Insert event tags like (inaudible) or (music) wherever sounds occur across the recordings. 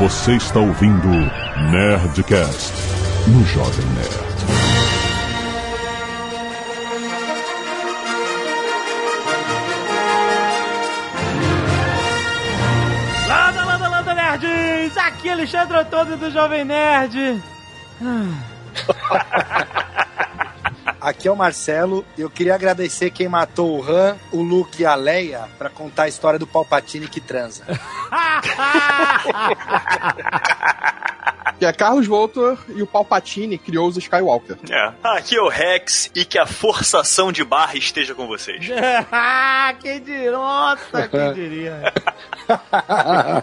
Você está ouvindo Nerdcast no Jovem Nerd. Landa, landa, landa, nerds! Aqui é Alexandre Antônio do Jovem Nerd. (laughs) Aqui é o Marcelo. Eu queria agradecer quem matou o Han, o Luke e a Leia pra contar a história do Palpatine que transa. (laughs) Que é Carlos Voltor e o Palpatine criou os Skywalker. É. Aqui é o Rex e que a forçação de barra esteja com vocês. quem diria? Nossa, quem diria?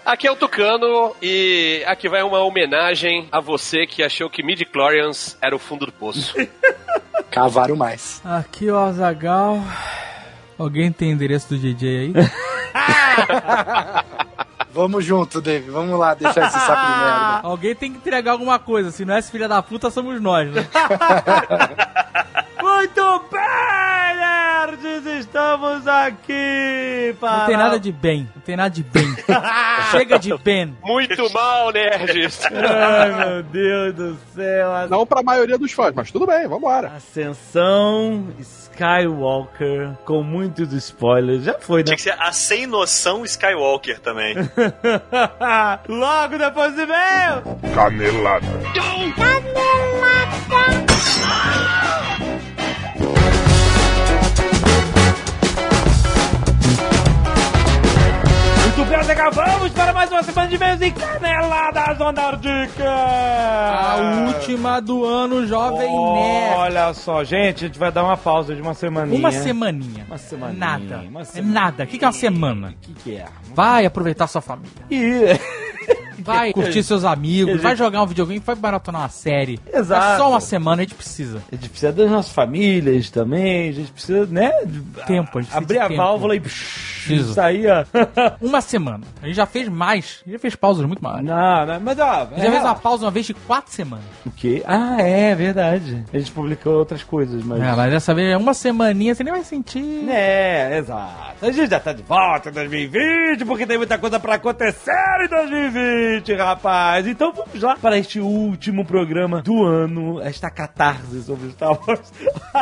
Aqui é o Tucano e aqui vai uma homenagem a você que achou que midi-chlorians era o fundo do poço. (laughs) Cavaram mais. Aqui o Azagal. Alguém tem endereço do DJ aí? (laughs) Vamos junto, Dave. Vamos lá deixar esse saco de merda. (laughs) Alguém tem que entregar alguma coisa. Se não é esse filho da puta, somos nós, né? (laughs) Muito bem, nerds! Estamos aqui para... Não tem nada de bem. Não tem nada de bem. (laughs) Chega de Ben. Muito mal, nerds! (laughs) Ai, meu Deus do céu. A Não pra maioria dos fãs, mas tudo bem, vambora. Ascensão Skywalker, com muitos spoilers. Já foi, né? Tinha que ser a sem noção Skywalker também. (laughs) Logo depois do e-mail! Canelada. Muito bem, Azaghal, vamos para mais uma semana de e-mails e caneladas Onda Dica! A última do ano, Jovem Nerd. Olha só, gente, a gente vai dar uma pausa de uma semaninha. Uma semaninha. Uma semaninha. Nada. Uma É semaninha. nada. O que que é uma semana? O que, que é? Vai aproveitar sua família. E... (laughs) Vai curtir seus amigos. gente- Vai jogar um videogame. Vai maratonar uma série. Exato. É só uma semana, a gente precisa. A gente precisa das nossas famílias também, a gente precisa, né? Tempo, a gente precisa Abrir a tempo. válvula e Preciso. sair, ó. Uma (laughs) semana. A gente já fez mais. A gente já fez pausas muito maiores. Não, não, mas ó, A gente já é fez uma pausa uma vez de quatro semanas. O quê? Ah, é verdade. A gente publicou outras coisas, mas. É, mas dessa vez é uma semaninha, você nem vai sentir. É, exato. A gente já tá de volta em 2020, porque tem muita coisa pra acontecer em 2020, rapaz. Então vamos lá para este último programa do ano, esta catarse sobre Star Wars.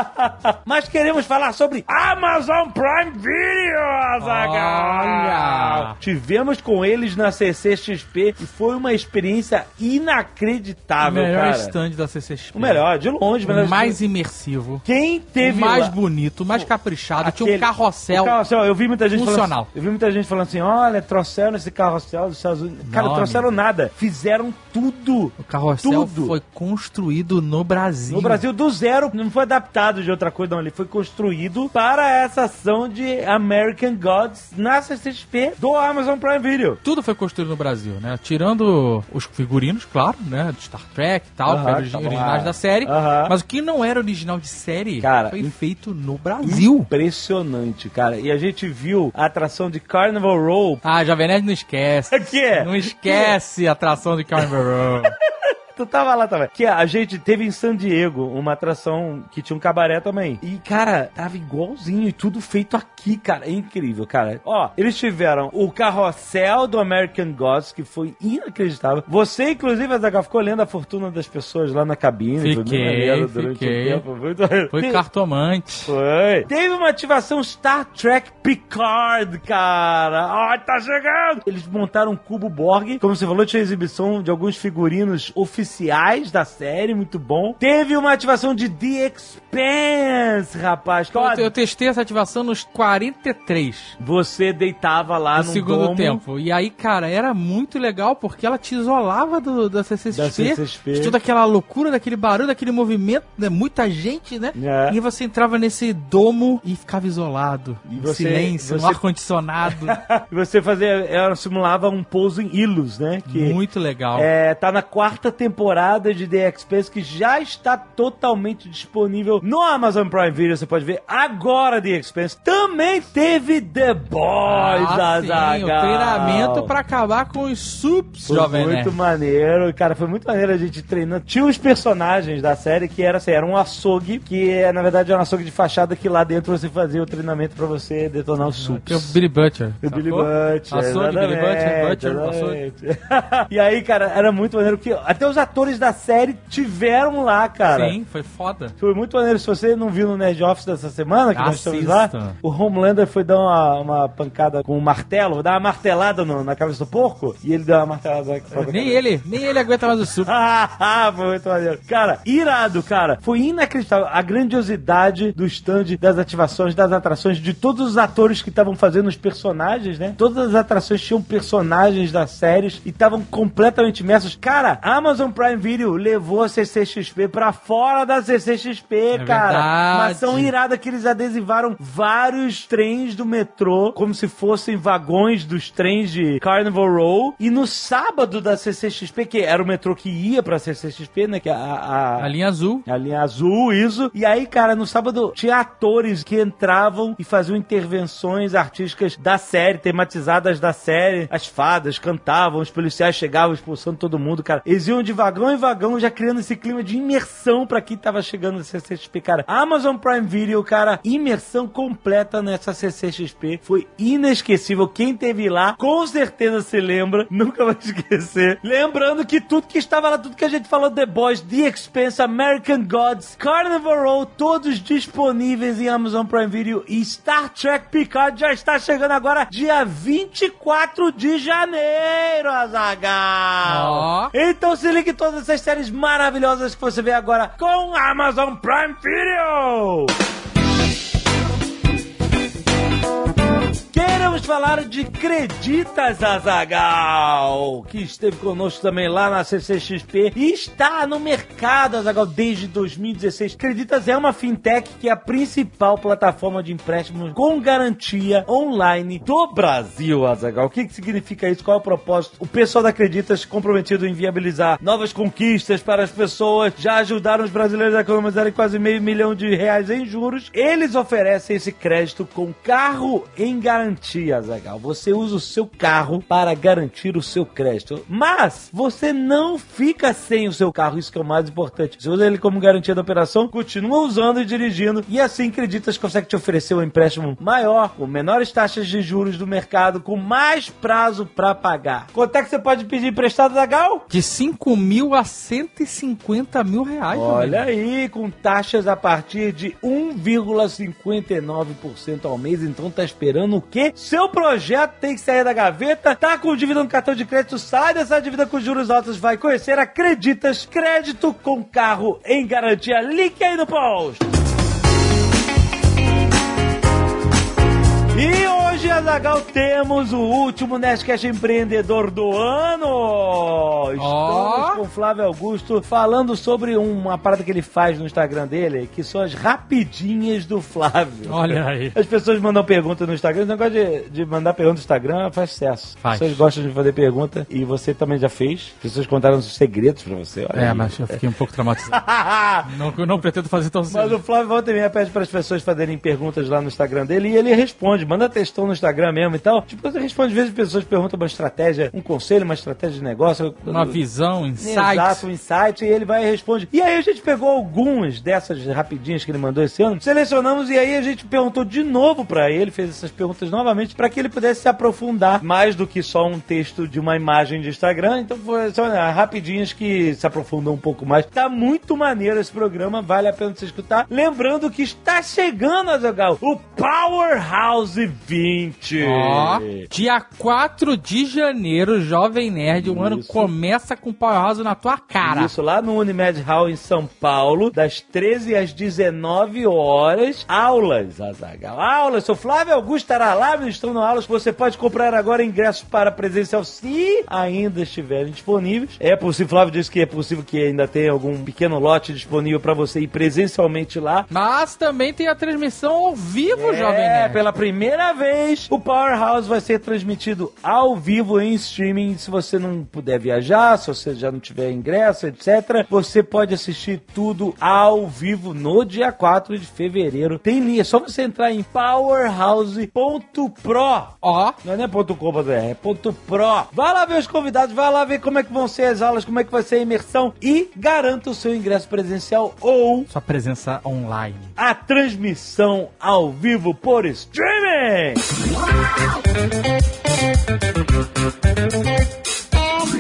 (laughs) Mas queremos falar sobre Amazon Prime Video, Azaghal. Olha! Tivemos com eles na CCXP e foi uma experiência O inacreditável, melhor cara. stand da CCXP. O melhor, de longe, O melhor. mais imersivo. Quem teve o mais lá- bonito, o mais caprichado. Tinha Aquele- um carrossel. O carrossel, eu vi muita gente funcional. falando. Eu vi muita gente falando assim: olha, trouxeram esse carrossel dos Estados Unidos. Cara, Não, trouxeram amigo. nada. Fizeram tudo. O carrossel Tudo. foi construído no Brasil. No Brasil, do zero, não foi adaptado de outra coisa, não. Ele foi construído para essa ação de American Gods na CCXP do Amazon Prime Video. Tudo foi construído no Brasil, né? Tirando os figurinos, claro, né? De Star Trek e tal, que eram estavam originais da série. Aham. Mas o que não era original de série Cara, foi feito no Brasil. Impressionante, cara. E a gente viu a atração de Carnival Row. Ah, Jovem Nerd não esquece. (laughs) Que é? Não esquece a atração de Carnival Row. (laughs) Tu tava lá também. Que a gente teve em San Diego uma atração que tinha um cabaré também. E, cara, tava igualzinho e tudo feito aqui, cara. É incrível, cara. Ó, eles tiveram o carrossel do American Gods, que foi inacreditável. Você, inclusive, Azaghal, ficou lendo a fortuna das pessoas lá na cabine. Fiquei, fiquei. um tempo. Muito... (laughs) Foi Te- cartomante. Foi. Teve uma ativação Star Trek Picard, cara. Ai, tá chegando. Eles montaram um cubo Borg. Como você falou, tinha exibição de alguns figurinos oficiais da série, muito bom. Teve uma ativação de The Expanse, rapaz. Eu, eu testei essa ativação nos 43 Você deitava lá no no segundo domo. tempo. E aí, cara, era muito legal porque ela te isolava do, da CCXP. Da CCXP. de toda aquela loucura, daquele barulho, daquele movimento, né? Muita gente, né? É. E você entrava nesse domo e ficava isolado. E você- silêncio, você- no ar-condicionado. (laughs) E você fazia, ela simulava um pouso em Ilus, né? Que muito legal. É, tá na quarta temporada temporada de The Expanse que já está totalmente disponível no Amazon Prime Video. Você pode ver agora The Expanse. Também teve The Boys, Ah, sim, o treinamento pra acabar com os subs, Foi jovem muito nerd. maneiro, cara, foi muito maneiro a gente treinando. Tinha os personagens da série que era assim, era um açougue, que é, na verdade era um açougue de fachada que lá dentro você fazia o treinamento pra você detonar os Que é o subs. Billy Butcher. O Billy? Butcher. Açougue, Billy Butcher, Butcher, (laughs) e aí, cara, era muito maneiro, porque até os atores da série tiveram lá, cara. Sim, foi foda. Foi muito maneiro. Se você não viu no Nerd Office dessa semana, que nós estamos Assista. lá, o Homelander foi dar uma, uma pancada com um martelo, dar uma martelada no- na cabeça do porco, e ele deu uma martelada Nem ele, nem ele aguenta mais o sub. (laughs) Ah, foi muito maneiro. Cara, irado, cara. Foi inacreditável a grandiosidade do stand, das ativações, das atrações, de todos os atores que estavam fazendo os personagens, né? Todas as atrações tinham personagens das séries e estavam completamente imersos. Cara, a Amazon Prime Video levou a CCXP pra fora da CCXP, cara. verdade. Uma ação irada que eles adesivaram vários trens do metrô, como se fossem vagões dos trens de Carnival Row. E no sábado da CCXP, que era o metrô que ia pra CCXP, né? Que é a, a, A linha azul. a linha azul, isso. E aí, cara, no sábado tinha atores que entravam e faziam intervenções artísticas da série, tematizadas da série. As fadas cantavam, os policiais chegavam expulsando todo mundo, cara. Eles iam de vagão em vagão, já criando esse clima de imersão pra quem tava chegando na CCXP, cara. Amazon Prime Video, cara, imersão completa nessa CCXP. Foi inesquecível. Quem teve lá, com certeza se lembra. (laughs) Nunca vai esquecer. Lembrando que tudo que estava lá, tudo que a gente falou, The Boys, The Expense, American Gods, Carnival Row, todos disponíveis em Amazon Prime Video. E Star Trek Picard já está chegando agora, dia 24 de janeiro, Azagal. Ó. Então se ligue em todas essas séries maravilhosas que você vê agora com Amazon Prime Video. Queremos falar de Creditas Azagal, que esteve conosco também lá na CCXP e está no mercado Azagal desde 2016. Creditas é uma fintech que é a principal plataforma de empréstimos com garantia online do Brasil, Azagal. O que, que significa isso? Qual é o propósito? O pessoal da Creditas comprometido em viabilizar novas conquistas para as pessoas, já ajudaram os brasileiros a economizarem quase meio milhão de reais em juros. Eles oferecem esse crédito com carro em garantia, Zagal. Você usa o seu carro para garantir o seu crédito. Mas você não fica sem o seu carro, isso que é o mais importante. Você usa ele como garantia da operação, continua usando e dirigindo, e assim Creditas consegue te oferecer um empréstimo maior, com menores taxas de juros do mercado, com mais prazo para pagar. Quanto é que você pode pedir emprestado, Zagal? De 5 mil a 150 mil reais. Olha aí, com taxas a partir de 1,59% ao mês. Então tá esperando o quê? Seu projeto tem que sair da gaveta, tá com dívida no cartão de crédito, sai dessa dívida com juros altos, vai conhecer Acreditas Crédito com carro em garantia. Link aí no post. E hoje, Azagal, temos o último Nerdcast Empreendedor do ano. Estamos Ó. com o Flávio Augusto falando sobre uma parada que ele faz no Instagram dele, que são as rapidinhas do Flávio. Olha aí. As pessoas mandam pergunta no Instagram. Esse negócio de, de mandar pergunta no Instagram faz sucesso. Faz. As pessoas gostam de fazer pergunta e você também já fez. As pessoas contaram os segredos pra você. Olha É, aí. mas eu fiquei um pouco traumatizado. (laughs) não, eu não pretendo fazer tão Mas cedo. o Flávio volta e pede para as pessoas fazerem perguntas lá no Instagram dele e ele responde. Manda textão no Instagram mesmo e tal. Tipo, você responde, às vezes as pessoas perguntam uma estratégia, um conselho, uma estratégia de negócio. Uma visão, insight. Exato, um insight, e ele vai e responde. E aí a gente pegou algumas dessas rapidinhas que ele mandou esse ano, selecionamos e aí a gente perguntou de novo pra ele, fez essas perguntas novamente, pra que ele pudesse se aprofundar mais do que só um texto de uma imagem de Instagram. Então foi só né, rapidinhas que se aprofundam um pouco mais. Tá muito maneiro esse programa, vale a pena você escutar. Lembrando que está chegando, Azaghal, o Powerhouse 20. Ó, dia 4 de janeiro, Jovem Nerd, o ano começa com Powerhouse na tua cara. Isso, lá no Unimed Hall em São Paulo, das 13 às 19 horas. Aulas, Azagal. Aulas. Seu Flávio Augusto estará lá ministrando aulas. Você pode comprar agora ingressos para presencial se ainda estiverem disponíveis. É possível, Flávio disse que é possível que ainda tenha algum pequeno lote disponível para você ir presencialmente lá. Mas também tem a transmissão ao vivo, Jovem É, Nerd. pela primeira vez o Powerhouse vai ser transmitido ao vivo em streaming. Se você não puder viajar, se você já não tiver ingresso, etc., você pode assistir tudo ao vivo no dia 4 de fevereiro. Tem linha, é só você entrar em powerhouse.pro. Ó, Não é ponto .com.br, é ponto .pro. Vai lá ver os convidados, vai lá ver como é que vão ser as aulas, como é que vai ser a imersão e garanta o seu ingresso presencial ou sua presença online. a transmissão ao vivo por streaming. Wow.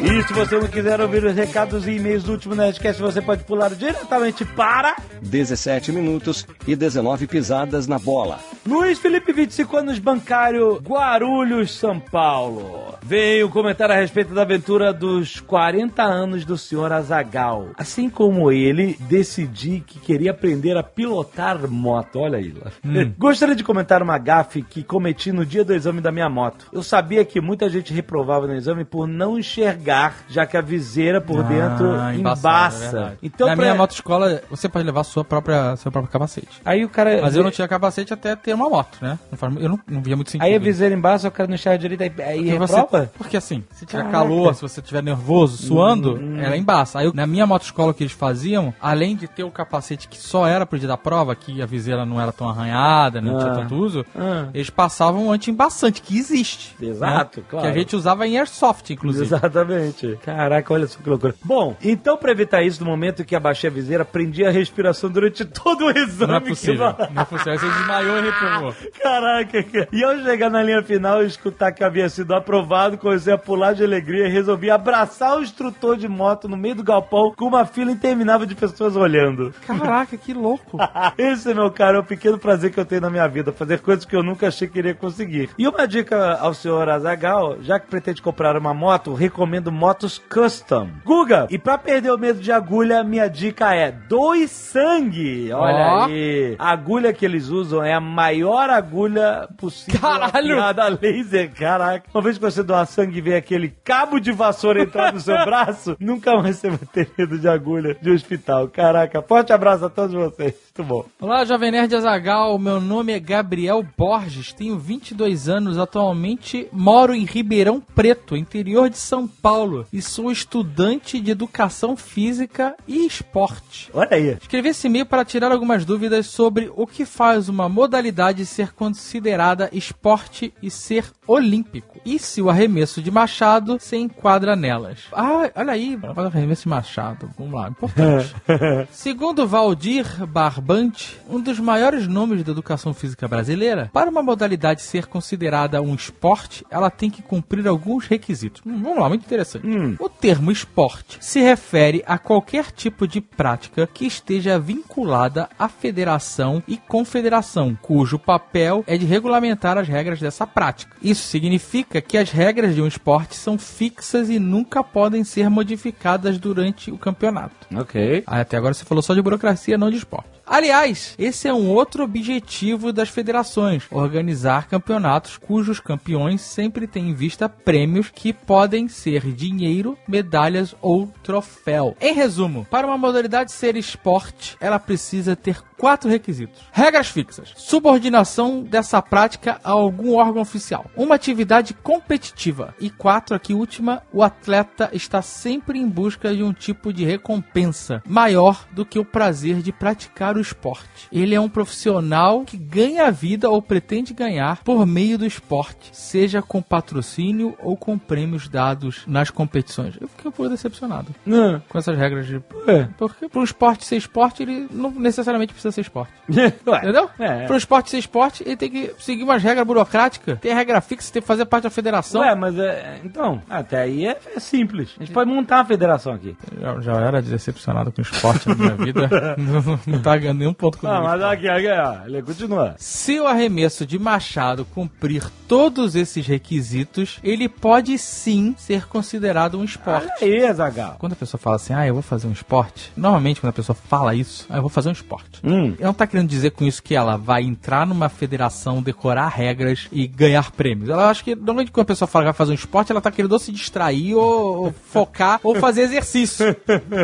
E se você não quiser ouvir os recados e e-mails do último Nerdcast, você pode pular diretamente para 17 minutos e 19 pisadas na bola. Luiz Felipe, 25 anos, bancário, Guarulhos, São Paulo. Veio comentar a respeito da aventura dos 40 anos do senhor Azagal. Assim como ele, decidi que queria aprender a pilotar moto. Olha aí lá. (laughs) Gostaria de comentar uma gafe que cometi no dia do exame da minha moto. Eu sabia que muita gente reprovava no exame por não enxergar, já que a viseira por dentro Ah, embaçado, é embaça. verdade. então, Na pra- minha motoescola, você pode levar sua própria, seu próprio capacete. Aí o cara. Mas eu não tinha capacete até ter uma moto, né? Eu não, não via muito sentido. Aí a viseira embaça, o cara não enxerga direito, aí, aí Porque você- reprova? porque assim, se tiver Caraca. Hum, calor, se você tiver nervoso, suando, ela embaça. Aí eu- na minha motoescola o que eles faziam, além de ter o capacete que só era pro dia da prova, que a viseira não era tão arranhada, não tinha Ah. tanto uso, Ah. eles passavam um anti-embaçante, que existe. Exato, né? claro. Que a gente usava em airsoft, inclusive. Exatamente. Caraca, olha só que loucura. Bom, então pra evitar isso, no momento que abaixei a viseira, prendi a respiração durante (laughs) todo o exame. Não é que possível. vai- Não é possível. Você desmaiou e reprovou. (laughs) Caraca, cara. e ao chegar na linha final e escutar que havia sido aprovado, comecei a pular de alegria e resolvi abraçar o instrutor de moto no meio do galpão com uma fila interminável de pessoas olhando. Caraca, que louco. (laughs) Esse, meu cara, é o pequeno prazer que eu tenho na minha vida, fazer coisas que eu nunca achei que iria conseguir. E uma dica ao senhor Azagal, já que pretende comprar uma moto, recomendo motos custom. Guga, e pra perder o medo de agulha, minha dica é doe sangue. Olha Ó. aí. A agulha que eles usam é a maior agulha possível Caralho. afiada a laser. Caraca. Uma vez que você doar sangue e ver aquele cabo de vassoura entrar no seu (laughs) braço, nunca mais você vai ter medo de agulha de hospital. Caraca, forte abraço a todos vocês. Muito bom. Olá, Jovem Nerd Azagal. Meu nome é Gabriel Borges, tenho 22 anos, atualmente moro em Ribeirão Preto, interior de São Paulo, e sou estudante de educação física e esporte. Olha aí. Escrevi esse e-mail para tirar algumas dúvidas sobre o que faz uma modalidade ser considerada esporte e ser olímpico. E se o arremesso de machado se enquadra nelas. Ah, olha aí, arremesso de machado. Vamos lá, importante. (laughs) Segundo Valdir Barbante, um dos maiores nomes da educação física brasileira, para uma modalidade ser considerada um esporte, ela tem que cumprir alguns requisitos. Hum, vamos lá, muito interessante. O termo esporte se refere a qualquer tipo de prática que esteja vinculada à federação e confederação, cujo papel é de regulamentar as regras dessa prática. Isso significa que as regras de um esporte são fixas e nunca podem ser modificadas durante o campeonato. Ok. Até agora você falou só de burocracia, não de esporte. Aliás, esse é um outro objetivo das federações: organizar campeonatos cujos campeões sempre têm em vista prêmios que podem ser dinheiro, medalhas ou troféu. Em resumo, para uma modalidade ser esporte, ela precisa ter quatro requisitos: regras fixas, subordinação dessa prática a algum órgão oficial, uma atividade competitiva. E quatro, aqui última, o atleta está sempre em busca de um tipo de recompensa maior do que o prazer de praticar o esporte. Ele é um profissional que ganha a vida ou pretende ganhar por meio do esporte, seja com patrocínio ou com prêmios dados nas competições. Eu fiquei um pouco decepcionado Não. com essas regras de Ué. porque para um esporte ser esporte, ele não necessariamente precisa ser esporte. (laughs) Entendeu? É. Para um esporte ser esporte, ele tem que seguir umas regras burocráticas. Tem regra fixa, tem que fazer parte da federação. Ué, mas é. Então, até aí é, é simples. A gente pode montar uma federação aqui. Já, já era decepcionado com o esporte na minha vida. (laughs) não, não tá ganhando nenhum ponto comigo. Ah, mas aqui, aqui, ó. Ele continua. Se o arremesso de machado cumprir todos esses requisitos, ele pode sim ser considerado um esporte. Aí, Zagal. Quando a pessoa fala assim, ah, eu vou fazer um esporte, normalmente quando a pessoa fala isso, ah, eu vou fazer um esporte. Hum. Ela não tá querendo dizer com isso que ela vai entrar numa federação, decorar regras e ganhar prêmios. Ela acha que, normalmente, quando a pessoa fala que vai fazer um esporte, ela tá querendo ou se distrair, ou, ou (laughs) focar, ou fazer exercício.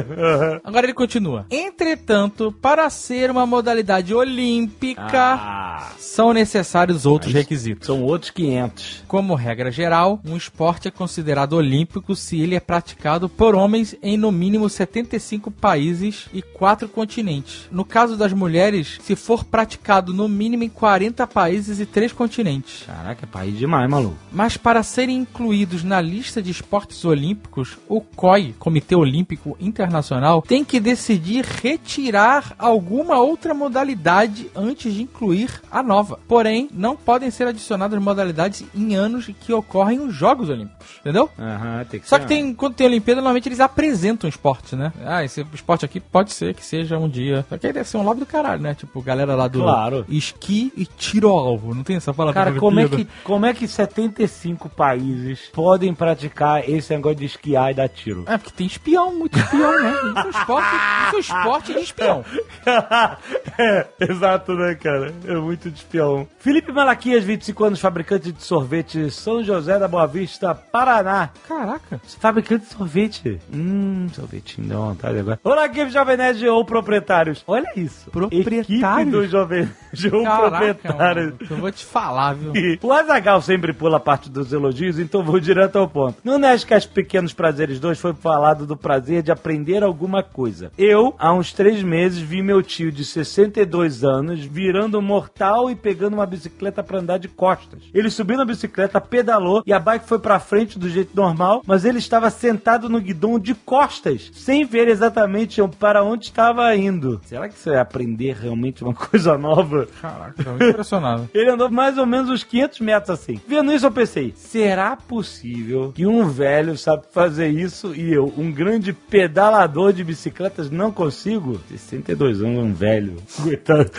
(laughs) Agora ele continua. Entretanto, para ser ser uma modalidade olímpica, Ah, são necessários outros requisitos. são outros 500. Como regra geral, um esporte é considerado olímpico se ele é praticado por homens em no mínimo 75 países e 4 continentes. No caso das mulheres, se for praticado no mínimo em 40 países e 3 continentes. Caraca, é país demais, maluco. Mas para serem incluídos na lista de esportes olímpicos, o COI, Comitê Olímpico Internacional, tem que decidir retirar alguma outra modalidade antes de incluir a nova. Porém, não podem ser adicionadas modalidades em anos que ocorrem os Jogos Olímpicos, entendeu? Aham, tem que Só que tem, quando tem Olimpíada, normalmente eles apresentam esportes, né? Ah, esse esporte aqui pode ser que seja um dia. Só que aí deve ser um lobby do caralho, né? Tipo, galera lá do Claro. esqui e tiro ao alvo. Não tem essa palavra Cara, pra como é, que, como é que 75 países podem praticar esse negócio de esquiar e dar tiro? É, porque tem espião, muito espião, né? Isso é um esporte, isso é um esporte de espião. (laughs) (laughs) é, exato, né, cara? É muito de espião. Felipe Malaquias, 25 anos, fabricante de sorvete, São José da Boa Vista, Paraná. Caraca. Fabricante de sorvete. Hum, sorvetinho, dá vontade agora. Olá, equipe Jovem Nerd ou proprietários. Olha isso. Proprietários? Equipe do Jovem Nerd ou proprietários. mano, eu vou te falar, viu? (laughs) O Azagal sempre pula a parte dos elogios, então vou direto ao ponto. No Nerdcast Pequenos Prazeres 2 foi falado do prazer de aprender alguma coisa. Eu, há uns três meses, vi meu tio de 62 anos virando mortal e pegando uma bicicleta pra andar de costas. Ele subiu na bicicleta, pedalou e a bike foi pra frente do jeito normal, mas ele estava sentado no guidão de costas, sem ver exatamente para onde estava indo. Será que isso é aprender realmente uma (laughs) coisa nova? Caraca, tô impressionado. (laughs) Ele andou mais ou menos uns 500 metros assim. Vendo isso, eu pensei: será possível que um velho sabe fazer isso e eu, um grande pedalador de bicicletas, não consigo? 62 anos, um velho. (laughs) Coitado.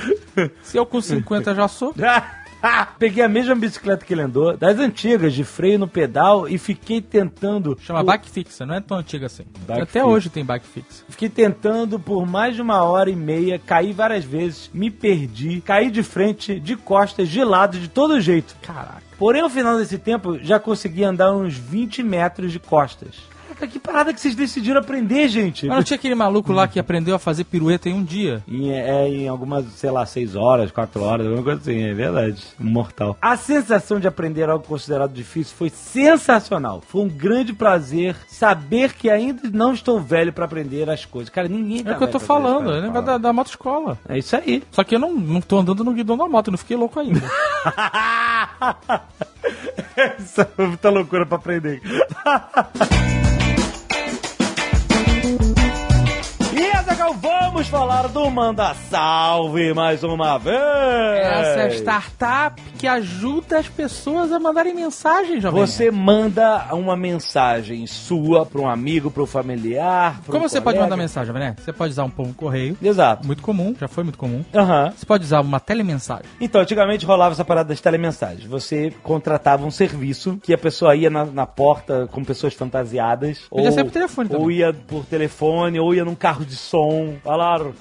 Se eu com 50 já sou, (laughs) Peguei a mesma bicicleta que ele andou, das antigas, de freio no pedal, e fiquei tentando. chama por- bike fixa, não é tão antiga assim. Bike Até fixa. hoje tem bike fixa. Fiquei tentando por mais de uma hora e meia, caí várias vezes, me perdi, caí de frente, de costas, de lado, de todo jeito. Caraca. Porém, ao final desse tempo, já consegui andar uns 20 metros de costas. Caraca, que parada que vocês decidiram aprender, gente. Mas não tinha aquele maluco lá que aprendeu a fazer pirueta em um dia? Em, é em algumas, sei lá, 6 horas, 4 horas, alguma coisa assim, é verdade. Mortal. A sensação de aprender algo considerado difícil foi sensacional. Foi um grande prazer saber que ainda não estou velho pra aprender as coisas. Cara, ninguém tá É o que eu tô falando, é negócio da, da motoescola. É isso aí. Só que eu não, não tô andando no guidão da moto, não fiquei louco ainda. (laughs) Essa é muita loucura pra aprender. (laughs) Vamos falar do Manda Salve mais uma vez! Essa é a startup que ajuda as pessoas a mandarem mensagem, jovem. Você manda uma mensagem sua pra um amigo, pra um familiar. pra um Como você pode colega. mandar mensagem, né? Você pode usar um pão correio, Exato. muito comum, já foi muito comum. Aham. Você pode usar uma telemensagem. Então, antigamente rolava essa parada das telemensagens. Você contratava um serviço que a pessoa ia na, na porta com pessoas fantasiadas. Podia ou, ser por telefone também. Ou ia por telefone, ou ia num carro de som. Falaram.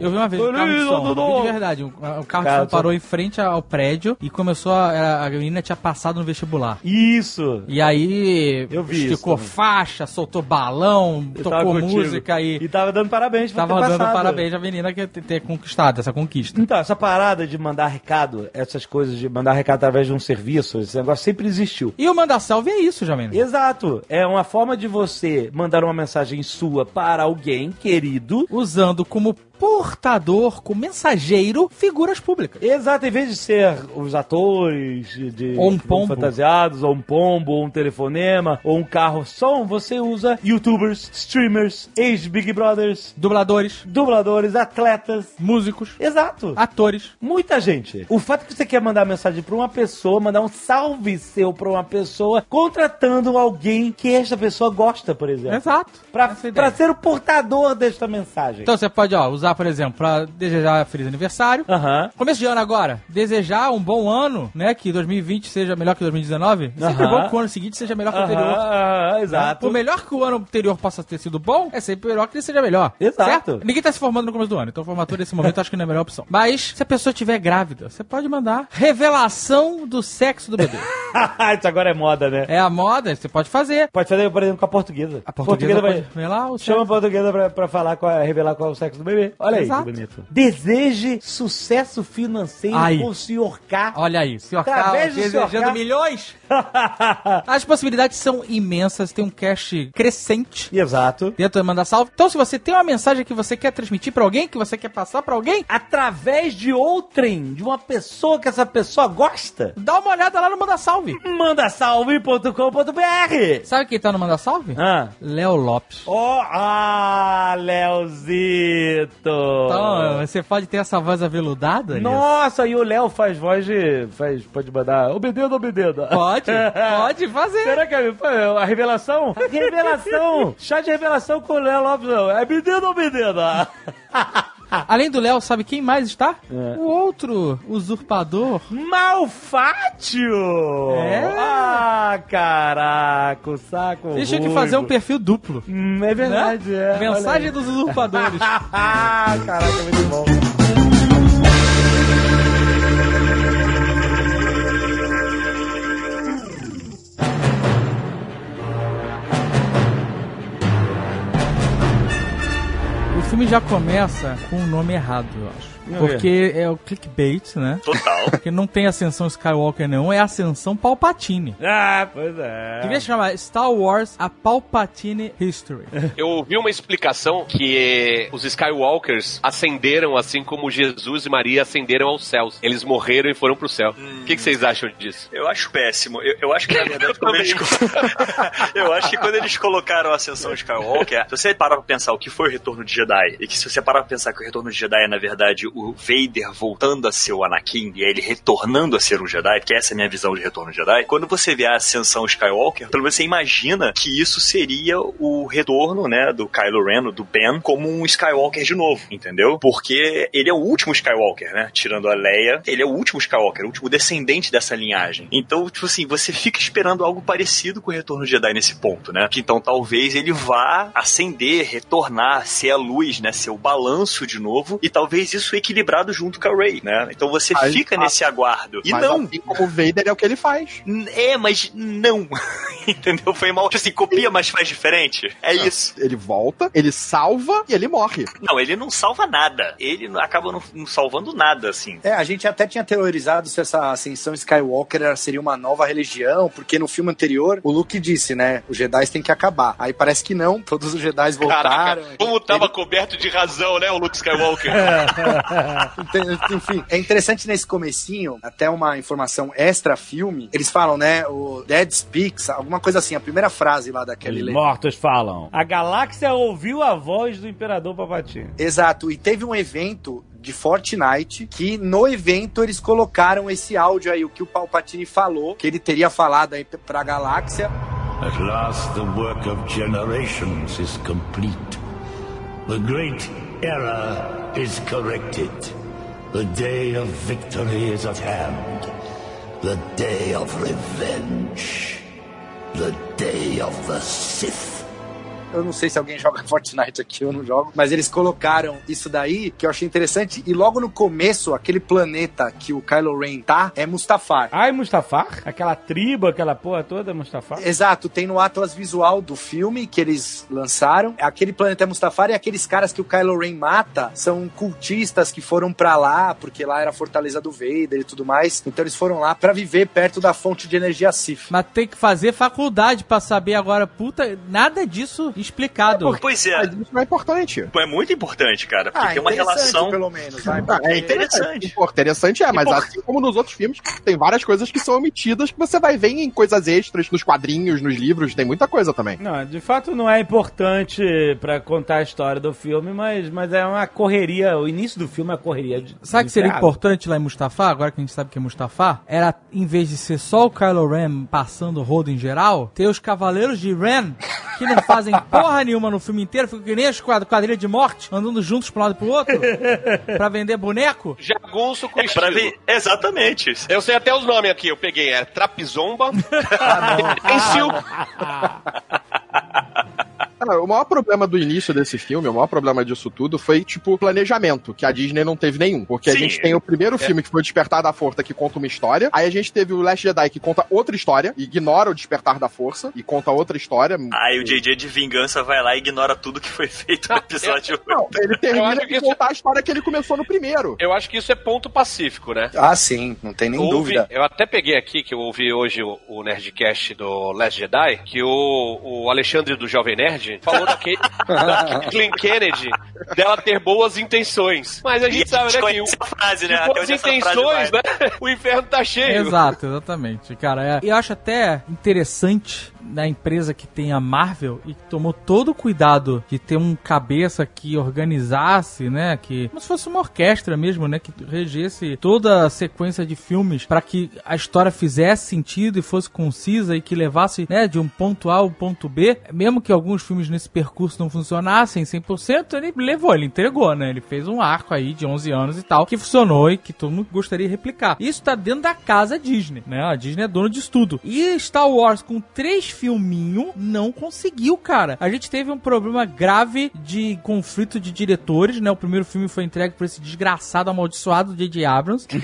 Eu vi uma vez um carro de som, eu vi de verdade. Um, um carro de Cara, som só- parou em frente ao prédio e começou a. A menina tinha passado no vestibular. Isso! E aí Eu vi esticou faixa, soltou balão, Eu tocou contigo. música e, E tava dando parabéns por tava ter dando passado. parabéns à menina que ter, ter conquistado essa conquista. Então, essa parada de mandar recado, essas coisas de mandar recado através de um serviço, esse negócio sempre existiu. E o Manda Salve é isso, Jamena. Exato. É uma forma de você mandar uma mensagem sua para alguém querido. Usando como portador, como mensageiro, figuras públicas. Exato, em vez de ser os atores de, Ou um pombo. fantasiados, ou um pombo, ou um telefonema, ou um carro som, você usa youtubers, streamers, ex-Big Brothers, Dubladores, dubladores, atletas. músicos, Exato. atores. Muita gente. O fato que você quer mandar mensagem pra uma pessoa, mandar um salve seu pra uma pessoa, contratando alguém que esta pessoa gosta, por exemplo. Exato. Pra, Essa é ser o portador desta mensagem. Então você pode ó, usar, por exemplo, pra desejar feliz aniversário. Aham. Começo de ano agora, desejar um bom ano, né? Que 2020 seja melhor que 2019. Sempre é Aham. bom que o ano seguinte seja melhor que o anterior. aham, exato. Por melhor que o ano anterior possa ter sido bom, é sempre melhor que ele seja melhor. Exato. Certo? Ninguém tá se formando no começo do ano, então formatura nesse momento (laughs) acho que não é a melhor opção. Mas, se a pessoa estiver grávida, você pode mandar revelação do sexo do bebê. (laughs) Isso agora é moda, né? é a moda, você pode fazer. Pode fazer, por exemplo, com a portuguesa. A portuguesa, vai... revelar o Chama a portuguesa pra, pra falar qual é, revelar qual é o sexo do bebê. Olha aí Exato. que bonito. Deseje sucesso financeiro Aí. com o Sr. K. Olha aí. Através K do desejando K. milhões. (laughs) As possibilidades são imensas, tem um cache crescente. Exato. Dentro da Manda Salve. Então, se você tem uma mensagem que você quer transmitir pra alguém, que você quer passar pra alguém, Através de outrem, de uma pessoa que essa pessoa gosta, dá uma olhada lá no Manda Salve. mandasalve.com.br. Sabe quem tá no Manda Salve? Ah. Léo Lopes. Oh, ah, Leozito. Então, você pode ter essa voz aveludada? nisso? Nossa, e o Léo faz voz de. Faz, pode mandar. Obedendo, obedendo. Pode, (laughs) pode fazer. Será que é- a revelação? Revelação! (laughs) Chá de revelação com o Léo Lopes. não. É obedendo, obedendo. (laughs) Além do Léo, sabe quem mais está? É. O outro usurpador. Malfátio! É. Ah, caraca, o saco. Deixa eu fazer um perfil duplo. Hum, é verdade, né? é. Mensagem dos usurpadores. (laughs) Ah, caraca, muito bom. Filme já começa com o nome errado, eu acho. Porque é o clickbait, né? Total. Porque não tem Ascensão Skywalker, não, é Ascensão Palpatine. Ah, pois é. Devia chamar Star Wars A Palpatine History. Eu ouvi uma explicação que os Skywalkers ascenderam assim como Jesus e Maria ascenderam aos céus. Eles morreram e foram pro céu. O que, que vocês acham disso? Eu acho péssimo. Eu, eu acho que, na (laughs) verdade, quando eles... (laughs) eu acho que quando eles colocaram a Ascensão Skywalker, se você parar pra pensar o que foi o Retorno de Jedi, e que se você parar pra pensar que o Retorno de Jedi é, na verdade, o Vader voltando a ser o Anakin, e ele retornando a ser um Jedi, porque essa é a minha visão de Retorno Jedi, quando você vê a Ascensão Skywalker, pelo menos você imagina que isso seria o retorno, né, do Kylo Ren, do Ben, como um Skywalker de novo, entendeu? Porque ele é o último Skywalker, né? Tirando a Leia, ele é o último Skywalker, o último descendente dessa linhagem. Então, tipo assim, você fica esperando algo parecido com o Retorno Jedi nesse ponto, né? Que então talvez ele vá ascender, retornar, ser a luz, né? Ser o balanço de novo, e talvez isso equilibrado junto com a Rey, né? Então você Mas- fica nesse aguardo. E Mas não, assim como o Vader é o que ele faz. É, mas não. (laughs) Entendeu? Foi mal. Tipo assim, copia, mas faz diferente. É isso. Ele volta, ele salva e ele morre. Não, ele não salva nada. Ele acaba não, não salvando nada, assim. É, a gente até tinha teorizado se essa ascensão Skywalker seria uma nova religião, porque no filme anterior o Luke disse, né? Os Jedi têm que acabar. Aí parece que não, todos os Jedi voltaram. Caraca, como tava coberto de razão, né, o Luke Skywalker? (laughs) Ente- Enfim, é interessante nesse comecinho, até uma informação extra filme, eles falam, né, o Dead Speaks, alguma coisa assim, a primeira frase lá daquele Os mortos falam. A galáxia ouviu a voz do Imperador Palpatine. Exato, e teve um evento de Fortnite que no evento eles colocaram esse áudio aí, o que o Palpatine falou, que ele teria falado aí pra galáxia. At last, the work of generations is complete. The great error is corrected. The day of victory is at hand. The day of revenge. The day of the Sith. Eu não sei se alguém (laughs) joga Fortnite aqui, eu não jogo. Mas eles colocaram isso daí, que eu achei interessante. E logo no começo, aquele planeta que o Kylo Ren tá, é Mustafar. Ai, Mustafar? Aquela tribo, aquela porra toda, é Mustafar? Exato, tem no Atlas visual do filme que eles lançaram. Aquele planeta é Mustafar e aqueles caras que o Kylo Ren mata são cultistas que foram pra lá, porque lá era a fortaleza do Vader e tudo mais. Então eles foram lá pra viver perto da fonte de energia Sith. Mas tem que fazer faculdade pra saber agora, puta, nada disso explicado. Pois é. Mas isso não é importante. É muito importante, cara. Porque Ah, tem uma interessante, relação. pelo menos. Ah, porque- é interessante. Pô, interessante é, mas por- assim como nos outros filmes, tem várias coisas que são omitidas que você vai ver em coisas extras, nos quadrinhos, nos livros, tem muita coisa também. Não, de fato não é importante pra contar a história do filme, mas, mas é uma correria. O início do filme é uma correria. De, Sabe o que seria importante lá em Mustafar, agora que a gente sabe que é Mustafar? Era, em vez de ser só o Kylo Ren passando o rodo em geral, ter os Cavaleiros de Ren, que não fazem porra nenhuma no filme inteiro, ficam que nem as quad- quadrilhas de morte, andando juntos pra um lado e pro outro, pra vender boneco. Jagunço com É estilo. ver. Exatamente. Eu sei até os nomes aqui, eu peguei. É Trapizomba, (laughs) Pencil, (laughs) (laughs) Ah, Cara, o maior problema do início desse filme, o maior problema disso tudo foi, tipo, planejamento, que a Disney não teve nenhum. Porque a Sim. gente tem o primeiro filme que foi o Despertar da Força, que conta uma história. Aí a gente teve o Last Jedi, que conta outra história, ignora o Despertar da Força e conta outra história. Aí o JJ de vingança vai lá e ignora tudo que foi feito no (laughs) episódio Não, ele Eu termina de que isso- contar a história que ele começou no primeiro. Eu acho que isso é ponto pacífico, né? Ah, sim, não tem nem Houve- dúvida. Eu até peguei aqui, que eu ouvi hoje o, o Nerdcast do Last Jedi, que o, o Alexandre do Jovem Nerd falou da, Ke- da (laughs) Kathleen Kennedy dela ter boas intenções. Mas a E gente sabe, né, que o, frase, né? boas intenções, né? O inferno tá cheio. Exato, exatamente, cara. É. E eu acho até interessante na empresa que tem a Marvel e tomou todo o cuidado de ter um cabeça que organizasse, né, que como se fosse uma orquestra mesmo, né, que regesse toda a sequência de filmes para que a história fizesse sentido e fosse concisa e que levasse, né, de um ponto A ao ponto B, mesmo que alguns filmes nesse percurso não funcionassem 100%, ele levou, ele entregou, né? Ele fez um arco aí de 11 anos e tal, que funcionou e que todo mundo gostaria de replicar. Isso tá dentro da casa Disney, né? A Disney é dona disso tudo. E Star Wars com três filminhos não conseguiu, cara. A gente teve um problema grave de conflito de diretores, né? O primeiro filme foi entregue por esse desgraçado amaldiçoado J.J. Abrams. (laughs)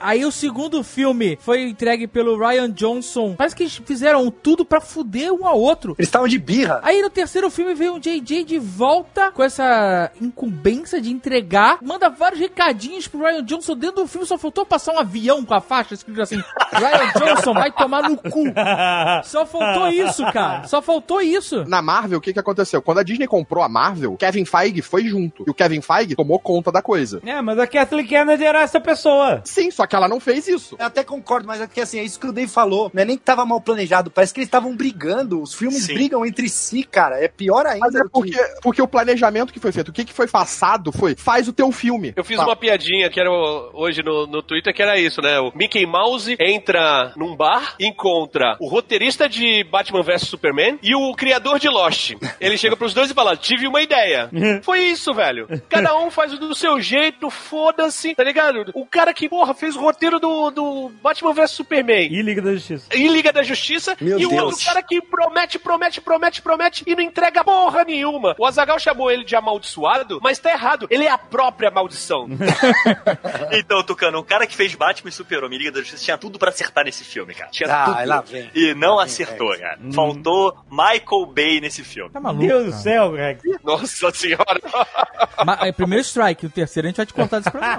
Aí o segundo filme foi entregue pelo Ryan Johnson. Parece que eles fizeram tudo pra fuder um ao outro. Eles estavam de birra. Aí no terceiro filme veio o JJ de volta com essa incumbência de entregar. Manda vários recadinhos pro Ryan Johnson dentro do filme. Só faltou passar um avião com a faixa escrito assim: Ryan Johnson vai tomar no cu. (laughs) Só faltou isso, cara. Só faltou isso. Na Marvel, o que, que aconteceu? Quando a Disney comprou a Marvel, Kevin Feige foi junto. E o Kevin Feige tomou conta da coisa. É, mas a Kathleen Kennedy era essa pessoa. Sim, só que ela não fez isso. Eu até concordo, mas é que assim, é isso que o Dave falou. Não é nem que tava mal planejado, parece que eles estavam brigando. Os filmes Sim. brigam entre si, cara. É pior ainda. Mas é do que- porque, porque o planejamento que foi feito, o que, que foi passado foi, faz o teu filme. Eu fiz Tá. uma piadinha que era hoje no, no Twitter que era isso, né? O Mickey Mouse entra num bar, encontra o roteirista de Batman vs Superman e o criador de Lost. Ele chega pros dois e fala: Tive uma ideia. (laughs) Foi isso, velho. Cada um faz do seu jeito, foda-se, tá ligado? O cara que, porra, fez o roteiro do, do Batman vs Superman. E Liga da Justiça. Em Liga da Justiça, Meu e o Deus. outro cara que promete, promete, promete, promete e não entrega porra nenhuma. O Azagal chamou ele de amaldiçoado, mas tá errado. Ele é a própria maldição. (laughs) Então, Tucano, o cara que fez Batman e Super-Homem Liga da Justiça tinha tudo pra acertar nesse filme, cara. Tinha Ah, tudo. lá vem. E não Lá vem, acertou, cara. Hum. Faltou Michael Bay nesse filme. Tá maluco? Deus do céu, Rex. Nossa senhora. Mas, é, primeiro strike, o terceiro a gente vai te contar desse (laughs) programa.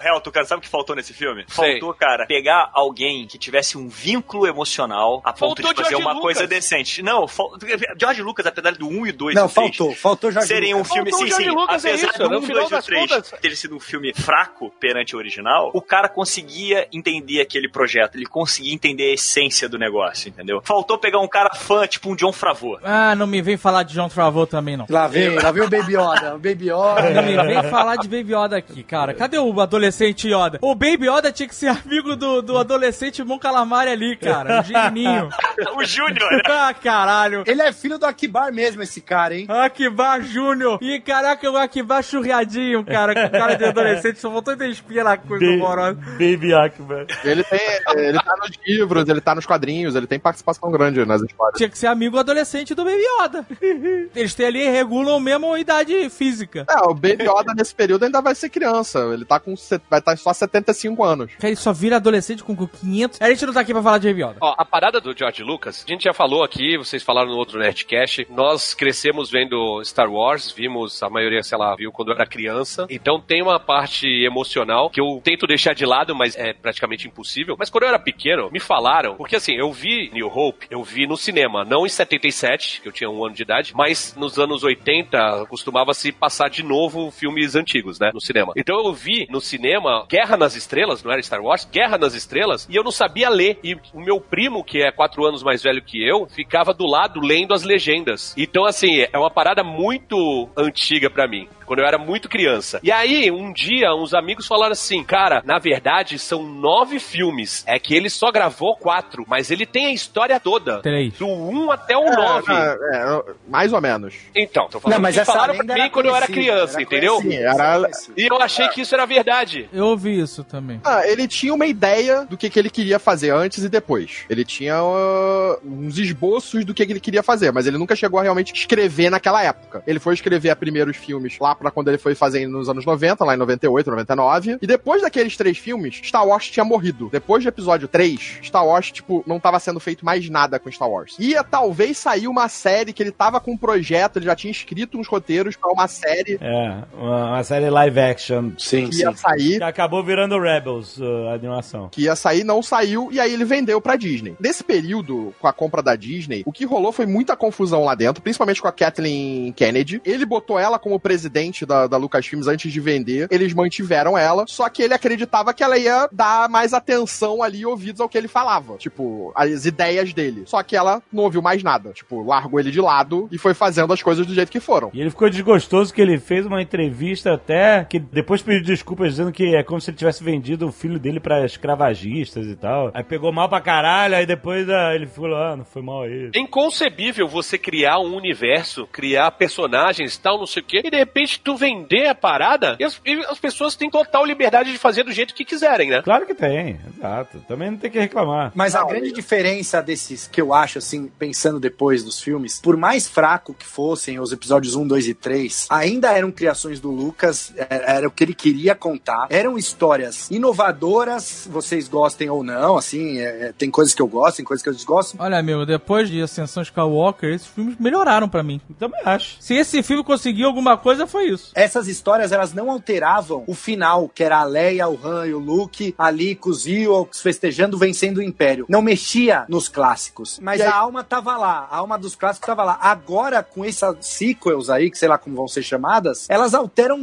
Real, Tucano, sabe o que faltou nesse filme? Sei. Faltou, cara, pegar alguém que tivesse um vínculo emocional a ponto Faltou de fazer George uma Lucas. coisa decente. Não, fal... George Lucas, apesar do 1 e 2 Não, e faltou. Faltou Jorge serem um filme, Faltou sim, George sim. Lucas, é apesar isso, do no 1, final 2 e o das 3 contas. ter sido um filme fraco perante o original, o cara conseguia entender aquele projeto, ele conseguia entender a essência do negócio, entendeu? Faltou pegar um cara fã, tipo um John Favreau. Ah, não me vem falar de John Favreau também, não. Lá vem, lá vem o Baby Yoda. O Baby Yoda. Não me vem falar de Baby Yoda aqui, cara. Cadê o adolescente Yoda? O Baby Yoda tinha que ser (laughs) amigo do, do adolescente Mon Calamari ali, cara. O genininho. (laughs) o Júnior, né? ah, caralho. Ele é filho do Akibar mesmo, esse cara, hein? Akibar Júnior. E caraca, o Akibar churriadinho, cara. Com cara de adolescente. Só voltou a espinha na coisa Ba- horrorosa. Baby Akbar. Ele tem. Ele tá nos livros, ele tá nos quadrinhos, ele tem participação grande nas histórias. Tinha que ser amigo adolescente do Baby Yoda. (laughs) Eles têm ali, regulam mesmo a idade física. É, o Baby Yoda nesse período ainda vai ser criança. Ele tá com. Vai estar só 75 anos. Cara, ele só vira adolescente com 500. A gente não tá aqui pra falar de Baby Yoda. Ó, a parada do George Lucas, a gente já falou aqui, vocês falaram no outro Nerdcast, nós crescemos vendo Star Wars, vimos, a maioria, sei lá, viu quando eu era criança, então tem uma parte emocional que eu tento deixar de lado, mas é praticamente impossível. Mas quando eu era pequeno, me falaram, porque assim, eu vi New Hope, eu vi no cinema, não em 77, que eu tinha um ano de idade, mas nos anos 80 costumava-se passar de novo filmes antigos, né, no cinema. Então eu vi no cinema Guerra nas Estrelas, não era Star Wars, Guerra nas Estrelas, e eu não sabia ler. E o meu primo, que é quatro anos mais velho que eu, ficava do lado lendo as legendas. Então, assim, é uma parada muito antiga pra mim. Quando eu era muito criança. E aí, um dia, uns amigos falaram assim, cara, na verdade, são nove filmes. É que ele só gravou quatro, mas ele tem a história toda. Três. Do 1 até o 9. É, é, mais ou menos. Então, tô falando Não, mas falaram pra mim quando eu era criança, era entendeu? Sim, era-. E eu achei que isso era verdade. Eu ouvi isso também. Ah, ele tinha uma ideia do que, que ele queria fazer antes e depois. Ele tinha uh, uns esboços do que, que ele queria fazer, mas ele nunca chegou a realmente escrever naquela época. Ele foi escrever a primeiros filmes lá pra quando ele foi fazendo nos anos 90, lá em 98, 99. E depois daqueles três filmes, Star Wars tinha morrido. Depois do episódio 3, Star Wars, tipo, não tava sendo feito mais nada com Star Wars. Ia talvez sair uma série que ele tava com um projeto, ele já tinha escrito uns roteiros pra uma série É, uma, uma série live action Sim, que sim. ia sair. que acabou virando Rebels, uh, a animação. que ia sair, não saiu, e aí ele vendeu pra Disney. Nesse período, com a compra da Disney, o que rolou foi muita confusão lá dentro, principalmente com a Kathleen Kennedy. Ele botou ela como presidente da, da Lucasfilms antes de vender, eles mantiveram ela, só que ele acreditava que ela ia dar mais atenção ali e ouvidos ao que ele falava, tipo, as ideias dele. Só que ela não ouviu mais nada, tipo, largou ele de lado e foi fazendo as coisas do jeito que foram. E ele ficou desgostoso que ele fez uma entrevista até que depois pediu desculpas dizendo que é como se ele tivesse vendido o filho dele pra escravagistas e tal. Aí pegou mal pra caralho, aí depois ah, ele falou, ah, não foi mal aí. É inconcebível você criar um universo, criar personagens, tal, não sei o quê, e de repente tu vender a parada e as, e as pessoas têm total liberdade de fazer do jeito que quiserem, né? Claro que tem, exato. Também não tem que reclamar. Mas a grande diferença desses que eu acho, assim, pensando depois dos filmes, por mais fraco que fossem os episódios 1, 2 e 3, ainda eram criações do Lucas, era, era o que ele queria contar, eram histórias inovadoras, vocês gostem ou não, assim, é, é, tem coisas que eu gosto, tem coisas que eu desgosto. Olha, meu, depois de Ascensão Skywalker, esses filmes melhoraram pra mim. Também acho. Se esse filme conseguiu alguma coisa, foi isso. Essas histórias, elas não alteravam o final, que era a Leia, o Han e o Luke ali com os Ewoks festejando, vencendo o Império. Não mexia nos clássicos. Mas aí- a alma tava lá, a alma dos clássicos tava lá. Agora, com essas sequels aí, que sei lá como vão ser chamadas, elas alteram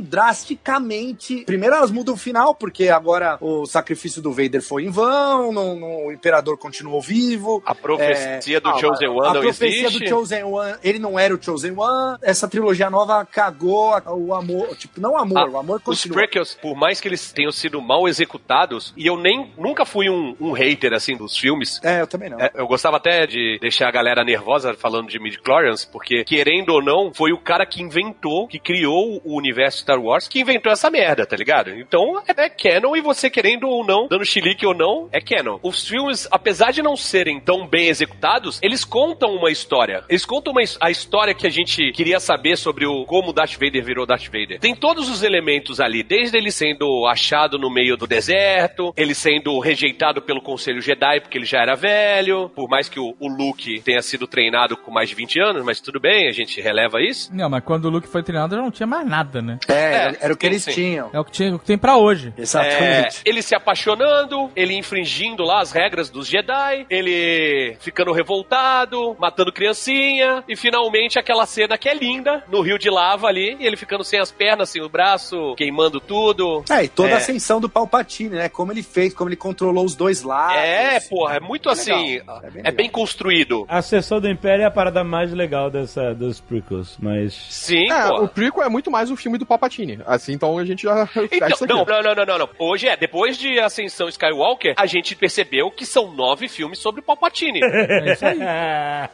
drasticamente. Primeiro, elas mudam o final, porque agora o sacrifício do Vader foi em vão, não- não- o Imperador continuou vivo. A profecia do Ah, Chosen One a não profecia existe. do Chosen One, ele não era o Chosen One. Essa trilogia nova cagou a- o amor, tipo, não o amor, Ah, o amor Os continua. prequels, por mais que eles tenham sido mal executados, e eu nem nunca fui um, um hater assim dos filmes. É, eu também não. é, eu gostava até de deixar a galera nervosa falando de midi-chlorians, porque, querendo ou não, foi o cara que inventou, que criou o universo Star Wars, que inventou essa merda, tá ligado? Então, é, é canon, e você querendo ou não, dando chilique ou não, é canon. Os filmes, apesar de não serem tão bem executados, eles contam uma história. Eles contam uma, a história que a gente queria saber sobre o como Darth Vader virou Darth Vader. Tem todos os elementos ali, desde ele sendo achado no meio do deserto, ele sendo rejeitado pelo Conselho Jedi porque ele já era velho, por mais que o, o Luke tenha sido treinado com mais de 20 anos, mas tudo bem, a gente releva isso. Não, mas quando o Luke foi treinado, já não tinha mais nada, né? É, É, era, era o que sim, eles sim. tinham. É o que, tinha, o que tem pra hoje. É, Exatamente. ele se apaixonando, ele infringindo lá as regras dos Jedi, ele ficando revoltado, matando criancinha, e finalmente aquela cena que é linda, no rio de lava ali, e ele ficando sem as pernas, sem o braço, queimando tudo. É, e toda É. a ascensão do Palpatine, né? Como ele fez, como ele controlou os dois lados. É, porra, é muito É assim, legal, é bem é bem construído. A sessão do Império é a parada mais legal dessa, dos prequels, mas... Sim, É, porra. o prequel é muito mais o filme do Palpatine. Assim, então a gente já (laughs) fecha Então, não, não, não, não, não. Hoje é, depois de Ascensão Skywalker, a gente percebeu que são nove filmes sobre o Palpatine. (laughs) É isso aí.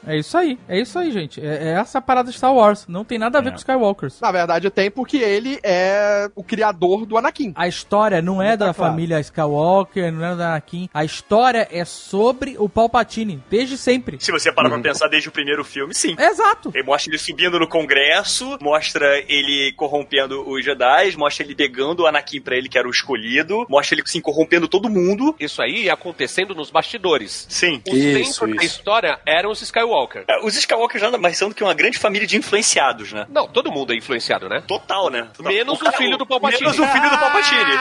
É isso aí. É isso aí, gente. É, é essa parada de Star Wars. Não tem nada a ver É. com Skywalkers. Na verdade, tem porque ele é o criador do Anakin. A história não é Tá da claro. família Skywalker, não é da Anakin. A história é sobre o Palpatine, desde sempre. Se você parar Uhum. pra pensar desde o primeiro filme, sim. Exato. Ele mostra ele subindo no Congresso, mostra ele corrompendo os Jedi, mostra ele pegando o Anakin pra ele, que era o escolhido, mostra ele, assim, corrompendo todo mundo. Isso aí acontecendo nos bastidores. Sim. O Isso, centro da história eram os Skywalker. É, Os Skywalkers nada mais são do que uma grande família de influenciados, né? Não, todo mundo é influenciado, né? Total, né? Total. Menos o cara- filho do Palpatine. Menos o filho do Palpatine.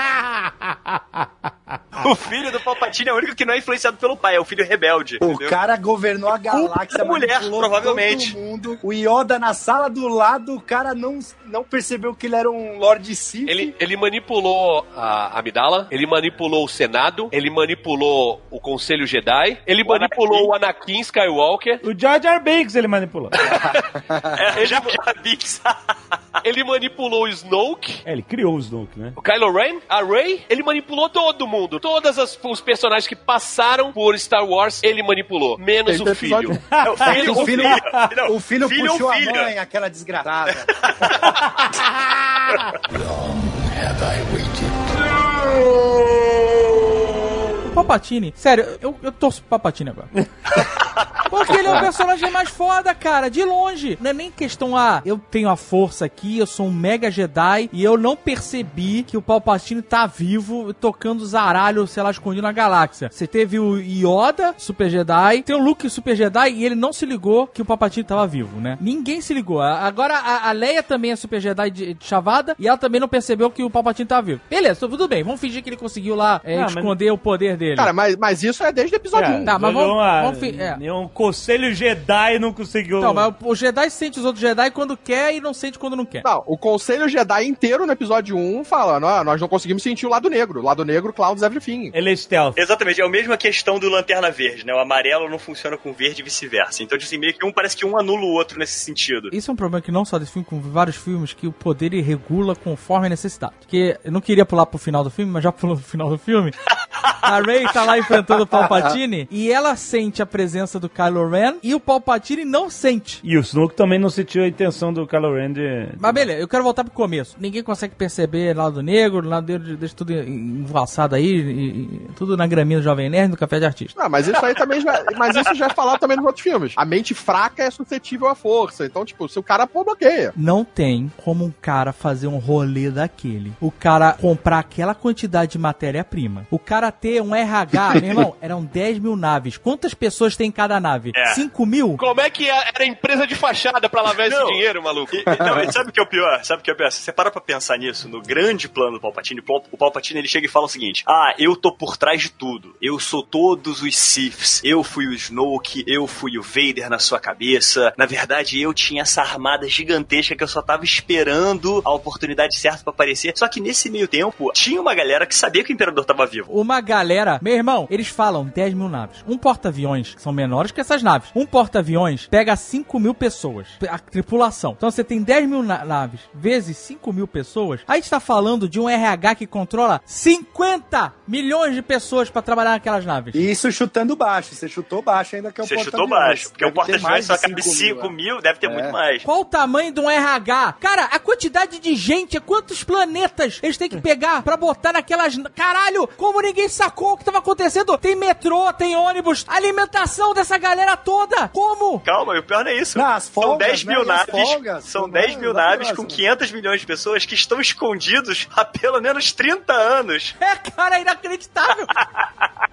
(laughs) o filho do Palpatine é o único que não é influenciado pelo pai, é o filho rebelde. O entendeu? cara governou a galáxia, mulher, provavelmente. todo mundo. O Yoda na sala do lado, o cara não, não percebeu que ele era um Lord Sith. Ele, ele manipulou a Amidala, ele manipulou o Senado, ele manipulou o Conselho Jedi, ele manipulou o Anakin Skywalker, O Jar Jar Binks ele manipulou. (laughs) É, (laughs) já, já vi que ele manipulou o Snoke. É, ele criou o Snoke, né? O Kylo Ren, a Rey, ele manipulou todo mundo. Todos as- os personagens que passaram por Star Wars, ele manipulou. Menos o episódio. filho. (laughs) É, o filho, O filho, Não, o filho, filho puxou ou filha? a mãe, aquela desgraçada. (laughs) O Palpatine, sério, eu, eu torço pro Palpatine agora. (laughs) Porque ele é o personagem mais foda, cara, de longe. Não é nem questão, ah, eu tenho a força aqui, eu sou um mega Jedi e eu não percebi que o Palpatine tá vivo tocando zaralho, sei lá, escondido na galáxia. Você teve o Yoda, Super Jedi, tem o Luke, Super Jedi, e ele não se ligou que o Palpatine tava vivo, né? Ninguém se ligou. Agora a, a Leia também é Super Jedi de, de chavada e ela também não percebeu que o Palpatine tava vivo. Beleza, tudo bem, vamos fingir que ele conseguiu lá é, Não, mas- esconder o poder dele. Cara, mas, mas isso é desde o episódio 1. Tá, mas vamos- uma- vamos fi- é. Nenhum conselho Jedi não conseguiu. Não, mas o Jedi sente os outros Jedi quando quer e não sente quando não quer. Não, o Conselho Jedi inteiro no episódio 1 fala, "Nó- nós não conseguimos sentir o lado negro. O lado negro, clouds everything. Ele é stealth. Exatamente, é a mesma questão do Lanterna Verde, né? O amarelo não funciona com o verde e vice-versa. Então, assim, meio que um parece que um anula o outro nesse sentido. Isso é um problema que não só desse filme, com vários filmes, que o poder ele regula conforme a necessidade. Porque eu não queria pular pro final do filme, mas já pulou pro final do filme. (laughs) A Rey tá lá enfrentando o (laughs) Palpatine e ela sente a presença do Kylo Ren e o Palpatine não sente. E o Snoke também não sentiu a intenção do Kylo Ren de... Mas beleza, eu quero voltar pro começo. Ninguém consegue perceber lado negro, lado negro deixa tudo envaçado aí, e- e- tudo na graminha do Jovem Nerd, no café de artista. Ah, mas isso aí também já, (laughs) mas isso já é falado também nos outros filmes. A mente fraca é suscetível à força. Então, tipo, se o cara pô, bloqueia. Não tem como um cara fazer um rolê daquele. O cara comprar aquela quantidade de matéria-prima. O cara ter um RH, (laughs) meu irmão, eram 10 mil naves. Quantas pessoas tem em cada nave? É. 5 mil? Como é que era empresa de fachada pra lavar esse Não. dinheiro, maluco? E- e- não, e sabe o que é o pior? Sabe o que é o pior? Se você para pra pensar nisso, no grande plano do Palpatine, o Pal- o Palpatine ele chega e fala o seguinte: Ah, eu tô por trás de tudo. Eu sou todos os Siths. Eu fui o Snoke, eu fui o Vader na sua cabeça. Na verdade, eu tinha essa armada gigantesca que eu só tava esperando a oportunidade certa pra aparecer. Só que nesse meio tempo, tinha uma galera que sabia que o Imperador tava vivo. Uma galera, meu irmão, eles falam 10 mil naves. Um porta-aviões, que são menores que essas naves. Um porta-aviões pega 5 mil pessoas. A tripulação. Então você tem 10 mil na- naves vezes 5 mil pessoas. A gente tá falando de um RH que controla 50 milhões de pessoas pra trabalhar naquelas naves. E Isso chutando baixo. Você chutou baixo ainda que é o Você chutou porta-aviões. baixo, porque o Deve porta-aviões só de cabe 5 5 mil, mil, deve ter É. muito mais. Qual o tamanho de um RH? Cara, a quantidade de gente, quantos planetas eles têm que pegar pra botar naquelas. Caralho, como ninguém sacou que tava acontecendo? Tem metrô, tem ônibus, alimentação dessa galera toda. Como? Calma, e o pior não é isso. Não, as são folgas, 10 né? mil as naves. folgas, são são 10 mil naves com próximas. 500 milhões de pessoas que estão escondidos há pelo menos 30 anos. (laughs) É, cara, inacreditável. (laughs)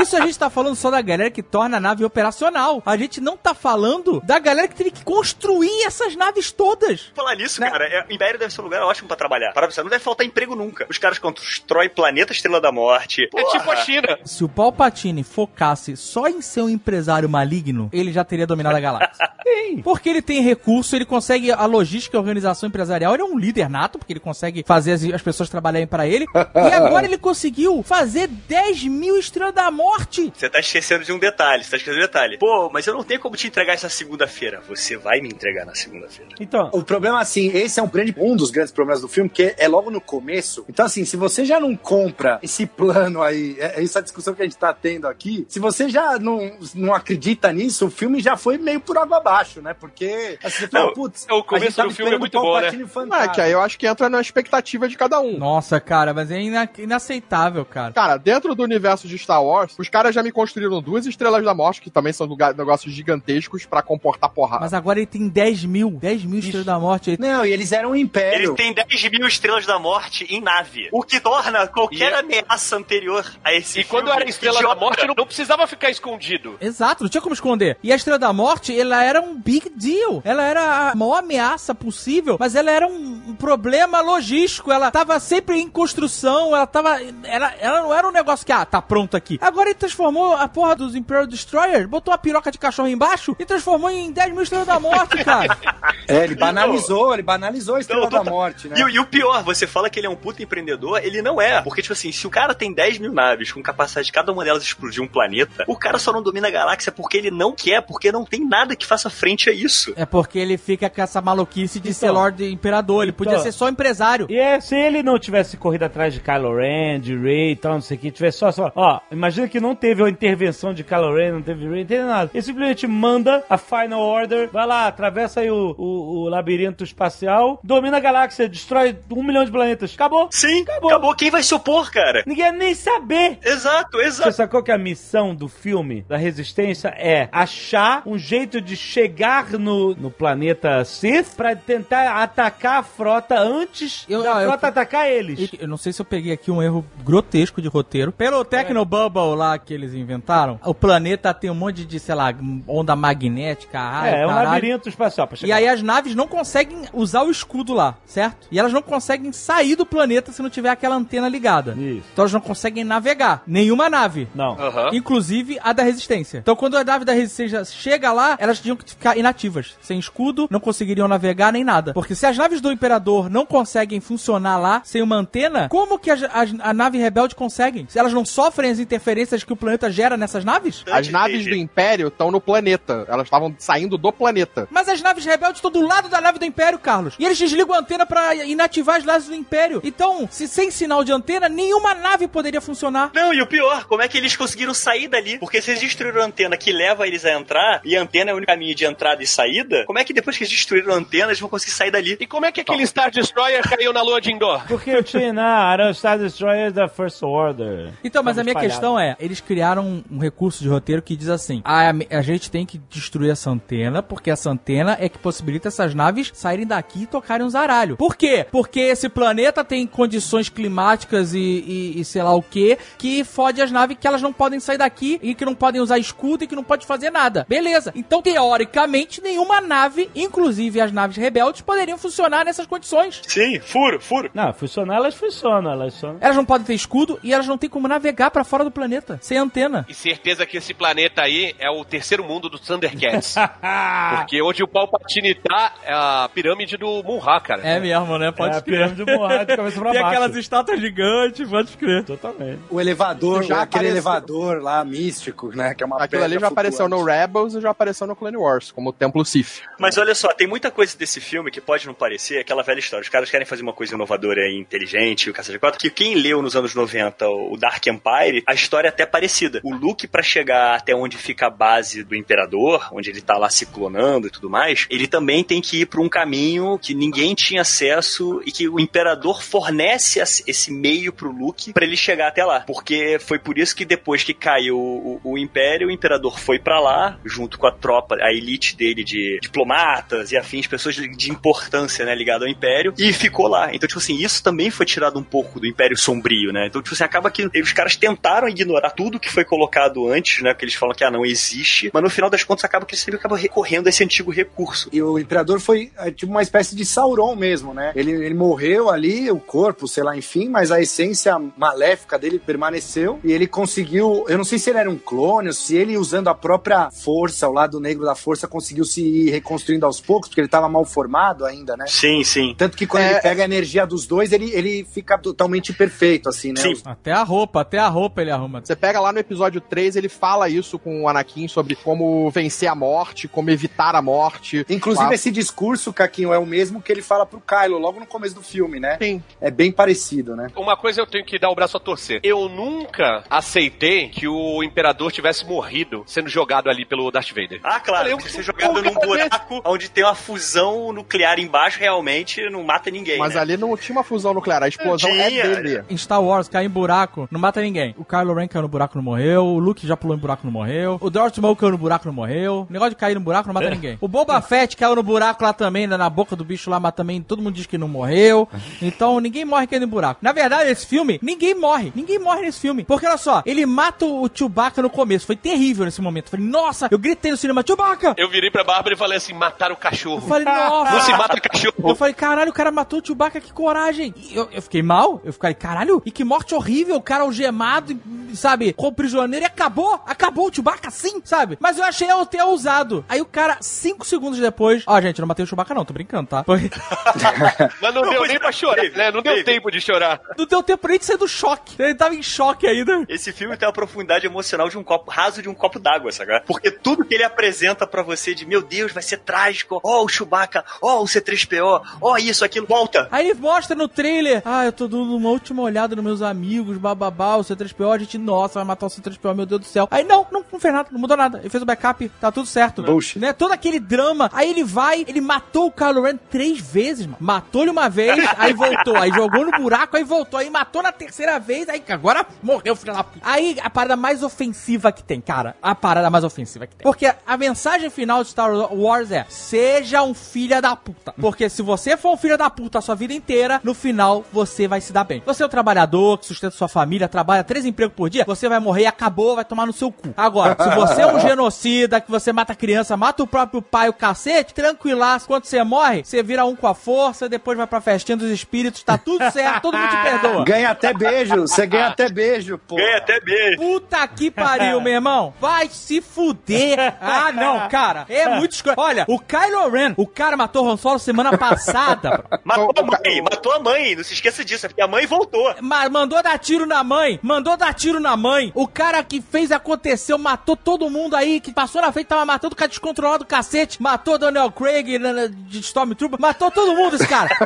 Isso a gente tá falando só da galera que torna a nave operacional. A gente não tá falando da galera que teve que construir essas naves todas. Falar nisso, Não. cara, é, o Império deve ser um lugar ótimo pra trabalhar. Para pensar, não deve faltar emprego nunca. Os caras constroem planeta Estrela da Morte. É tipo a China. Se o Palpatine focasse só em ser um empresário maligno, ele já teria dominado a galáxia. (laughs) Porque ele tem recurso, ele consegue a logística e a organização empresarial, ele é um líder nato, porque ele consegue fazer as, as pessoas trabalharem pra ele. E agora ele conseguiu fazer 10 mil estrelas da morte. Você tá esquecendo de um detalhe, você tá esquecendo de um detalhe. Pô, mas eu não tenho como te entregar essa segunda-feira. Você vai me entregar na segunda-feira. Então, O problema, assim, esse é um, grande, um dos grandes problemas do filme, que é logo no começo. Então, assim, se você já não compra esse plano aí, é, é isso a discussão que a gente tá tendo aqui, se você já não, não acredita nisso, o filme já foi meio por água abaixo, né? Porque, assim, você fala, putz, o começo a gente tava do filme é muito bom, né? Palpatine Ah, fantasma. que aí eu acho que entra na expectativa de cada um. Nossa, cara, mas é ina- inaceitável, cara. Cara, dentro do universo de Star Wars, os caras já me construíram duas estrelas da morte, que também são lugar- negócios gigantescos pra comportar porrada. Mas agora ele tem 10 mil. 10 mil estrelas da morte. Não, e eles eram um império. Ele tem 10 mil estrelas da morte em nave. O que torna qualquer E- ameaça anterior a esse E quando filme era Estrela idiota. da Morte, não, não precisava ficar escondido. Exato, não tinha como esconder. E a Estrela da Morte, ela era um big deal. Ela era a maior ameaça possível, mas ela era um, um problema logístico. Ela tava sempre em construção, ela tava. Ela, ela não era um negócio que, ah, tá pronto exército aqui. Agora ele transformou a porra dos Imperial Destroyers, botou a piroca de cachorro embaixo e transformou em 10 mil estrelas da morte, cara. (laughs) É, ele banalizou, ele banalizou a Estrela Não, da total. Morte, né? E, o- e o pior, você fala que ele é um puta empreendedor, ele não é. Porque, tipo assim, se o cara tem 10 mil naves com capacidade de cada uma delas explodir um planeta, o cara só não domina a galáxia porque ele não quer, porque não tem nada que faça frente a isso. É porque ele fica com essa maluquice de ser Então. Lorde Imperador. Ele podia Então. ser só empresário. E é, se ele não tivesse corrido atrás de Kylo Ren, de Rey e tal, não sei o que, tivesse só, só. Ó, imagina que não teve a intervenção de Kylo Ren, não teve não teve nada. Ele simplesmente manda a Final Order, vai lá, atravessa aí o, o, o labirinto espacial, domina a galáxia, destrói um milhão de planetas. Acabou. Sim, Acabou. acabou. Quem vai se opor, cara? Ninguém ia nem saber. Exato, Você exato. sacou que a missão do filme da Resistência é achar um jeito de chegar no, no planeta Sith pra tentar atacar a frota antes Eu- da ah, eu- frota atacar eles. E- Eu não sei se eu peguei aqui um erro grotesco de roteiro. Pelo Tecnobubble lá que eles inventaram, o planeta tem um monte de, sei lá, onda magnética, raio, é, é um caralho. labirinto espacial pra chegar. E aí as naves não conseguem usar o escudo lá, certo? E elas não conseguem sair do planeta se não tiver aquela antena ligada. Isso. Então elas não conseguem navegar. Nenhuma nave. Não. Inclusive a da resistência. Então, quando a nave da resistência chega lá, elas tinham que ficar inativas. Sem escudo, não conseguiriam navegar nem nada. Porque se as naves do Imperador não conseguem funcionar lá sem uma antena, como que as- as- a, nave rebelde conseguem? Se elas não sofrem as interferências que o planeta gera nessas naves? As naves do Império estão no planeta. Elas estavam saindo do planeta. Mas as naves rebeldes estão do lado da nave do Império, Carlos. E eles desligam a antena pra inativar as naves do Império. Então, se sem sinal de antena, nenhuma nave poderia funcionar. Não, e o pior, como é que eles conseguiram sair dali? Porque se eles destruíram a antena que leva eles a entrar, e a antena é o único caminho de entrada e saída, como é que depois que eles destruíram a antena, eles vão conseguir sair dali? E como é que aquele Star Destroyer caiu na lua de Endor? Porque eu tinha, não, era o Star Destroyer da First Order. Então, mas Tava a minha. Questão é, eles criaram um, um recurso de roteiro que diz assim, a, a gente tem que destruir essa antena, porque essa antena é que possibilita essas naves saírem daqui e tocarem um zaralho. Por quê? Porque esse planeta tem condições climáticas e, e- e sei lá o que, que fode as naves que elas não podem sair daqui e que não podem usar escudo e que não pode fazer nada. Beleza. Então, teoricamente, nenhuma nave, inclusive as naves rebeldes, poderiam funcionar nessas condições. Sim, furo, furo. Não, funcionar elas funcionam, elas são... Elas não podem ter escudo e elas não têm como navegar pra fora do planeta, sem antena. E certeza que esse planeta aí é o terceiro mundo do Thundercats. (laughs) Porque onde o Palpatine tá é a pirâmide do Munra, cara. É mesmo, né? Pode é a crer. pirâmide do Morra de cabeça pra (laughs) Tem baixo. aquelas estátuas gigantes, pode crer. Totalmente. O elevador, Já aquele apareceu. elevador lá, místico, né? Que é uma Aquilo ali já apareceu no flutuante. Rebels e já apareceu no Clone Wars, como o Templo Sith. Mas olha só, tem muita coisa desse filme que pode não parecer aquela velha história. Os caras querem fazer uma coisa inovadora e inteligente, o cacete de quatro, que quem leu nos anos 90 o Dark Empire, a história é até parecida. O Luke, pra chegar até onde fica a base do Imperador, onde ele tá lá se clonando e tudo mais, ele também tem que ir por um caminho que ninguém tinha acesso e que o Imperador fornece esse meio pro Luke pra ele chegar até lá. Porque foi por isso que depois que caiu o, o Império, o Imperador foi pra lá, junto com a tropa, a elite dele de diplomatas e afins, pessoas de, de importância, né, ligado ao Império, e ficou lá. Então, tipo assim, isso também foi tirado um pouco do Império Sombrio, né? Então, tipo assim, acaba que os caras tentaram ignorar tudo que foi colocado antes, né? Porque eles falam que, ah, não existe, mas no final das contas acaba que eles sempre acabam recorrendo a esse antigo recurso. E o imperador foi é, tipo uma espécie de Sauron mesmo, né? Ele, ele morreu ali, o corpo, sei lá, enfim, mas a essência maléfica dele permaneceu e ele conseguiu. Eu não sei se ele era um clone, ou se ele, usando a própria força, o lado negro da força, conseguiu se ir reconstruindo aos poucos, porque ele tava mal formado ainda, né? Sim, sim. Tanto que quando É, ele pega a energia dos dois, ele, ele fica totalmente perfeito, assim, né? Sim. Até a roupa, até a roupa ele arruma. Você pega lá no episódio 3, ele fala isso com o Anakin sobre como vencer a morte, como evitar a morte. Inclusive, esse discurso, Caquinho, é o mesmo que ele fala pro Kylo logo no começo do filme, né? Sim. É bem parecido, né? Uma coisa eu tenho que dar o braço a torcer. Eu nunca aceitei que o Imperador tivesse morrido sendo jogado ali pelo Darth Vader. Ah, claro, eu- ser jogado num buraco onde tem uma fusão nuclear embaixo realmente não mata ninguém. Mas né? ali não tinha uma fusão nuclear, a explosão Tinha. é dele. Em Star Wars, cair em buraco, não mata ninguém. O Kylo Ren caiu no buraco, não morreu. O Luke já pulou em buraco, não morreu. O Darth Maul caiu no buraco, não morreu. O negócio de cair no buraco não mata ninguém. O Boba Fett caiu no buraco lá também, na boca do bicho lá, mas também todo mundo diz que não morreu. Então ninguém morre caindo em buraco. Na verdade, esse filme, ninguém morre. Ninguém morre nesse filme. Porque olha só, ele mata o Chewbacca no começo. Foi terrível nesse momento. Falei, nossa, eu gritei no cinema, Chewbacca! Eu virei pra Bárbara e falei assim: mataram o Eu cachorro. falei, nossa. Não se mata cachorro. Eu falei, caralho, o cara matou o Chewbacca, que coragem. E eu, eu fiquei mal, eu fiquei, caralho, e que morte horrível, o cara algemado, sabe, com o prisioneiro e acabou. Acabou o Chewbacca assim, sabe? Mas eu achei até ousado. Aí o cara, cinco segundos depois, ó, gente, eu não matei o Chewbacca não, tô brincando, tá? Foi- (laughs) Mas não, deu nem pra chorar, né? Não deu tempo de chorar. Não deu tempo nem de sair do choque. Ele tava em choque ainda. Esse filme tem uma profundidade emocional de um copo raso de um copo d'água, sabe? Porque tudo que ele apresenta pra você de meu Deus, vai ser trágico. Ó, o Chewbacca, ó, o C3PO, ó, isso, aquilo, volta. Aí ele mostra no trailer, ah, eu tô dando uma última olhada nos meus amigos, bababá, o C3PO, a gente, nossa, vai matar o C3PO, meu Deus do céu. Aí não, não, não fez nada, não mudou nada. Ele fez o backup, tá tudo certo. Bullshit. Né? Todo aquele drama. Aí ele vai, ele matou o Kylo Ren três vezes, mano. Matou-lhe uma vez, (laughs) aí voltou. Aí jogou no buraco, aí voltou. Aí matou na terceira vez, aí agora morreu, filho da puta. Aí a parada mais ofensiva que tem, cara. A parada mais ofensiva que tem. Porque a mensagem final de Star Wars é: seja um filho da puta. Porque se você for um filho da puta a sua vida inteira, no final você vai se dar bem. Você é um trabalhador que sustenta sua família, trabalha três empregos por dia, você vai morrer e acabou, vai tomar no seu cu. Agora, se você é um (laughs) genocida, que você mata criança, mata o próprio pai, o cacete, tranquilaço. Quando você morre, você vira um com a força, depois vai pra festinha dos espíritos, tá tudo certo, todo mundo te perdoa. Ganha até beijo, você ganha até beijo, pô. Ganha até beijo. Puta que pariu, meu irmão. Vai se fuder. Ah, não, cara. É muito escroto. Olha, o Kylo Ren, o cara matou o Han Solo semana passada. bro. Matou a mãe, matou a mãe, não se esqueça disso, é porque a mãe voltou. Ma- mandou dar tiro na mãe. Mandou dar tiro na mãe. O cara que fez acontecer, matou todo mundo aí, que passou na frente, tava matando o cara descontrolado do cacete. Matou Daniel Craig né, né, de Stormtrooper. Matou todo mundo esse cara. (laughs)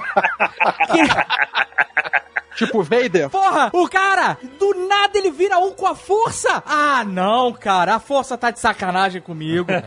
Que- Tipo Vader. Porra, o cara, do nada ele vira um com a força. Ah, não, cara, a força tá de sacanagem comigo. (laughs)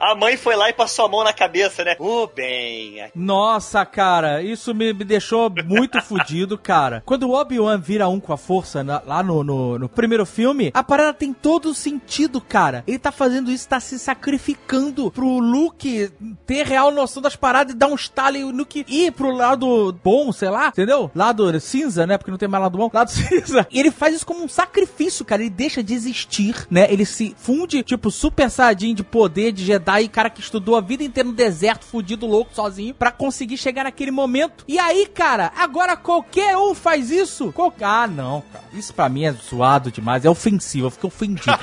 A mãe foi lá e passou a mão na cabeça, né? Ô, bem. Nossa, cara, isso me, me deixou muito (laughs) fudido, cara. Quando o Obi-Wan vira um com a força na- lá no, no, no primeiro filme, a parada tem todo sentido, cara. Ele tá fazendo isso, tá se sacrificando pro Luke ter real noção das paradas e dar um estalo e o Luke ir pro lado bom, sei lá, entendeu? Lado cinza, né? Porque não tem mais lado bom. Lado (laughs) cinza. E ele faz isso como um sacrifício, cara. Ele deixa de existir, né? Ele se funde, tipo, super saiyajin de poder de Jedi, cara que estudou a vida inteira no deserto, fudido, louco, sozinho, pra conseguir chegar naquele momento. E aí, cara, agora qualquer um faz isso? Qual... Ah, não, cara. Isso pra mim é zoado demais, é ofensivo, eu fiquei ofendido. (laughs)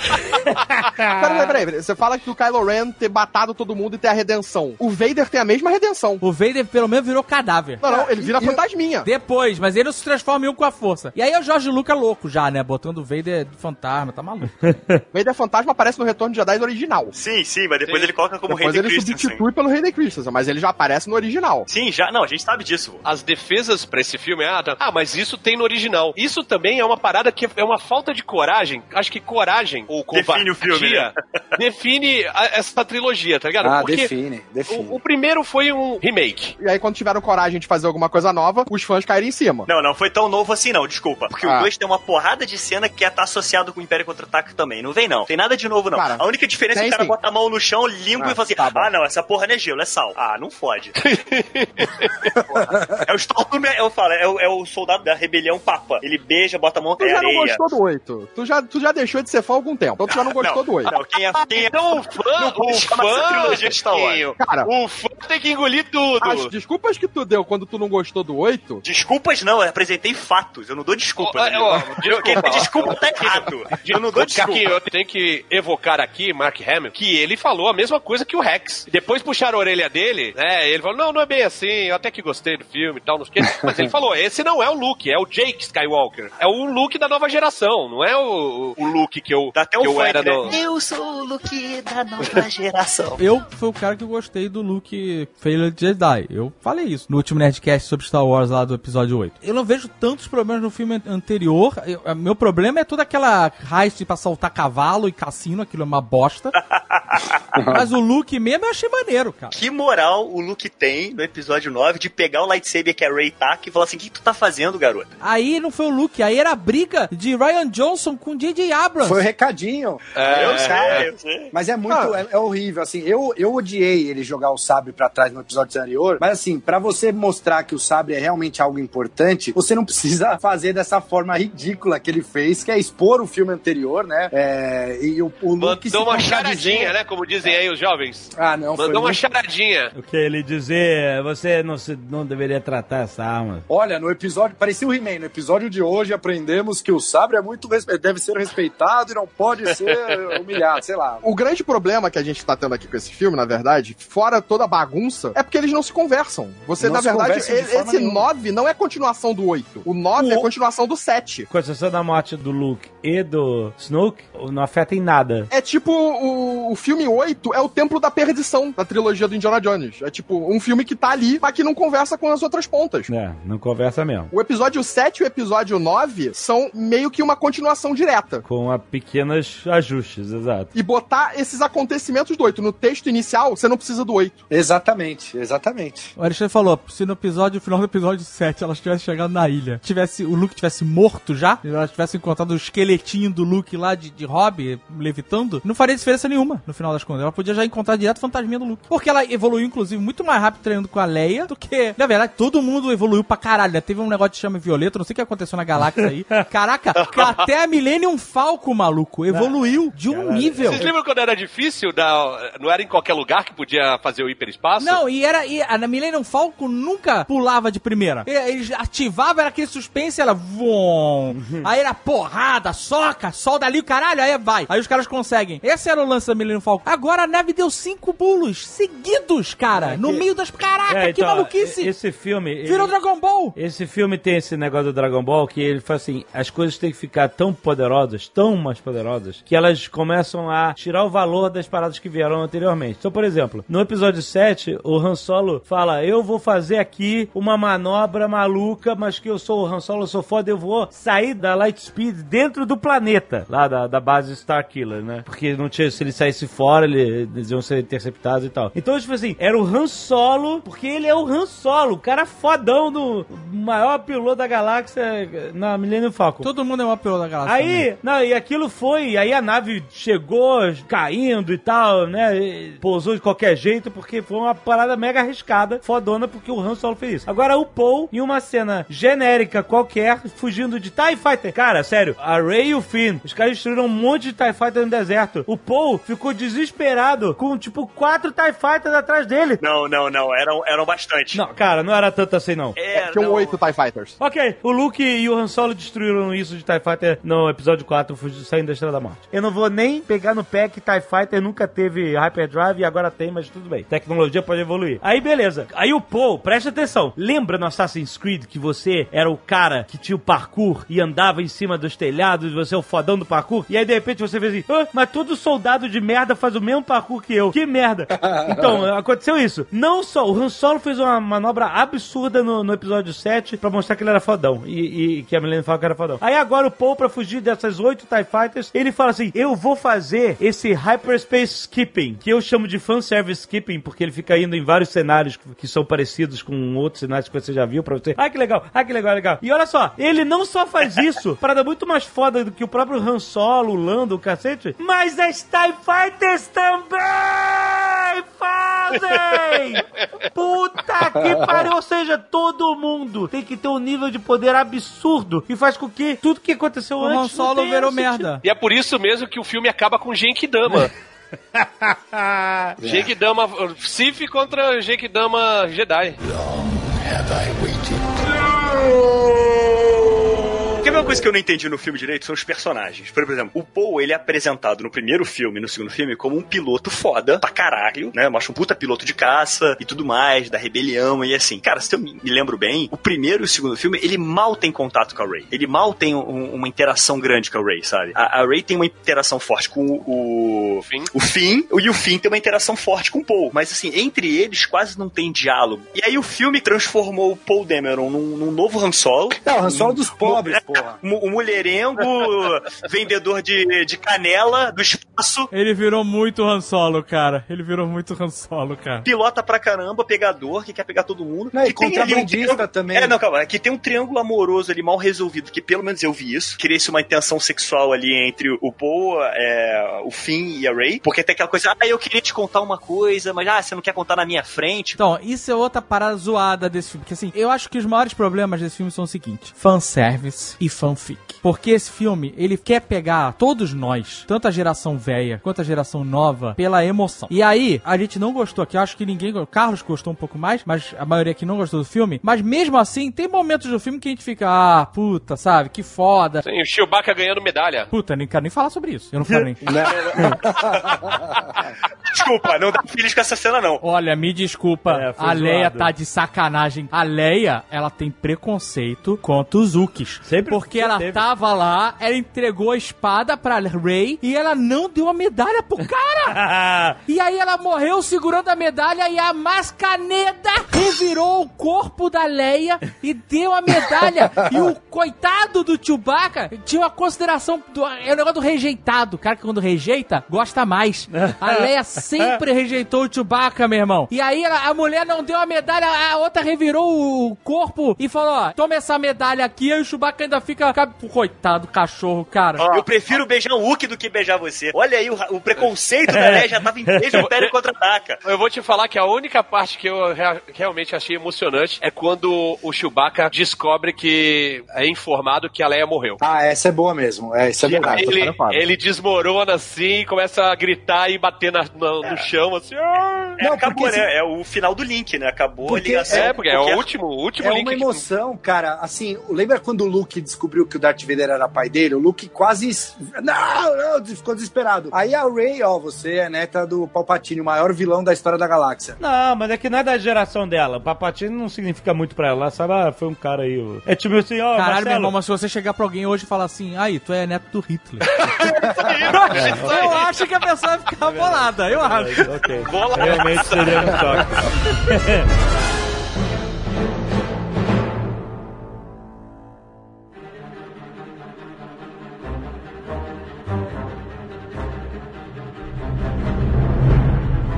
Peraí, peraí, peraí. Você fala que o Kylo Ren ter matado todo mundo e ter a redenção. O Vader tem a mesma redenção. o Vader pelo menos virou cadáver. Não, não, ele vira E- fantasminha. Depois, mas ele não se transforma em um com a força. E aí é o Jorge Lucas louco já, né? Botando o Vader de fantasma, tá maluco. (laughs) Vader fantasma aparece no Retorno de Jedi original. Sim, sim, mas depois Sim. ele coloca como Depois rei de ele Christensen. substitui pelo Rei de Christensen, mas ele já aparece no original. Sim, já. Não, a gente sabe disso. As defesas pra esse filme, ah, tá- ah, mas isso tem no original. Isso também é uma parada que é uma falta de coragem. Acho que coragem ou Define o filme, né? covardia (laughs) define a- essa trilogia, tá ligado? Ah, Porque define, define. o, o primeiro foi um remake. E aí, quando tiveram coragem de fazer alguma coisa nova, os fãs caíram em cima. Não, não foi tão novo assim, não, desculpa. Porque Ah. o 2 tem uma porrada de cena que tá associado com o Império Contra-Ataque também. Não vem, não. Tem nada de novo, não. Cara, a única diferença é que o cara sim. bota a mão no chão, limpa Ah, e fala assim: tá ah, não, essa porra não é gelo, é sal. Ah, não fode. (laughs) é o Stormtrooper, eu falo, é o, é o soldado da rebelião Papa. Ele beija, bota a mão Tu é já não areia. gostou do 8. Tu já, tu já deixou de ser fã há algum tempo. Então tu já não gostou do 8. Não, quem é, quem é Então o fã, Não o fã, trilogia de Star Wars. Chiquinho, Cara. o fã tem que engolir tudo. As desculpas que tu deu quando tu não gostou do 8, Desculpas não, eu apresentei fatos. Eu não dou desculpa. Né, ó, meu? desculpa, desculpa tá errado. Eu não dou desculpa. Caquinho, eu tenho que evocar aqui Mark Hamill, que ele falou a mesma coisa que o Rex. Depois puxaram a orelha dele, né? Ele falou: não, não é bem assim, eu até que gostei do filme e tal, não sei o quê. (laughs) Mas ele falou: esse não é o Luke, é o Jake Skywalker. É o Luke da nova geração, não é o, o Luke que eu, Dá até que um eu era né? no. Eu sou o Luke da nova geração. Eu fui o cara que gostei do Luke Failure Jedi. Eu falei isso no último Nerdcast sobre Star Wars lá do episódio 8. Eu não vejo tantos problemas no filme anterior. Eu- meu problema é toda aquela heist pra soltar cavalo e cassino, aquilo é uma bosta. (laughs) Mas o Luke mesmo eu achei maneiro, cara. Que moral o Luke tem no episódio 9 de pegar o lightsaber que a Rey taca e falar assim: o que tu tá fazendo, garota? Aí não foi o Luke, aí era a briga de Ryan Johnson com J.J. Abrams. Foi o recadinho. É, eu sei, eu sei. Mas é muito, é, é horrível, assim, eu, eu odiei ele jogar o sabre pra trás no episódio anterior, mas assim, pra você mostrar que o sabre é realmente algo importante, você não precisa fazer dessa forma ridícula que ele fez, que é expor o filme anterior, né, é, e o, o Luke Mandou uma charadinha, né? Como diz dizem aí os jovens? Ah, não, Mandou uma muito- charadinha. O que ele dizer, você não, se, não deveria tratar essa arma. Olha, no episódio, parecia o He-Man, no episódio de hoje aprendemos que o sabre é muito respe- deve ser respeitado e não pode ser (laughs) humilhado, sei lá. O grande problema que a gente tá tendo aqui com esse filme, na verdade, fora toda a bagunça, é porque eles não se conversam. Você, Não na verdade, esse nenhuma. 9 não é continuação do 8. O 9 é O- continuação do 7. Com exceção da morte do Luke e do Snoke, não afeta em nada. É tipo o, o filme 8 é o Templo da Perdição da trilogia do Indiana Jones. É tipo um filme que tá ali, mas que não conversa com as outras pontas. É, não conversa mesmo. O episódio 7 e o episódio 9 são meio que uma continuação direta. Com a pequenos ajustes, exato. E botar esses acontecimentos do 8 no texto inicial, você não precisa do 8. Exatamente, exatamente. O Alexandre falou, se no episódio, no final do episódio 7, elas tivessem chegado na ilha, tivesse, o Luke tivesse morto já, elas tivessem encontrado o esqueletinho do Luke lá de, de hobby, levitando, não faria diferença nenhuma, no final das contas. Ela podia já encontrar direto o fantasminha do Luke. Porque ela evoluiu, inclusive, muito mais rápido treinando com a Leia do que, na verdade, todo mundo evoluiu pra caralho. né? Teve um negócio de chama violeta, não sei o que aconteceu na galáxia aí. (laughs) Caraca, até a Millennium Falcon, maluco, evoluiu de um nível. Vocês lembram quando era difícil? Da... Não era em qualquer lugar que podia fazer o hiperespaço? Não, e era. E a Millennium Falcon nunca pulava de primeira. Eles ativavam, era aquele suspense, ela. Vom. Aí era porrada, soca, solda ali o caralho, aí vai. Aí os caras conseguem. Esse era o lance da Millennium Falcon. Agora a nave deu cinco pulos seguidos, cara. no meio das. Caraca, É, que então, maluquice! Esse filme. ele- Virou Dragon Ball! Esse filme tem esse negócio do Dragon Ball que ele fala assim: as coisas têm que ficar tão poderosas, tão mais poderosas, que elas começam a tirar o valor das paradas que vieram anteriormente. Então, por exemplo, no episódio 7, o Han Solo fala: Eu vou fazer aqui uma manobra maluca, mas que eu sou o Han Solo, eu sou foda, eu vou sair da Light Speed dentro do planeta, lá da, da base Starkiller, né? Porque não tinha, se ele saísse fora, ele- eles iam ser interceptados e tal. Então, tipo assim, era o Han Solo, porque ele é o Han Solo, o cara fodão do maior piloto da galáxia na Millennium Falcon. Todo mundo é uma piloto da galáxia. Aí, não, e aquilo foi, aí a nave chegou caindo e tal, né? e Pousou de qualquer jeito, porque foi uma parada mega arriscada, fodona, porque o Han Solo fez isso. Agora o Paul, em uma cena genérica qualquer, fugindo de TIE Fighter. Cara, sério, a Rey e o Finn, os caras destruíram um monte de TIE Fighter no deserto. O Paul ficou desesperado com, tipo, quatro TIE Fighters atrás dele. Não, não, não. Eram, eram bastante. Não, cara, não era tanto assim, não. É, Tinham não. 8 TIE Fighters. Ok, o Luke e o Han Solo destruíram isso de TIE Fighter no episódio 4, fugindo- saindo da Estrela da Morte. Eu não vou nem pegar no pé que TIE Fighter nunca teve Hyperdrive e agora tem, mas tudo bem. Tecnologia pode evoluir. Aí beleza. Aí o Paul, presta atenção. Lembra no Assassin's Creed que você era o cara que tinha o parkour e andava em cima dos telhados, você é o fodão do parkour? E aí de repente você vê assim, ah, mas todo soldado de merda faz o mesmo parkour que eu. Que merda. (laughs) Então, aconteceu isso. Não só, o Han Solo fez uma manobra absurda no, no episódio 7 pra mostrar que ele era fodão. E, e que a Milene fala que era fodão. Aí agora o Paul, pra fugir dessas oito TIE Fighters, ele fala assim: Eu vou fazer esse Hyperspace Skipping, que eu chamo de fanservice skipping, porque ele fica indo em vários cenários que são parecidos com outros cenários que você já viu pra você. Ah, que legal, ah, que legal, legal. E olha só, ele não só faz (laughs) isso, parada muito mais foda do que o próprio Han Solo, o Lando, o cacete, mas as TIE Fighters também fazem! (laughs) Puta que pariu! Ou seja, todo mundo tem que ter um nível de poder absurdo que faz com que tudo que aconteceu O antes. Han não Solo virou merda. E é por isso mesmo que o filme acaba com Genkidama. (laughs) Genkidama Sith contra Genkidama Jedi. Quer uma coisa que eu não entendi no filme direito? São os personagens. Por exemplo, o Paul, ele é apresentado no primeiro filme e no segundo filme como um piloto foda pra caralho, né? Mostra um puta piloto de caça e tudo mais, da rebelião e assim. Cara, se eu me lembro bem, o primeiro e o segundo filme, ele mal tem contato com a Rey. Ele mal tem um- uma interação grande com a Rey, sabe? A, a Rey tem uma interação forte com o, o Finn. o Finn e o Finn tem uma interação forte com o Paul. Mas assim, entre eles quase não tem diálogo. E aí o filme transformou o Paul Dameron num, num novo Han Solo. Não, o Han Solo dos pobres, porra. O o mulherengo, (laughs) vendedor de, de canela do espaço, Ele virou muito Han Solo, cara. Ele virou muito Han Solo, cara. pilota pra caramba, pegador, que quer pegar todo mundo. Não, e que um contrabandista triângulo- também. É, não, calma, que tem um triângulo amoroso ali mal resolvido, que pelo menos eu vi isso. Cria-se uma intenção sexual ali entre o Paul, é, o Finn e a Ray. Porque tem aquela coisa, ah, eu queria te contar uma coisa, mas ah, você não quer contar na minha frente. Então, isso é outra parada zoada desse filme. Porque assim, eu acho que os maiores problemas desse filme são o seguinte: fanservice e fanfic. Porque esse filme, ele quer pegar todos nós, tanto a geração velha quanto a geração nova pela emoção. E aí, a gente não gostou aqui, eu acho que ninguém. O Carlos gostou um pouco mais, mas a maioria aqui não gostou do filme. Mas mesmo assim, tem momentos do filme que a gente fica, ah, puta, sabe? Que foda. Tem o Chewbacca ganhando medalha. Puta, nem quero nem falar sobre isso. Eu não quero nem. (laughs) (laughs) Desculpa, não dá feliz com essa cena, não. Olha, me desculpa, É, a Leia zoado. tá de sacanagem. A Leia, ela tem preconceito contra os Ukis. Sempre- Porque ela teve. tava lá, ela entregou a espada pra Rey e ela não deu a medalha pro cara. (laughs) E aí ela morreu segurando a medalha e a Mascaneda revirou o corpo da Leia e deu a medalha. (laughs) e o coitado do Chewbacca tinha uma consideração do, é o negócio do rejeitado. O cara que quando rejeita, gosta mais. A (laughs) Leia sempre rejeitou o Chewbacca, meu irmão. E aí ela- a mulher não deu a medalha, a outra revirou o corpo e falou, ó, toma essa medalha aqui. E o Chewbacca ainda fica, coitado do cachorro, cara. Eu prefiro beijar um Wookie do que beijar você. Olha aí, o, o preconceito da Leia já tava em desde o Império (laughs) Contra-Ataca. Eu vou te falar que a única parte que eu rea- realmente achei emocionante é quando o Chewbacca descobre que é informado que a Leia morreu. Ah, essa é boa mesmo. É, isso é verdade. ele, ele desmorona assim, começa a gritar e bater na- na- no chão, assim. "Ah!" É, Não, acabou, porque né? É o final do Link, né? Acabou Porque- a ligação. É, porque é o último, o último É link. uma que- emoção, cara. Assim, lembra quando o Luke descobriu que o Darth Vader era pai dele? O Luke quase. Não, não, ficou desesperado. Aí a Rey, ó, você é neta do Palpatine, o maior vilão da história da galáxia. Não, mas é que não é da geração dela. O Papatini não significa muito pra ela. Ela sabe, ah, foi um cara aí. ó. É tipo assim, ó, Caralho, meu Marcelo, irmão, mas se você chegar pra alguém hoje e falar assim, aí, tu é neto do Hitler. (laughs) eu acho que a pessoa vai ficar bolada, eu acho. Ok. Realmente seria um choque. (laughs)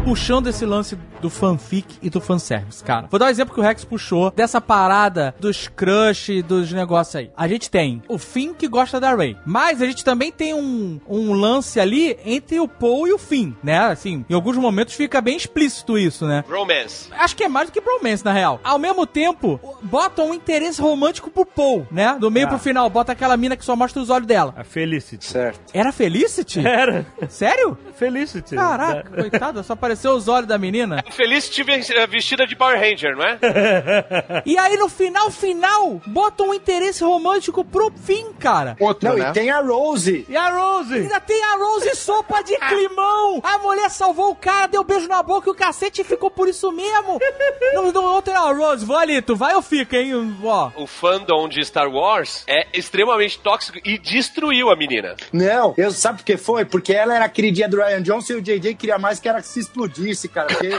Puxando esse lance do fanfic e do fanservice, cara. Vou dar um exemplo que o Rex puxou dessa parada dos crush, dos negócios aí. A gente tem o Finn que gosta da Rey, mas a gente também tem um, um lance ali entre o Paul e o Finn, né? Assim, em alguns momentos fica bem explícito isso, né? Romance. Acho que é mais do que bromance, na real. Ao mesmo tempo, botam um interesse romântico pro Paul, né? Do meio Ah. pro final, bota aquela mina que só mostra os olhos dela. A Felicity. Certo. Era Felicity? Era. Sério? Felicity. Caraca, coitada, só apareceu os olhos da menina. Felicity eh, vestida de Power Ranger, não é? (laughs) E aí no final, final, botam um interesse romântico pro fim, cara. Outro, Não, né? e tem a Rose. E a Rose? Ainda tem a Rose sopa de climão. A mulher salvou o cara, deu beijo na boca e o cacete ficou por isso mesmo. (laughs) No, no outro, ó, Rose, vou ali, tu vai ou fica, hein? Ó. O fandom de Star Wars é extremamente tóxico e destruiu a menina. Não, eu sabe por que foi? Porque ela era a queridinha do Ryan Johnson e o JJ queria mais que era que se explodisse, cara. Porque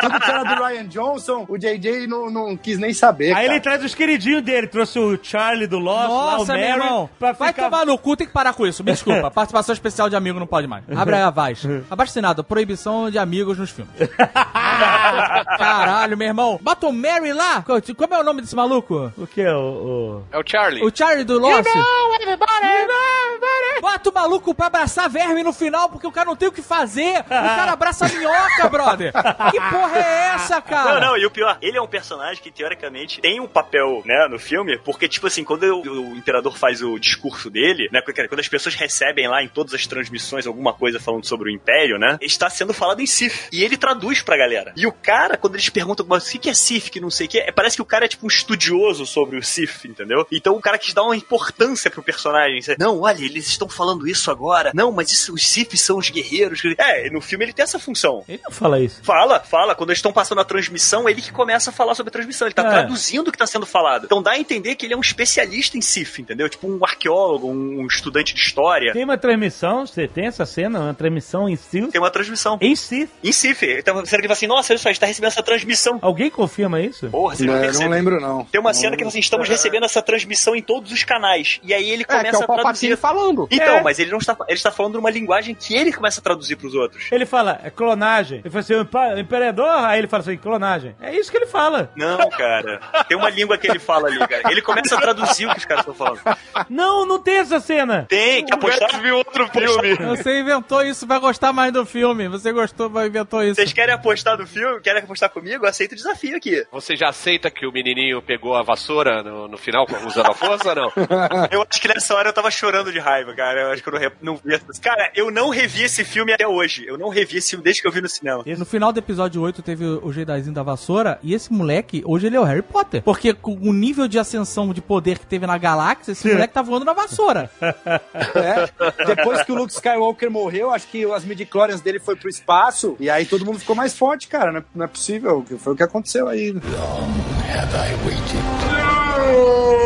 tudo que era do Ryan Johnson, o JJ não, não quis nem saber. Aí cara. ele traz os queridinhos dele. Trouxe o Charlie do Lost, lá, o Nossa, irmão. Pra Vai ficar... tomar no cu, tem que parar com isso. Me desculpa. (laughs) Participação especial de amigo não pode mais. Abre a voz. (laughs) Abaixo proibição de amigos nos filmes. (laughs) Caralho, meu irmão. Bota o Mary lá. Como é o nome desse maluco? O que? O, É o Charlie. O Charlie do Lost. Bota o maluco pra abraçar verme no final, porque o cara não tem o que fazer. O cara abraça a minhoca, brother. Que porra é essa, cara? Não, não, e o pior, ele é um personagem que teoricamente tem um papel, né, no filme, porque, tipo assim, quando o, o imperador faz o discurso dele, né, quando as pessoas recebem lá em todas as transmissões alguma coisa falando sobre o império, né, está sendo falado em Sith. E ele traduz pra galera. E o cara, quando eles perguntam, o que é Sith, que não sei o que, é, parece que o cara é tipo um estudioso sobre o Sith, entendeu? Então o cara quis dar uma importância pro personagem. Não, olha, eles estão falando isso agora. Não, mas isso, os Sith são os guerreiros. É, no filme ele tem essa função. Ele não fala isso. Fala, fala. Quando eles estão passando a transmissão, ele que começa a falar sobre a transmissão. Ele tá É. traduzindo o que tá sendo falado. Então dá a entender que ele é um especialista em Sith, entendeu? Tipo um arqueólogo, um estudante de história. Tem uma transmissão, você tem essa cena, uma transmissão em si. Tem uma transmissão. Em si. Em Sith. Então, será que ele fala assim, nossa, olha só, a gente tá recebendo essa transmissão. Alguém confirma isso? Porra, você Não, vai eu não lembro, não. Tem uma cena que assim, estamos recebendo essa transmissão em todos os canais. E aí ele É, que é começa o a traduzir. falando. Então, É. mas ele não está. Ele está falando numa linguagem que ele começa a traduzir pros outros. Ele fala, é clonagem. Ele fala assim, o imperador, aí ele fala assim, clonagem. É isso que ele fala. Não, cara. Tem uma língua que ele fala ali, cara. Ele começa a traduzir o que os caras estão falando. Não, não tem essa cena. Tem, que apostar. viu outro filme. Você inventou isso, vai gostar mais do filme. Você gostou, vai inventou isso. Vocês querem apostar no filme, querem apostar comigo? Aceita o desafio aqui. Você já aceita que o menininho pegou a vassoura no, no final usando a força ou não? (laughs) Eu acho que nessa hora eu tava chorando de raiva, cara. Eu acho que eu não, não vi. essa- Cara, eu não revi esse filme até hoje. Eu não revi esse filme desde que eu vi no cinema. No final do episódio 8 teve o Jedizinho da vassoura e esse moleque, hoje ele é o Harry Potter. Porque com o nível de ascensão de poder que teve na galáxia, esse moleque tá voando na vassoura. (laughs) É. Depois que o Luke Skywalker morreu, acho que as midichlorians dele foi pro espaço e aí todo mundo ficou mais forte, cara. Não é, não é possível. Foi o que aconteceu aí. Quero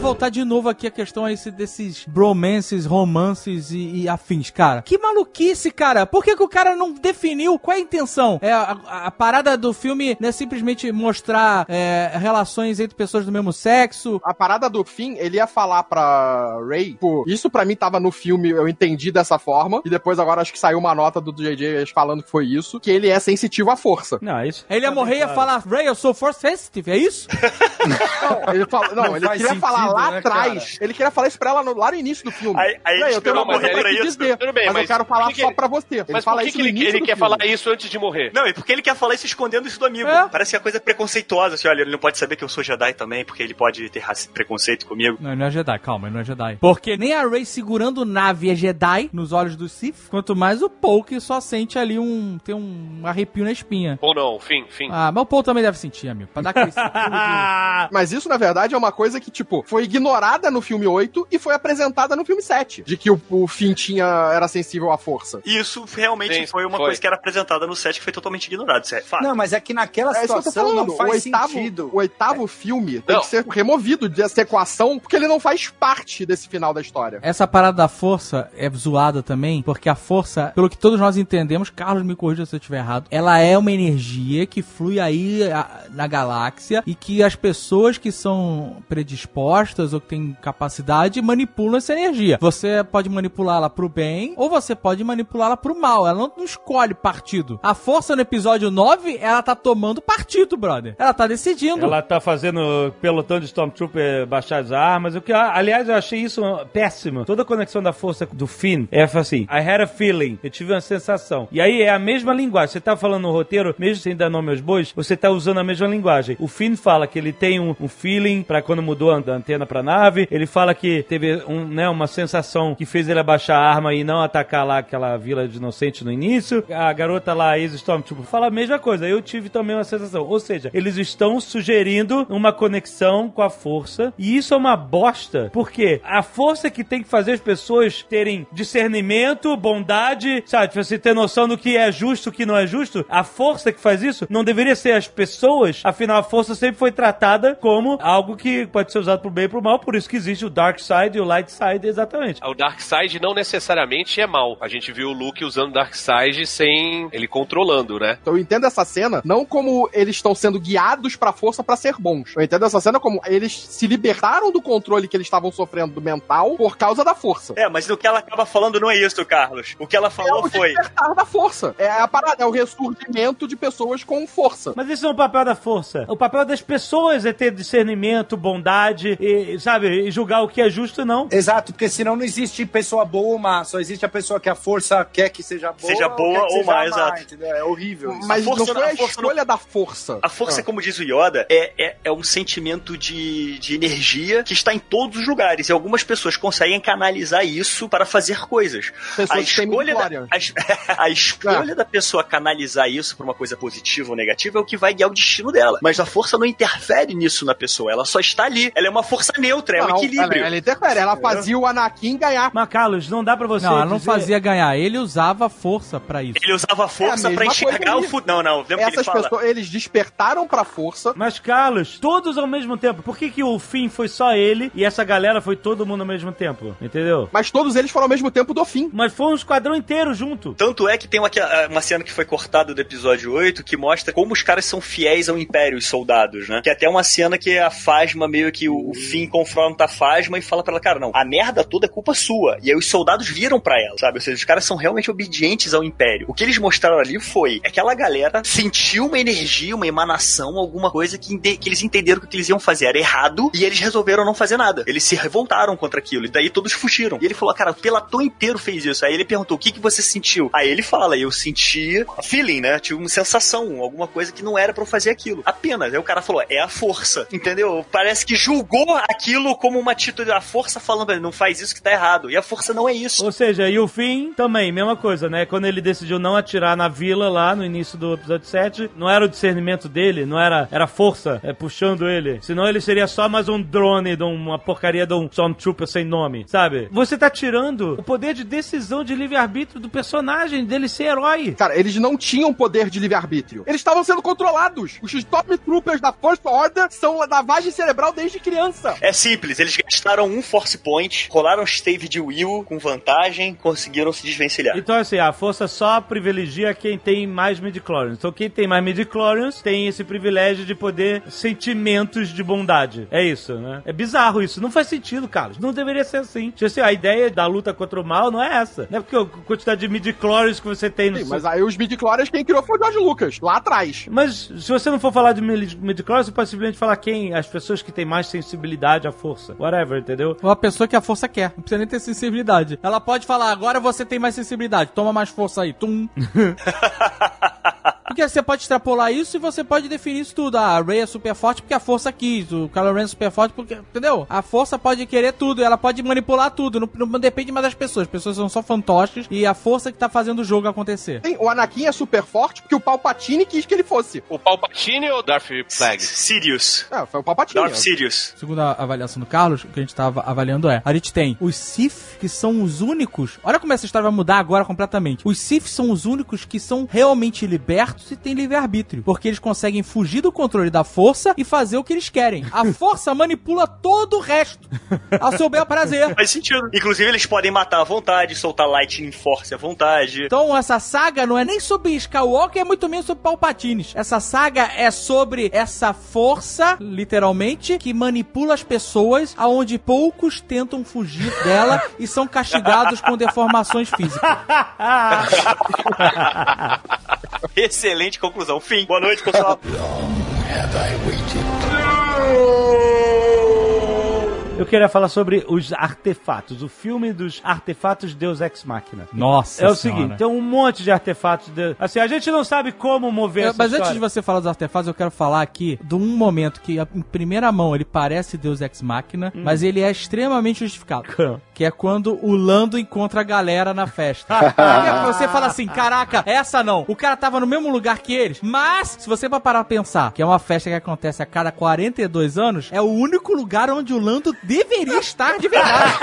voltar de novo aqui a questão a esse, desses bromances, romances e, e afins, cara. Que maluquice, cara. Por que, que o cara não definiu qual é a intenção? É, a, a- parada do filme não é simplesmente mostrar é, relações entre pessoas do mesmo sexo. A parada do fim, ele ia falar pra Ray, pô, isso pra mim tava no filme, eu entendi dessa forma, e depois agora acho que saiu uma nota do JJ falando que foi isso, que ele é sensitivo à força. Não, é isso. Ele ia morrer e ia falar, Ray, eu sou force sensitive, é isso? (laughs) Não, ele, fala, não, Não ele queria sentido, falar lá né, atrás, ele queria falar isso pra ela no- lá no início do filme. Aí- aí eu tenho esperou uma coisa morrer pra isso. dizer, Tudo bem, mas, eu mas quero por falar que que só ele- pra você. Ele Mas fala por que, isso que ele, ele quer filme. falar isso antes de morrer? Não, e porque ele quer falar isso escondendo isso do amigo. É. Parece uma coisa preconceituosa, assim, olha, ele não pode saber que eu sou Jedi também, porque ele pode ter preconceito comigo. Não, ele não é Jedi, calma, ele não é Jedi. Porque nem a Rey segurando nave é Jedi nos olhos do Sith, quanto mais o Paul que só sente ali um. tem um arrepio na espinha. Ou não? Fim, fim. Ah, mas o Paul também deve sentir, amigo. Pra dar aquele (laughs) Mas isso, na verdade, é uma coisa que, tipo, foi ignorada no filme 8 e foi apresentada no filme 7. De que o, o Finn tinha, era sensível à força. E isso realmente Sim, foi uma foi. coisa que era apresentada no set que foi totalmente ignorado. Isso é fato. Não, mas é que naquela É isso que eu tô situação não O faz oitavo, sentido. o oitavo filme tem Não. que ser removido dessa equação, porque ele não faz parte desse final da história. Essa parada da força é zoada também, porque a força, pelo que todos nós entendemos, Carlos me corrija se eu estiver errado, ela é uma energia que flui aí a- na galáxia e que as pessoas que são predispostas ou que têm capacidade manipulam essa energia. Você pode manipulá-la pro bem ou você pode manipulá-la pro mal. Ela não, não escolhe partido. A força no episódio 9, ela tá tomando partido, brother. Ela tá decidindo. Ela tá fazendo pelotão de Stormtrooper baixar as armas. O que, aliás, eu achei isso péssimo. Toda a conexão da força do Finn é assim: I had a feeling. Eu tive uma sensação. E aí é a mesma linguagem. Você tá falando no roteiro, mesmo sem dar nome aos bois, você tá usando a mesma linguagem. O Finn fala que ele tem um, um feeling pra quando mudou a antena pra nave. Ele fala que teve um, né, uma sensação que fez ele abaixar a arma e não atacar lá aquela vila de inocente no início. A garota lá, ex-Stormtrooper, fala a mesma coisa. Eu tive também uma sensação. Ou seja, eles estão sugerindo uma conexão com a força. E isso é uma bosta. Porque a força que tem que fazer as pessoas terem discernimento, bondade, sabe? Você ter noção do que é justo o que não é justo. A força que faz isso não deveria ser as pessoas. Afinal, a força sempre foi tratada como algo que pode ser usado pro bem pro mal. Por isso que existe o Dark Side e o Light Side, exatamente. O Darkseid não necessariamente é mal. A gente viu o Luke usando Darkseid sem ele controlando, né? Então eu entendo essa cena não como eles estão sendo guiados pra força pra ser bons. Eu entendo essa cena como eles se libertaram do controle que eles estavam sofrendo do mental por causa da força. É, mas o que ela acaba falando não é isso, Carlos. O que ela É falou o foi. despertar da força. É a parada, é o ressurgimento de pessoas com força. Mas esse não é o papel da força. O papel das pessoas é ter discernimento, bondade, e, sabe, e julgar o que é justo, não. Exato, porque senão não existe pessoa boa ou má, só existe a pessoa que a força quer que seja boa, Seja boa que ou seja má, exato. entendeu? É horrível. isso. Mas A força- não foi a, a força escolha da força. A força, Ah. como diz o Yoda, é, é, é um sentimento de, de energia que está em todos os lugares. E algumas pessoas conseguem canalizar isso para fazer coisas. Pessoas a escolha, da, a, (laughs) a escolha da pessoa canalizar isso para uma coisa positiva ou negativa é o que vai guiar o destino dela. Mas a força não interfere nisso na pessoa. Ela só está ali. Ela é uma força neutra, é um Não, equilíbrio. Ela, ela ela fazia o Anakin ganhar. Mas, Carlos, não dá pra você. Não, ela não dizer- fazia ganhar, ele usava força pra isso. Ele usava força É a para mesma coisa enxergar o futuro. Não, não. Que ele Essas fala? pessoas, eles despertaram pra força. Mas, Carlos, todos ao mesmo tempo. Por que, que o fim foi só ele e essa galera foi todo mundo ao mesmo tempo? Entendeu? Mas todos eles foram ao mesmo tempo do fim. Mas foi um esquadrão inteiro junto. Tanto é que tem uma, uma cena que foi cortada do episódio 8 que mostra como os caras são fiéis ao Império, os soldados, né? Que é até uma cena que a Fasma meio que o, o Finn confronta a Fasma e fala pra ela, cara, não, a merda toda é culpa sua. E aí os soldados viram pra ela, sabe? Ou seja, os caras são realmente obedientes ao Império. O que eles mostraram ali foi aquela galera sentiu uma energia, uma emanação, alguma coisa que, que eles entenderam que o que eles iam fazer era errado e eles resolveram não fazer nada. Eles se revoltaram contra aquilo. E daí todos fugiram. E ele falou, cara, o pelotão inteiro fez isso. Aí ele perguntou, o que, que você sentiu? Aí ele fala, eu senti feeling, né? Tive uma sensação, alguma coisa que não era eu fazer aquilo. Apenas. Aí o cara falou, é a força. Entendeu? Parece que julgou aquilo como uma atitude. A força falando pra ele, não faz isso que tá errado. E a força não é isso. Ou seja, e o fim também, mesma coisa, né? Quando ele decidiu não atirar na vila lá no início do episódio 7, não era o discernimento dele, não era, era a força é, puxando ele. Senão ele seria só mais um drone de uma porcaria de um Stormtrooper sem nome, sabe? Você tá tirando o poder de decisão de livre-arbítrio do personagem dele ser herói. Cara, eles não tinham poder de livre-arbítrio. Eles estavam sendo controlados. Os Stormtroopers da First Order são lavagem cerebral desde criança. É simples, eles gastaram um Force Point, rolaram Stave de Will com vantagem, conseguiram se desvencilhar. Então, assim, a força só privilegia quem tem mais midichlorians. Então, quem tem mais midichlorians tem esse privilégio de poder sentimentos de bondade. É isso, né? É bizarro isso. Não faz sentido, Carlos. Não deveria ser assim. Tipo assim, a ideia da luta contra o mal não é essa. Não é porque a quantidade de midichlorians que você tem no Sim, seu- mas aí os midichlorians quem criou foi o George Lucas, lá atrás. Mas se você não for falar de midi- midichlorians, você pode simplesmente falar quem? As pessoas que têm mais sensibilidade à força. Whatever, entendeu? Ou a pessoa que a força quer. Não precisa nem ter sensibilidade. Ela pode falar, agora você tem mais sensibilidade. Toma mais força aí. Tum. (laughs) Porque você pode extrapolar isso e você pode definir isso tudo. Ah, a Rey é super forte porque a força quis. O Kylo Ren é super forte porque... Entendeu? A força pode querer tudo. Ela pode manipular tudo. Não, não depende mais das pessoas. As pessoas são só fantoches. E a força que tá fazendo o jogo acontecer. Sim, o Anakin é super forte porque o Palpatine quis que ele fosse. O Palpatine ou Darth Plague? Sirius. É, foi o Palpatine. Darth Sirius. Segundo a avaliação do Carlos, o que a gente tava avaliando é: a gente tem os Sith, que são os únicos. Olha como essa história vai mudar agora completamente. Os Sith são os únicos que são realmente libertos e têm livre-arbítrio. Porque eles conseguem fugir do controle da força e fazer o que eles querem. A (laughs) força manipula todo o resto. Ao seu bel prazer. (laughs) Faz sentido. Inclusive, eles podem matar à vontade, soltar Lightning Force à vontade. Então, essa saga não é nem sobre Skywalker, é muito menos sobre Palpatines. Essa saga é sobre essa força, literalmente, que manipula as pessoas, aonde poucos tentam fugir dela e são castigados com deformações físicas. (laughs) Excelente conclusão. Fim. Boa noite, pessoal. (laughs) Eu queria falar sobre os artefatos, o filme dos artefatos Deus Ex Machina. Nossa É o Senhora. seguinte, tem um monte de artefatos. De... Assim, a gente não sabe como mover É, essa mas antes história. de você falar dos artefatos, eu quero falar aqui de um momento que, em primeira mão, ele parece Deus Ex Machina, mas ele é extremamente justificado. Que é quando o Lando encontra a galera na festa. (laughs) Você fala assim, caraca, essa não. O cara tava no mesmo lugar que eles, mas, se você parar pra pensar, que é uma festa que acontece a cada 42 anos, é o único lugar onde o Lando deveria estar de verdade.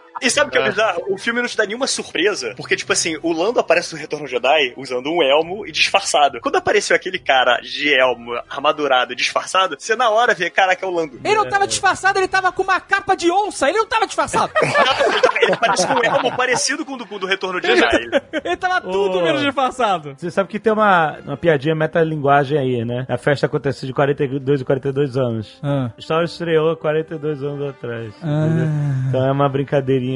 (laughs) E sabe o que é bizarro? O filme não te dá nenhuma surpresa, porque, tipo assim, o Lando aparece no Retorno Jedi usando um elmo e disfarçado. Quando apareceu aquele cara de elmo, armadurado e disfarçado, você na hora vê, caraca, é o Lando. Ele não tava disfarçado, ele tava com uma capa de onça, ele não tava disfarçado. (laughs) Ele parece com um elmo parecido com o do, do Retorno de Jedi. (laughs) ele tava tudo Ô. menos disfarçado. Você sabe que tem uma, uma piadinha metalinguagem aí, né? A festa aconteceu de 42 e 42 anos. Ah. Star Wars estreou 42 anos atrás. Ah. Então é uma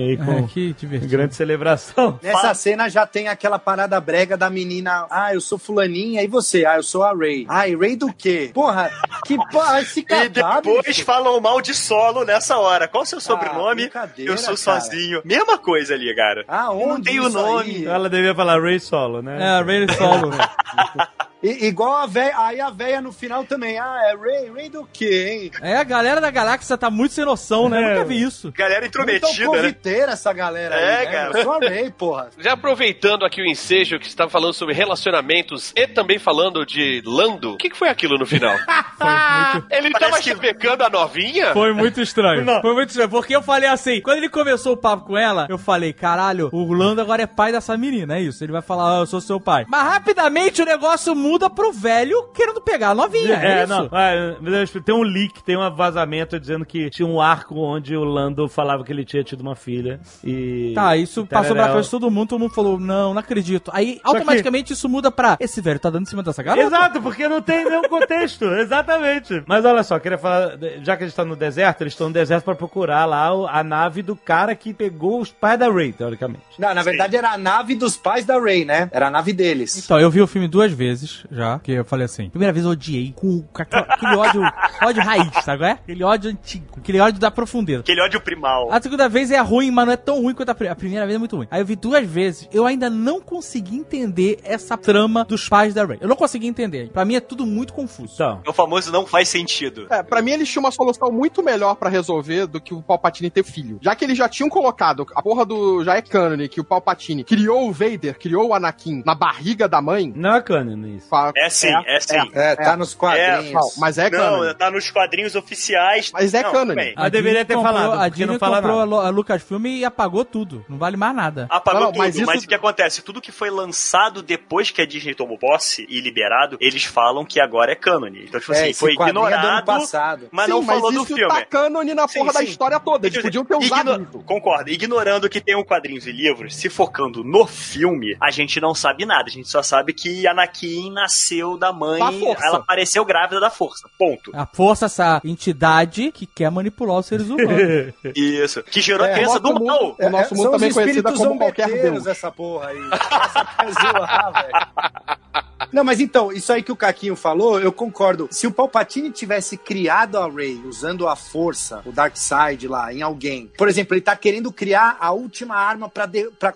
aí com Ah, que divertido. grande celebração. (laughs) Nessa cena já tem aquela parada brega da menina. Ah, eu sou fulaninha. E você? Ah, eu sou a Ray. Ah, e Ray do quê? Porra, que porra, esse (laughs) E catar, depois bicho. falam mal de solo nessa hora. Qual o seu sobrenome? brincadeira, eu sou cara. sozinho. Mesma coisa ali, cara. Ah, onde não tem o nome. aí? Ela devia falar Ray Solo, né? É, Ray Solo. (laughs) I- igual a véia, aí a véia no final também. Ah, é Ray, Ray do quê, hein? É, a galera da galáxia tá muito sem noção, né? É. Nunca vi isso. Galera Então intrometida, né? conviteira essa galera É, aí, né? cara. Eu sou a Ray, porra. (laughs) Já aproveitando aqui o ensejo que você estava falando sobre relacionamentos e também falando de Lando, o que, que foi aquilo no final? (laughs) Ele Parece tava que- chapecando a novinha? Foi muito estranho. Foi muito estranho. Porque eu falei assim, quando ele começou o papo com ela, eu falei, caralho, o Lando agora é pai dessa menina, é isso. Ele vai falar, ah, eu sou seu pai. Mas rapidamente o negócio muda muda pro velho querendo pegar a novinha. É, É, isso. não. é, Tem um leak, tem um vazamento dizendo que tinha um arco onde o Lando falava que ele tinha tido uma filha. E. Tá, isso e passou pra frente de todo mundo, todo mundo falou, não, não acredito. Aí, automaticamente, isso muda pra, esse velho tá dando em cima dessa garota? Exato, porque não tem nenhum contexto. (laughs) Exatamente. Mas olha só, queria falar, já que eles estão no deserto, eles estão no deserto pra procurar lá a nave do cara que pegou os pais da Ray, teoricamente. Não, na verdade era a nave dos pais da Ray, né? Era a nave deles. Então, eu vi o filme duas vezes já, que eu falei assim, primeira vez eu odiei, com, com aquela- aquele ódio, ódio raiz, sabe? é? Aquele ódio antigo, aquele ódio da profundeza. Aquele ódio primal. A segunda vez é ruim, mas não é tão ruim quanto a, pri- a primeira vez é muito ruim. Aí eu vi duas vezes, eu ainda não consegui entender essa trama dos pais da Ray. Eu não consegui entender. Pra mim é tudo muito confuso. Então, O famoso não faz sentido. É, pra mim eles tinham uma solução muito melhor pra resolver do que o Palpatine ter filho. Já que eles já tinham colocado, a porra do. Já é canon que o Palpatine criou o Vader, criou o Anakin na barriga da mãe. não é canon isso. A- É sim, é, sim. É, tá nos quadrinhos. Não, mas é canon. Não, tá nos quadrinhos oficiais. Mas é não, canon. Mas deveria ter comprou- falado, A Disney não fala comprou nada. a Lu- a Lucasfilm e apagou tudo. Não vale mais nada. Apagou Não, tudo, mas mas, isso- o que acontece? Tudo que foi lançado depois que a Disney tomou posse e liberado, eles falam que agora é cânone. Então, tipo É, assim, foi é ignorado, passado. mas Sim, não falou do isso filme. tá cânone na Sim, porra da sim. história toda. Eles podiam ter usado Igno- isso. Concordo. Ignorando que tem um quadrinhos e livros, se focando no filme, a gente não sabe nada. A gente só sabe que Anakin nasceu da mãe. Da. Ela apareceu grávida da força. Ponto. A força, essa entidade que quer manipular os seres humanos. (laughs) Isso. Que gerou É, a criança o do mal. mundo- O nosso mundo também conhecido como qualquer Deus. essa porra aí. Essa pra zoar, velho. Não, mas então, isso aí que o Caquinho falou, eu concordo. Se o Palpatine tivesse criado a Rey usando a força, o Darkseid lá, em alguém, por exemplo, ele tá querendo criar a última arma pra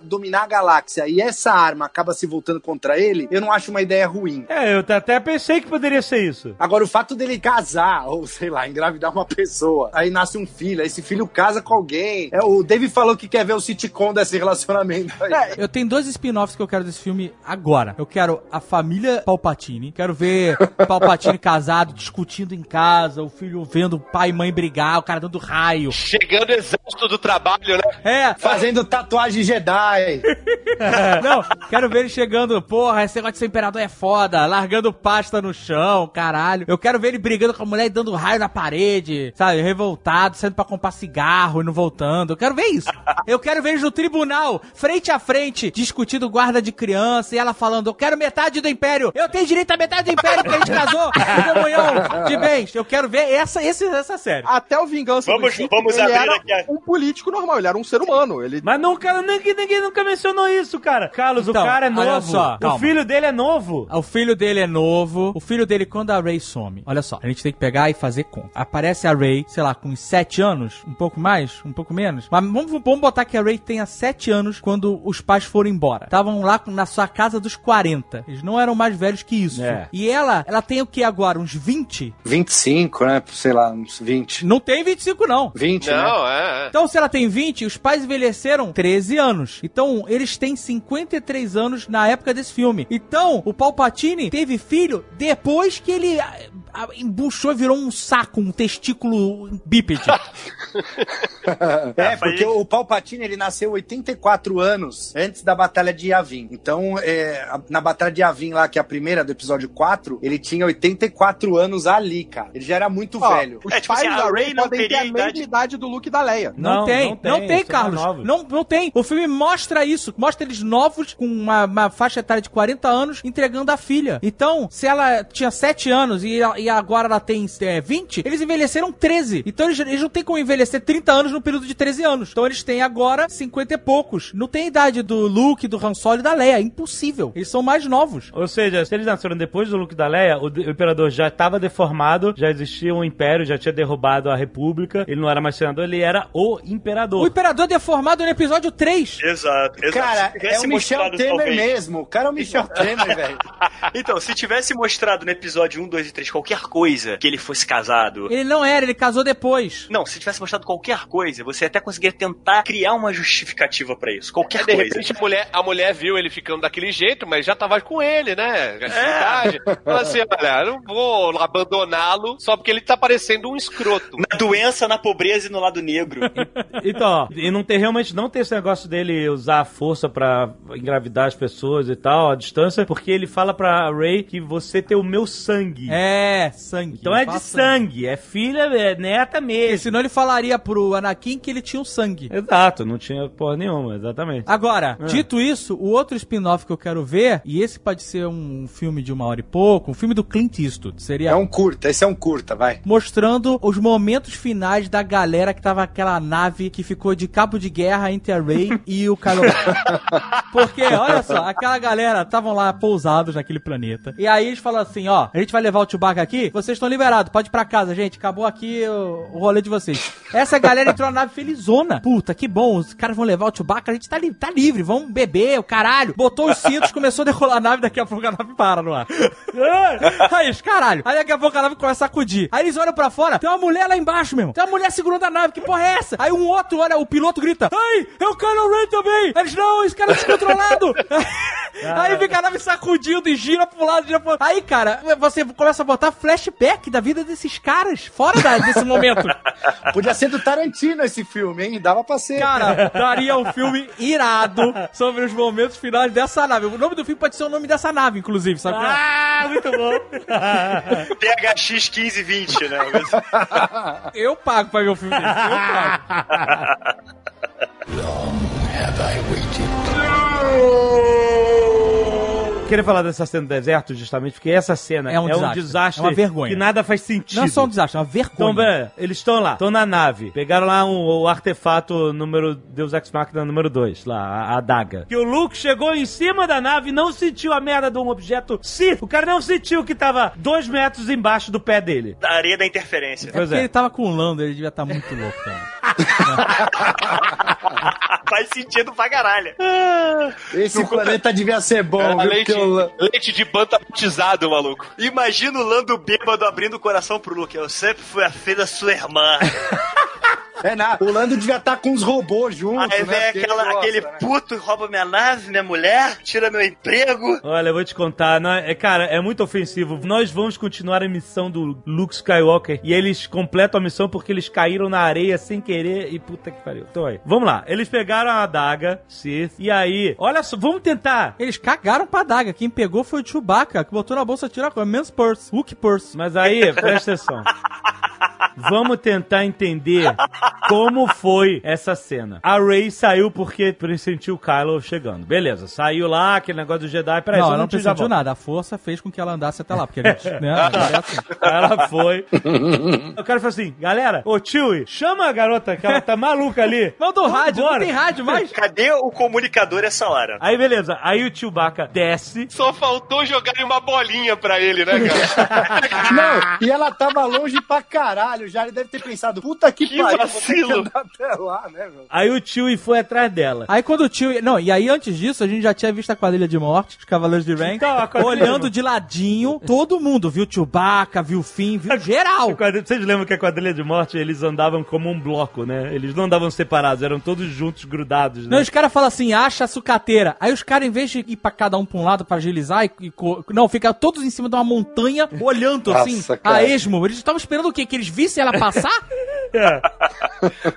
dominar a galáxia e essa arma acaba se voltando contra ele, eu não acho uma ideia ruim. É, eu até pensei que poderia ser isso. Agora, o fato dele casar, ou sei lá, engravidar uma pessoa, aí nasce um filho, aí esse filho casa com alguém. É, o Dave falou que quer ver o sitcom desse relacionamento aí. Eu tenho dois spin-offs que eu quero desse filme agora. Eu quero a família Palpatine. Quero ver Palpatine casado, discutindo em casa, o filho vendo o pai e mãe brigar, o cara dando raio. Chegando exausto do trabalho, né? É, Fazendo tatuagem Jedi. (laughs) não, quero ver ele chegando, porra, esse negócio de ser imperador é foda, largando pasta no chão, caralho. Eu quero ver ele brigando com a mulher e dando raio na parede, sabe, revoltado, saindo pra comprar cigarro e não voltando. Eu quero ver isso. Eu quero ver eles no tribunal, frente a frente, discutindo guarda de criança e ela falando, eu quero metade do império, eu tenho direito a metade do império porque a gente casou, (laughs) demonhão de bens. Eu quero ver essa, esse, essa série. Até o Vingança Vamos- do Sith, vamos ele abrir era aqui a- um político normal, ele era um ser humano. Ele... Mas nunca, ninguém, ninguém nunca mencionou isso, cara. Carlos, Então, o cara é olha novo. só, o calma. filho dele é novo. O filho dele é novo. O filho dele, quando a Ray some, olha só, a gente tem que pegar e fazer conta. Aparece a Ray, sei lá, com uns 7 anos, um pouco mais, um pouco menos. Mas vamos, vamos botar que a Ray tenha 7 anos quando os pais foram embora. Estavam lá na sua casa dos 40. Eles não eram mais velhos que isso. É. E ela, ela tem o que agora? Uns 20? 25, né? Sei lá, uns 20. Não tem 25, não. 20, né? Não, é, é. Então, se ela tem 20, os pais envelheceram 13 anos. Então, eles têm 53 anos na época desse filme. Então, o Palpatine teve filho depois que ele embuchou e virou um saco, um testículo bípede. (laughs) É, porque o Palpatine ele nasceu 84 anos antes da Batalha de Yavin. Então, é, na Batalha de Yavin lá, que é a primeira do episódio 4, ele tinha 84 anos ali, cara. Ele já era muito Ó, velho. Os É, tipo pais assim, da Rey não podem ter teria a mesma idade- idade do Luke e da Leia. Não, Não, tem, não não tem, tem, são mais Carlos. Não, não tem. O filme mostra isso. Mostra eles novos, com uma, uma faixa etária de 40 anos, entregando a filha. Então, se ela tinha 7 anos e, e agora ela tem é, 20, eles envelheceram 13. Então, eles, eles não têm como envelhecer 30 anos no período de 13 anos. Então, eles têm agora 50 e poucos. Não tem a idade do Luke, do Han Solo e da Leia. É impossível. Eles são mais novos. Ou seja, se eles nasceram depois do Luke da Leia, o, o imperador já estava deformado, já existia um império, já tinha derrubado a república, ele não era mais senador, ele era o O imperador. Imperador deformado no episódio 3. Exato, exato. Cara, é o Michel Temer talvez- mesmo. O cara é o Michel Temer, velho. (laughs) Então, se tivesse mostrado no episódio 1, 2 e 3 qualquer qualquer coisa que ele fosse casado. Ele não era, ele casou depois. Não, se tivesse mostrado qualquer coisa, você até conseguiria tentar criar uma justificativa pra isso. Qualquer Aí, de coisa. repente a mulher, a mulher viu ele ficando daquele jeito, mas já tava com ele, né? Fala assim, olha, eu não vou abandoná-lo só porque ele tá parecendo um escroto. Na doença, na pobreza e no lado negro. (laughs) Então, ó, e não ter realmente não ter esse negócio dele usar a força pra engravidar as pessoas e tal, a distância, porque ele fala pra Ray que você tem o meu sangue. É, sangue. Então é de sangue, é filha, é neta Porque mesmo. senão ele falaria pro Anakin que ele tinha um sangue. Exato, não tinha porra nenhuma, exatamente. Agora, Ah. dito isso, o outro spin-off que eu quero ver, e esse pode ser um filme de uma hora e pouco, um filme do Clint Eastwood, seria É um curta, esse é um curta, vai. mostrando os momentos finais da galera que tava aquela nave que ficou de cabo de guerra entre a Rey (laughs) e o Kylo. Porque, olha só, aquela galera estavam lá pousados naquele planeta. E aí eles falam assim, ó, a gente vai levar o Chewbacca aqui, vocês estão liberados, pode ir pra casa, gente, acabou aqui o, o rolê de vocês. Essa galera entrou na nave felizona. Puta, que bom, os caras vão levar o Chewbacca, a gente tá, li tá livre, vamos beber, o caralho. Botou os cintos, começou a decolar a nave, daqui a pouco a nave para no ar. Aí, os caralho. Aí daqui a pouco a nave começa a sacudir. Aí eles olham pra fora, tem uma mulher lá embaixo, meu irmão. Tem uma mulher segurando a nave, que porra é essa? Aí um outro olha, o piloto grita, ai, é o Kylo Ren também. Eles, não, esse cara é descontrolado. (laughs) Aí fica a nave sacudindo e gira pro lado, gira pro outro. Aí, cara, você começa a botar flashback da vida desses caras, fora da- desse momento. (laughs) Podia ser do Tarantino esse filme, hein? Dava pra ser. Cara, daria um filme irado sobre os momentos finais dessa nave. O nome do filme pode ser o nome dessa nave, inclusive, sabe? Ah, muito bom. (laughs) PHX 1520, né? Eu pago pra ver o filme desse, eu pago. (laughs) Have I waited? Queria falar dessa cena do deserto justamente porque essa cena É um desastre. É uma vergonha. que nada faz sentido. Não é só um desastre, é uma vergonha. Então, velho, eles estão lá, estão na nave. Pegaram lá um, o artefato número Deus Ex Machina número 2, lá, a, a adaga. Que o Luke chegou em cima da nave e não sentiu a merda de um objeto. Sim, o cara não sentiu que tava dois metros embaixo do pé dele. Da areia da interferência. É Pois porque é. ele tava com o Lando, ele devia estar muito louco também. (laughs) Faz sentido pra caralho. Esse planeta devia ser bom, viu? leite, o- leite de banta batizado, maluco. Imagina o Lando bêbado abrindo o coração pro Luke. Eu sempre fui a filha da sua irmã. (laughs) É nada. O Lando devia estar com os robôs juntos, Aí né? vem ele aquela, gosta, aquele né? puto rouba minha nave, minha mulher, tira meu emprego. Olha, eu vou te contar, não é, cara, é muito ofensivo. Nós vamos continuar a missão do Luke Skywalker e eles completam a missão porque eles caíram na areia sem querer e puta que pariu. Então aí, vamos lá. Eles pegaram a adaga, Sith, e aí, olha só, vamos tentar. Eles cagaram pra daga. Quem pegou foi o Chewbacca, que botou na bolsa tirar com Men's Purse, Hook Purse. Mas aí, presta atenção. (laughs) Vamos tentar entender como foi essa cena. A Rey saiu porque pressentiu o Kylo chegando. Beleza, saiu lá, aquele negócio do Jedi. Peraí, não, ela não pressentiu nada. A força fez com que ela andasse até lá, porque a gente, né, (laughs) é assim. Ela foi. o cara falou assim: galera, ô Chewie, chama a garota que ela tá maluca ali. Manda o rádio, não Vambora. tem rádio mais. Cadê o comunicador essa hora? Aí beleza, aí o Chewbacca desce. Só faltou jogarem uma bolinha pra ele, né, cara? (laughs) Não, e ela tava longe pra caralho já. Ele deve ter pensado, puta que, Que pariu, vou ter que vacilo. andar até lá, né, meu? Aí o Chewie foi atrás dela. Aí quando o tio. Não, e aí antes disso, a gente já tinha visto a quadrilha de morte, os Cavaleiros de Então, quadrilha olhando de ladinho, todo mundo. Viu o Chewbacca, viu o Finn, viu geral. Quadrilha- Vocês lembram que a quadrilha de morte eles andavam como um bloco, né? Eles não andavam separados, eram todos juntos, grudados, Não, né? os caras falam assim, acha a sucateira. Aí os caras, em vez de ir pra cada um pra um lado pra agilizar, e, e co- não, fica todos em cima de uma montanha, olhando assim, Nossa, a cara. esmo. Eles estavam esperando o quê? Que eles vissem ela passar? É.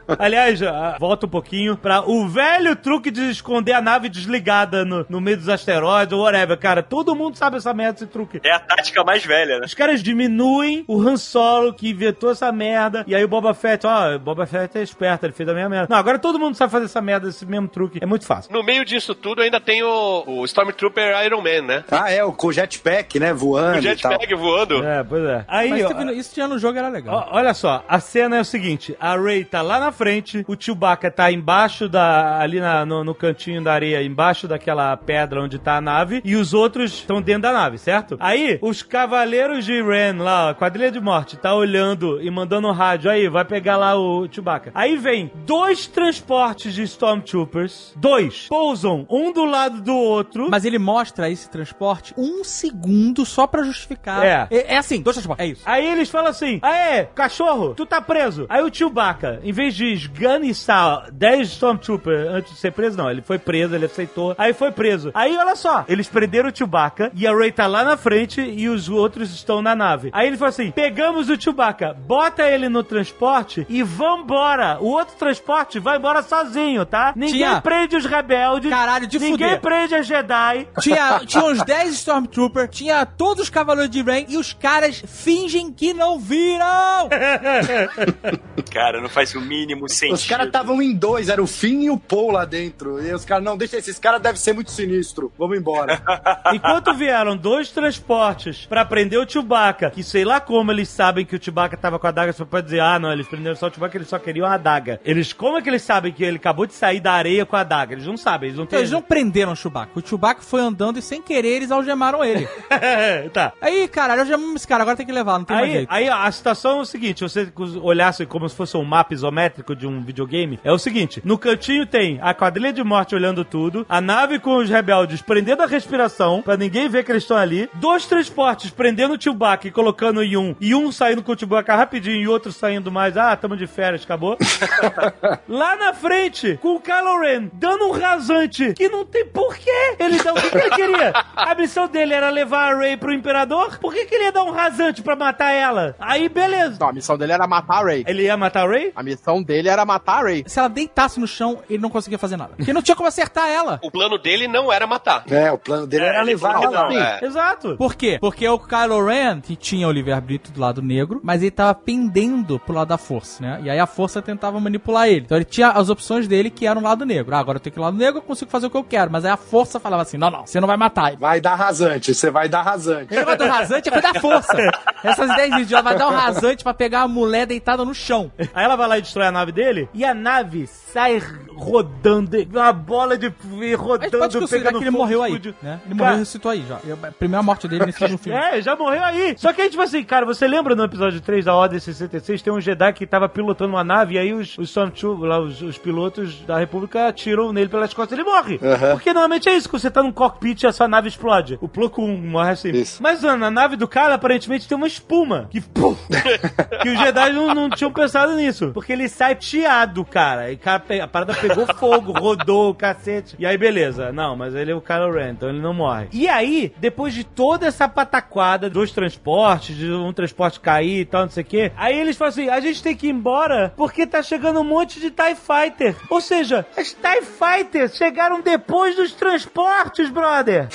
(laughs) Aliás, ah, volta um pouquinho pra o velho truque de esconder a nave desligada no, no meio dos asteroides ou whatever. Cara, todo mundo sabe essa merda, esse truque. É a tática mais velha, né? Os caras diminuem o Han Solo que inventou essa merda. E aí o Boba Fett, ó, o Boba Fett é esperto, ele fez a mesma merda. Não, agora todo mundo sabe fazer essa merda, esse mesmo truque. É muito fácil. No meio disso tudo ainda tem o, o Stormtrooper Iron Man, né? Ah, é, o com o jetpack, né, voando O e tal. jetpack voando. É, pois é. Aí, Mas ó, teve- isso tinha no jogo, era legal. ó, olha só, a cena é o seguinte: a Ray tá lá na frente, o Chewbacca tá embaixo da. ali na- no, no cantinho da areia, embaixo daquela pedra onde tá a nave, e os outros estão dentro da nave, certo? Aí, os cavaleiros de Ren lá, a quadrilha de morte, tá olhando e mandando um rádio. Aí, vai pegar lá o Chewbacca. Aí vem dois transportes de Stormtroopers, dois, pousam um do lado do outro. Mas ele mostra esse transporte um segundo só pra justificar. É. É, é assim, dois transportes. É isso. Aí eles falam assim: Aê, cachorro, tu tá preso. Aí o Chewbacca, em vez de esganiçar 10 Stormtroopers antes de ser preso, não, ele foi preso, ele aceitou. Aí foi preso. Aí olha só, eles prenderam o Chewbacca e a Rey tá lá na frente e os outros estão na nave. Aí ele falou assim: pegamos o Chewbacca, bota ele no transporte e vambora. O outro transporte vai embora sozinho, tá? Ninguém Tinha- prende os rebeldes. Caralho, de Ninguém fuder. prende a Jedi. (laughs) Tinha, tinha uns 10 Stormtroopers, tinha todos os Cavaleiros de Rain e os caras fingem que não viram! (laughs) (laughs) Cara, não faz o mínimo sentido. Os caras estavam em dois, era o Finn e o Paul lá dentro. E os caras, não, deixa esses caras devem ser muito sinistro. Vamos embora. (laughs) Enquanto vieram dois transportes pra prender o Chewbacca, que sei lá como eles sabem que o Chewbacca tava com a daga, só pra dizer, ah, não, eles prenderam só o Chewbacca, eles só queriam a daga. Eles, como é que eles sabem que ele acabou de sair da areia com a daga? Eles não sabem, eles não Então, têm... eles não prenderam o Chewbacca. O Chewbacca foi andando e sem querer eles algemaram ele. (laughs) tá. Aí, caralho, algemamos esse cara, agora tem que levar, não tem mais Aí, jeito. aí a situação é o seguinte: você olhasse como se fosse um mapa isométrico de um videogame, é o seguinte: no cantinho tem a quadrilha de morte olhando tudo, a nave com os rebeldes prendendo a respiração, pra ninguém ver que eles estão ali, dois transportes prendendo o Chewbacca e colocando em um, e um saindo com o Chewbacca rapidinho e outro saindo mais, ah, tamo de férias, acabou. (laughs) Lá na frente, com o Kylo Ren dando um rasante que não tem porquê. Ele dá o que, que ele queria? A missão dele era levar a Rey pro Imperador? Por que, que ele ia dar um rasante pra matar ela? Aí, beleza. Não, a missão dele era matar a Rey. Ele ia matar a Rey? A missão dele era matar a Rey. Se ela deitasse no chão, ele não conseguia fazer nada. Porque não tinha como acertar ela. O plano dele não era matar. é, o plano dele era ele levar ela. não, é. Exato. Por quê? Porque o Kylo Ren que tinha o livre-arbítrio do lado negro, mas ele tava pendendo pro lado da força, né? E aí a força tentava manipular ele. Então ele tinha as opções dele que eram o lado negro. Ah, agora eu tenho que ir lado negro, eu consigo fazer o que eu quero. Mas aí a força falava assim: não, não, você não vai matar ele. Vai dar rasante, você vai dar rasante. Ele vai dar rasante é coisa da força. (laughs) Essas 10 idiotas vai dar um rasante pra pegar a mulher deitada no chão. Aí ela vai lá e destrói a nave dele, e a nave sai rodando, uma bola de rodando, pode considerar pegando que ele fogo, morreu aí, né? Ele Cara, morreu e ressuscitou aí já. A primeira morte dele nesse (laughs) filme. É, já morreu aí. Só que aí, tipo assim, cara, você lembra no episódio 3 da Ordem 66, tem um Jedi que tava pilotando uma nave e aí os, os lá, os, os pilotos da República atiram nele pelas costas e ele morre. Porque normalmente é isso, que você tá num cockpit e a sua nave explode. O Plo Koon morre assim. Isso. Mas mano, na nave do cara, aparentemente, tem uma espuma. Que, puf, (laughs) que os Jedi não, não tinham pensado nisso. Porque ele sai chiado, cara. E cara, a parada pegou (laughs) fogo, rodou o cacete. E aí, beleza. Não, mas ele é o Kylo Ren, então ele não morre. E aí, depois de toda essa pataquada dos transportes, de um transporte cair e tal, não sei o quê, aí eles falam assim, a gente tem que ir embora porque tá chegando um monte de TIE Fighter. Ou seja, as TIE Fighters chegaram depois dos transportes, brother.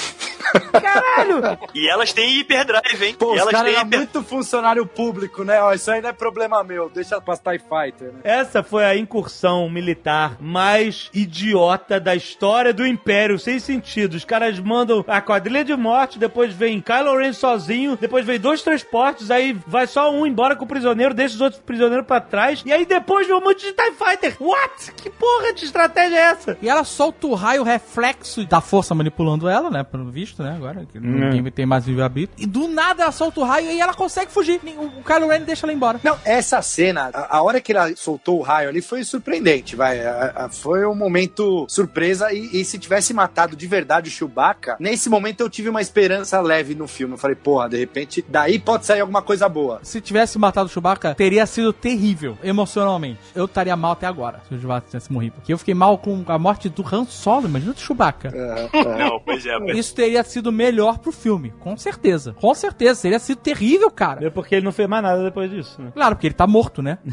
Caralho! E elas têm hiperdrive, hein? Pô, e os elas têm eram hiper... muito funcionário público, né? Ó, isso aí não é problema meu, deixa pra TIE Fighter, né? Essa foi a incursão militar mais idiota da história do Império, sem sentido. Os caras mandam a quadrilha de morte, depois vem Kylo Ren sozinho, depois vem dois transportes, aí vai só um embora com o prisioneiro, deixa os outros prisioneiros pra trás, e aí depois vem um monte de TIE Fighter. What? Que porra de estratégia é essa? E ela solta o raio reflexo da força manipulando ela, né? Pelo visto, né? Agora, que ninguém tem mais livre-arbítrio. E do nada ela solta o raio e ela consegue fugir. O Kylo Ren deixa ela embora. Não, essa cena, a, a hora que ela soltou o raio ali foi surpreendente, vai. A- a- foi um momento surpresa e, e se tivesse matado de verdade o Chewbacca, nesse momento eu tive uma esperança leve no filme. Eu falei, porra, de repente, daí pode sair alguma coisa boa. Se tivesse matado o Chewbacca, teria sido terrível, emocionalmente. Eu estaria mal até agora, se o Chewbacca tivesse morrido. Porque eu fiquei mal com a morte do Han Solo, imagina do Chewbacca. Não, pois é. Mas... Isso teria sido melhor pro filme, com certeza. Com certeza, teria sido terrível, cara. É porque ele não fez mais nada depois disso, né? Claro, porque ele tá morto, né? (laughs)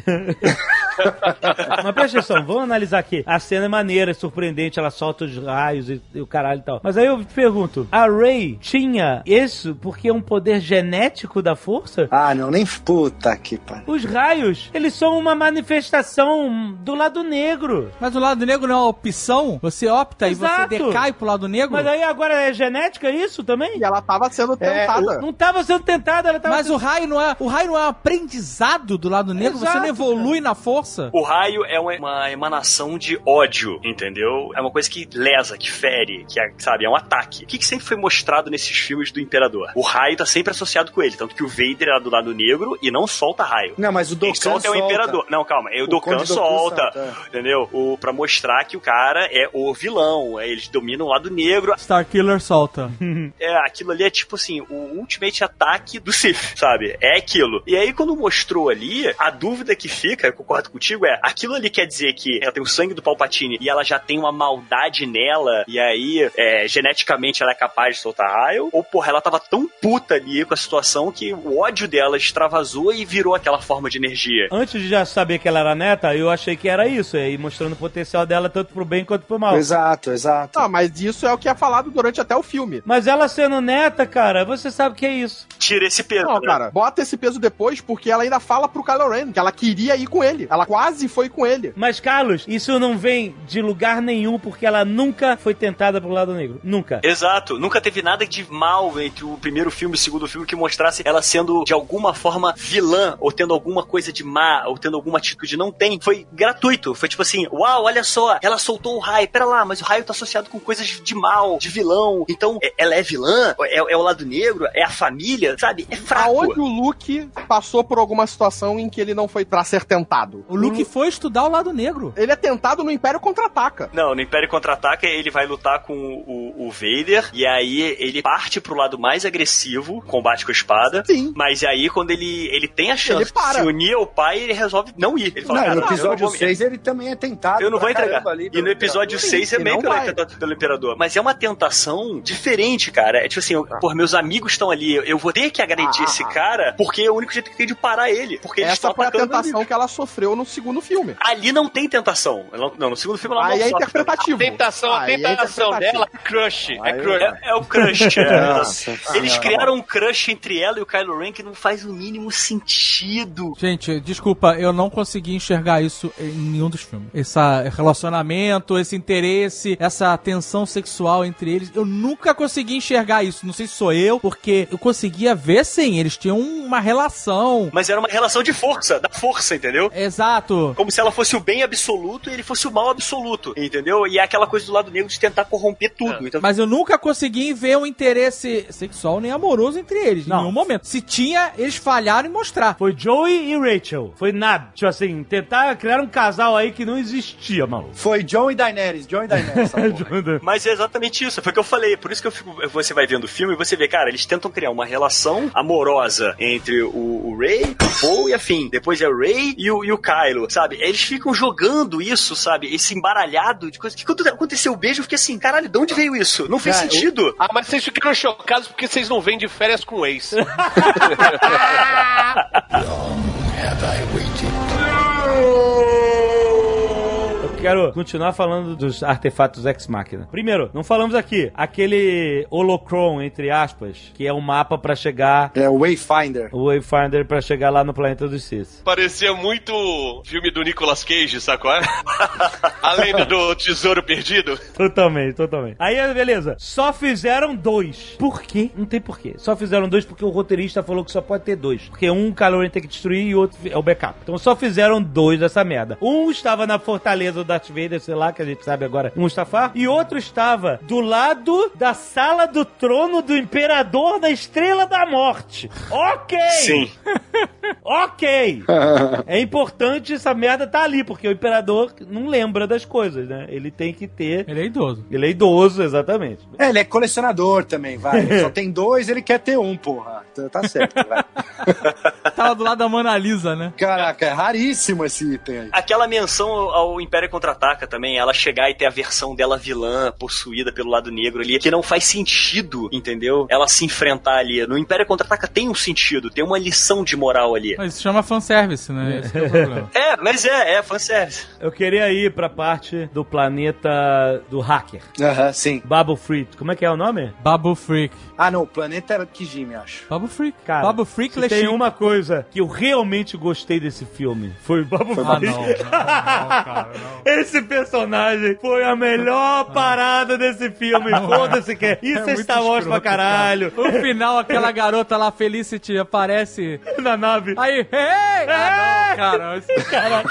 Mas presta atenção, vamos analisar aqui. A cena é maneira, é surpreendente, ela solta os raios e, e o caralho e tal. Mas aí eu pergunto, a Rey tinha isso porque é um poder genético da força? Ah, não, nem puta que pariu. Os raios, eles são uma manifestação do lado negro. Mas o lado negro não é uma opção. Você opta Exato. e você decai pro lado negro. Mas aí agora é genética isso também? E ela tava sendo tentada. Não tava sendo tentada, ela tava Mas sendo... o raio não é, o raio não é um aprendizado do lado negro. Você não Exato, evolui na força. O raio é uma, emanação de ódio, entendeu? É uma coisa que lesa, que fere, que é, sabe, é um ataque. O que, que sempre foi mostrado nesses filmes do Imperador? O raio tá sempre associado com ele, tanto que o Vader é do lado negro e não solta raio. Não, mas o Dokkan solta é o. Imperador. Não, calma, é o, O Dokkan solta, solta, é. entendeu? O, pra mostrar que o cara é o vilão, é, eles dominam o lado negro. Starkiller solta. (laughs) É, aquilo ali é tipo assim, o ultimate ataque do Sith, sabe? É aquilo. E aí, quando mostrou ali, a dúvida que fica, eu concordo contigo, é aquilo ali quer dizer que ela tem o sangue do Palpatine e ela já tem uma maldade nela, e aí, é, geneticamente, ela é capaz de soltar raio? Ou, porra, ela tava tão puta ali com a situação que o ódio dela extravasou e virou aquela forma de energia. Antes de já saber que ela era neta, eu achei que era isso, aí mostrando o potencial dela tanto pro bem quanto pro mal. Exato, exato. Ah, mas isso é o que é falado durante até o filme. Mas ela sendo neta, cara, você sabe o que é isso. Tira esse peso. Não, né? cara, bota esse peso depois porque ela ainda fala pro Kylo Ren que ela queria ir com ele. Ela quase foi com ele. Mas, Carlos, isso não vem de lugar nenhum porque ela nunca foi tentada pro lado negro. Nunca. Exato, nunca teve nada de mal entre o primeiro filme e o segundo filme que mostrasse ela sendo de alguma forma vilã, ou tendo alguma coisa de má, ou tendo alguma atitude. Não tem. Foi gratuito. Foi tipo assim: uau, olha só, ela soltou o raio. Pera lá, mas o raio tá associado com coisas de mal, de vilão. Então, é- ela é vilã? É, é o lado negro? É a família? Sabe? É fraco. Aonde o Luke passou por alguma situação em que ele não foi pra ser tentado? O Luke foi estudar o lado negro. Ele é tentado no Império Contra-Ataca. Não, no Império Contra-Ataca ele vai lutar com o, o Vader e aí ele parte pro lado mais agressivo, combate com a espada. Sim. Mas aí quando ele, ele tem a chance Ele para. de se unir ao pai, ele resolve não ir. Ele fala, Não, cara, no não episódio vou me- 6 ele também é tentado. Eu não vou entregar. E no episódio Imperador. 6 é e meio não que ele é vai. tentado pelo Imperador. Mas é uma tentação diferente, cara. É tipo assim, eu- pô, meus amigos estão ali, eu vou ter que agredir Ah, esse ah, cara, porque é o único jeito que tem de parar ele. Porque Essa estão foi a tentação que ela sofreu no segundo filme. Ali não tem tentação. Ela não- no segundo filme ela Aí não é sofre. interpretativo. Tentação, a é tentação interpretativo. dela é crush. É Aí- crush. É, é o crush, é. Nossa (laughs) Eles criaram um crush entre ela e o Kylo Ren que não faz o mínimo sentido. Gente, desculpa, eu não consegui enxergar isso em nenhum dos filmes. Esse relacionamento, esse interesse, essa tensão sexual entre eles, eu nunca consegui enxergar isso. Não sei se sou eu, porque eu conseguia ver sim, eles tinham uma relação. Mas era uma relação de força, da força, entendeu? Exato. Como se ela fosse o bem absoluto e ele fosse o mal absoluto, entendeu? E é aquela coisa do lado negro de tentar corromper tudo. Então, Mas eu nunca consegui ver um interesse sexual nem amoroso entre eles, em Não. nenhum momento. Se tinha, eles falharam em mostrar. Foi Joey e Rachel. Foi nada. Tipo assim, tentar criar um casal aí que não existia, maluco. Foi John e Daenerys, John e Daenerys. (laughs) Mas é exatamente isso, foi o que eu falei. Por isso que eu fico, você vai vendo o filme e você vê, cara, eles tentam criar uma relação amorosa entre o, o Rey, o Poe e a Finn. Depois é o Rey e o, e o Kylo, sabe? Eles ficam jogando isso, sabe? Esse embaralhado de coisa. Que quando aconteceu o beijo, eu fiquei assim, caralho, de onde veio isso? Não fez Cara, sentido. Ah, mas vocês ficaram chocados porque vocês não vêm de férias com o ex. (laughs) Eu quero continuar falando dos artefatos ex-máquina. Primeiro, não falamos aqui, aquele holocron, entre aspas, que é um mapa pra chegar, É o Wayfinder. o Wayfinder pra chegar lá no planeta dos Sith. Parecia muito filme do Nicolas Cage, sacou? A lenda do tesouro perdido. Totalmente, totalmente. Aí, beleza. Só fizeram dois. Por quê? Não tem porquê. Só fizeram dois porque o roteirista falou que só pode ter dois. Porque um Ren tem que destruir e o outro é o backup. Então só fizeram dois dessa merda. Um estava na fortaleza do Darth Vader, sei lá, que a gente sabe agora, Mustafar. E outro estava do lado da sala do trono do Imperador da Estrela da Morte. Ok! Sim. (laughs) Ok! (laughs) É importante essa merda tá ali, porque o Imperador não lembra das coisas, né? Ele tem que ter... Ele é idoso. Ele é idoso, exatamente. É, ele é colecionador também, vai. Ele (laughs) Só tem dois, ele quer ter um, porra. Então Tá certo, vai. Tava do lado da Mona Lisa, né? Caraca, é raríssimo esse item aí. Aquela menção ao ao Império Contra-Ataca também, ela chegar e ter a versão dela vilã, possuída pelo lado negro ali, que não faz sentido, entendeu? Ela se enfrentar ali. No Império Contra-Ataca tem um sentido, tem uma lição de moral ali. Mas isso chama fanservice, né? Esse que é o problema. (laughs) É, mas é, é fanservice. Eu queria ir pra parte do planeta do hacker. Aham, sim. Babu Freak. Como é que é o nome? Babu Freak. Ah, não, o planeta era Kijimi, acho. Babu Freak. Cara, Babu Freak se tem uma coisa que eu realmente gostei desse filme, foi o Babu (laughs) Ah, Freak. não. não, não, cara, não. Esse personagem foi a melhor parada desse filme. Foda-se que é. Isso é, muito Star Wars pra caralho. No final, aquela garota lá, Felicity, aparece. (laughs) Na nave. Aí, hey! Ah, não, cara. (laughs) Esse Cara,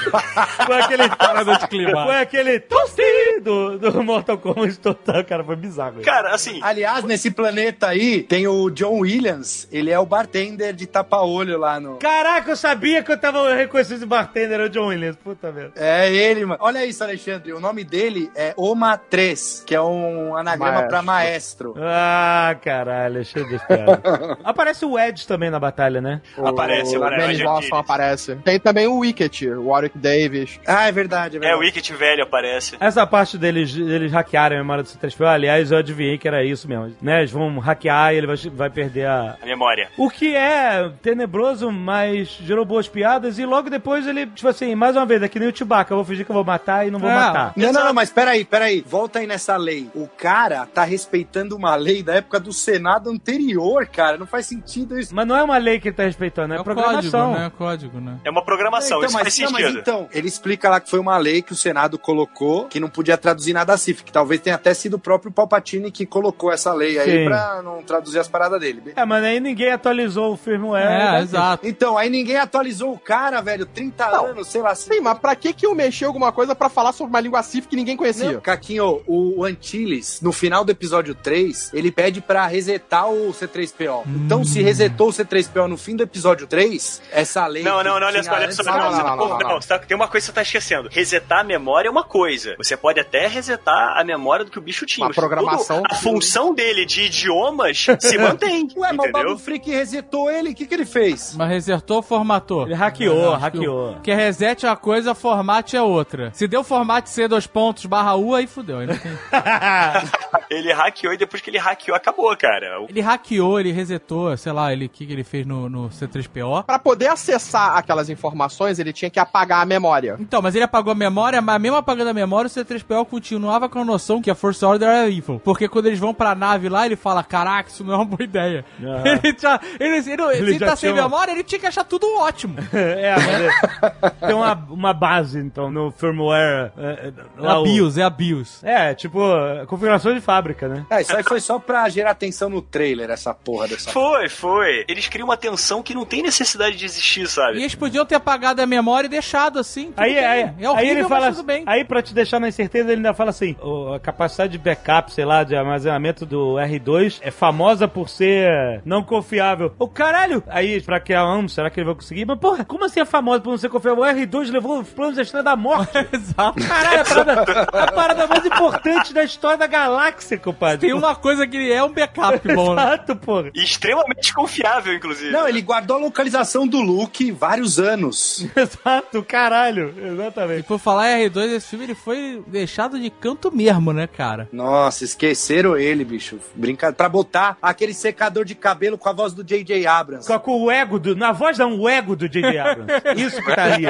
foi aquele. (laughs) parada de clima. Foi aquele tosti do, do Mortal Kombat total, cara. Foi bizarro. Cara, assim, Aliás, nesse planeta aí, tem o John Williams. Ele é o bartender de tapa-olho lá no. Caraca, eu sabia que eu tava reconhecendo esse bartender, o John Williams. Puta merda. É ele, mano. Olha isso, Alexandre. O nome dele é Oma 3, que é um anagrama Maestro. pra maestro. Ah, caralho, cheio de piada. (laughs) Aparece o Edge também na batalha, né? Aparece, o aparece, Benny é Lawson aquele. aparece. Tem também o Wicket, o Warwick Davis. Ah, é verdade, é é, verdade. o Wicket velho aparece. Essa parte deles, deles hackearem a memória do C3PO, aliás, eu adivinhei que era isso mesmo. Né? Eles vão hackear e ele vai, vai perder a. A memória. O que é tenebroso, mas gerou boas piadas. E logo depois ele, tipo assim, mais uma vez, é que nem o Chewbacca. Eu vou fingir que eu vou matar e não vou É. matar. Não, não, não, mas peraí, peraí. Volta aí nessa lei. O cara tá respeitando uma lei da época do Senado anterior, cara. Não faz sentido isso. Mas não é uma lei que ele tá respeitando, é, É programação. código, né? É código, né? É uma programação, então, isso mas, faz não, mas então, ele explica lá que foi uma lei que o Senado colocou que não podia traduzir nada a CIF, que talvez tenha até sido o próprio Palpatine que colocou essa lei aí Sim. pra não traduzir as paradas dele. É, mas aí ninguém atualizou o firmware. É, né? exato. Então, aí ninguém atualizou o cara, velho. 30 anos, sei lá. Sim, mas pra que que eu mexi alguma coisa pra falar sobre uma língua CIF que ninguém conhecia? Não, Caquinho, o Antilles, no final do episódio 3, ele pede pra resetar o C3PO. Então, se resetou o C3PO no fim do episódio 3, essa lei. Não, não, não, olha só, olha só. Não, não, não, não, não, não. tem uma coisa que você tá esquecendo. Resetar a memória é uma coisa. Você pode até resetar a memória do que o bicho tinha. Uma mas programação- tudo- a função dele de idiomas se mantém. (laughs) Ué, mas o entendeu? Babu Freak resetou ele, o que, que ele fez? Mas resetou ou formatou? Ele hackeou, que hackeou. Porque reset é uma coisa, formate é outra. Se deu format C dois pontos barra U, aí fudeu. Aí não tem- (laughs) Ele hackeou e depois que ele hackeou, acabou, cara. Ele hackeou, ele resetou, sei lá, ele o que, que ele fez no, no C3PO. Pra poder acessar aquelas informações, ele tinha que apagar a memória. Então, mas ele apagou a memória, mas mesmo apagando a memória, o C3PO continuava com a noção que a Force Order era evil. Porque quando eles vão pra nave lá, ele fala, caraca, isso não é uma boa ideia. Aham. (laughs) Ele já, ele, ele, se Ele ele já tá sem uma- memória, ele tinha que achar tudo ótimo. (laughs) é, mas é- tem uma, uma base, então, no firmware. É, é, É lá a o- BIOS, é a BIOS. É, tipo, configuração de fábrica, né? É, isso aí foi só pra gerar atenção no trailer, essa porra dessa. Foi, foi. Eles criam uma tensão que não tem necessidade de existir, E sabe? eles podiam ter apagado a memória e deixado assim. Aí, bem. aí, é horrível, aí ele mas fala, tudo bem. aí pra te deixar na incerteza, ele ainda fala assim, "O- a capacidade de backup, sei lá, de armazenamento do R2 é famosa por ser não confiável. O caralho! Aí, pra que amo, será que ele vai conseguir? Mas porra, como assim é famosa por não ser confiável? O R2 levou os planos da Estrela da Morte. (laughs) Exato. Caralho, a parada, a parada mais importante da história da galáxia, compadre. Tem uma coisa que é um backup bom, né? Exato, porra. E extremamente confiável, inclusive. Não, ele guardou a localização do Luke vários anos. (laughs) Exato, caralho. E Exatamente. por falar em R2, esse filme ele foi deixado de canto mesmo, né, cara? Nossa, esqueceram ele, bicho. Brincadeira. Pra botar aquele secador de cabelo com a voz do J.J. Abrams. Com, com o ego do. Na voz dá um ego do J.J. Abrams. (laughs) Isso que tá ali.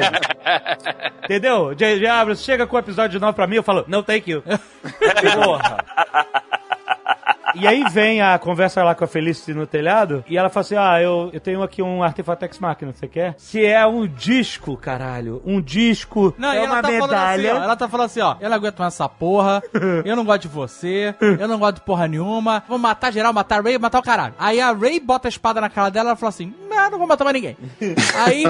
Entendeu? J.J. Abrams chega com o episódio 9 pra mim, eu falo, não, thank you. (laughs) Porra. E aí vem a conversa lá com a Felicity no telhado, e ela fala assim: Ah, eu, eu tenho aqui um artefato Ex Machina, você quer? Que é um disco, caralho. Um disco. Não, é e uma tá medalha. assim, ó, ela tá falando assim, ó, eu não aguento mais essa porra, eu não gosto de você, eu não gosto de porra nenhuma, vou matar geral, matar a Ray, matar o caralho. Aí a Ray bota a espada na cara dela, ela fala assim, não, não vou matar mais ninguém. (laughs) Aí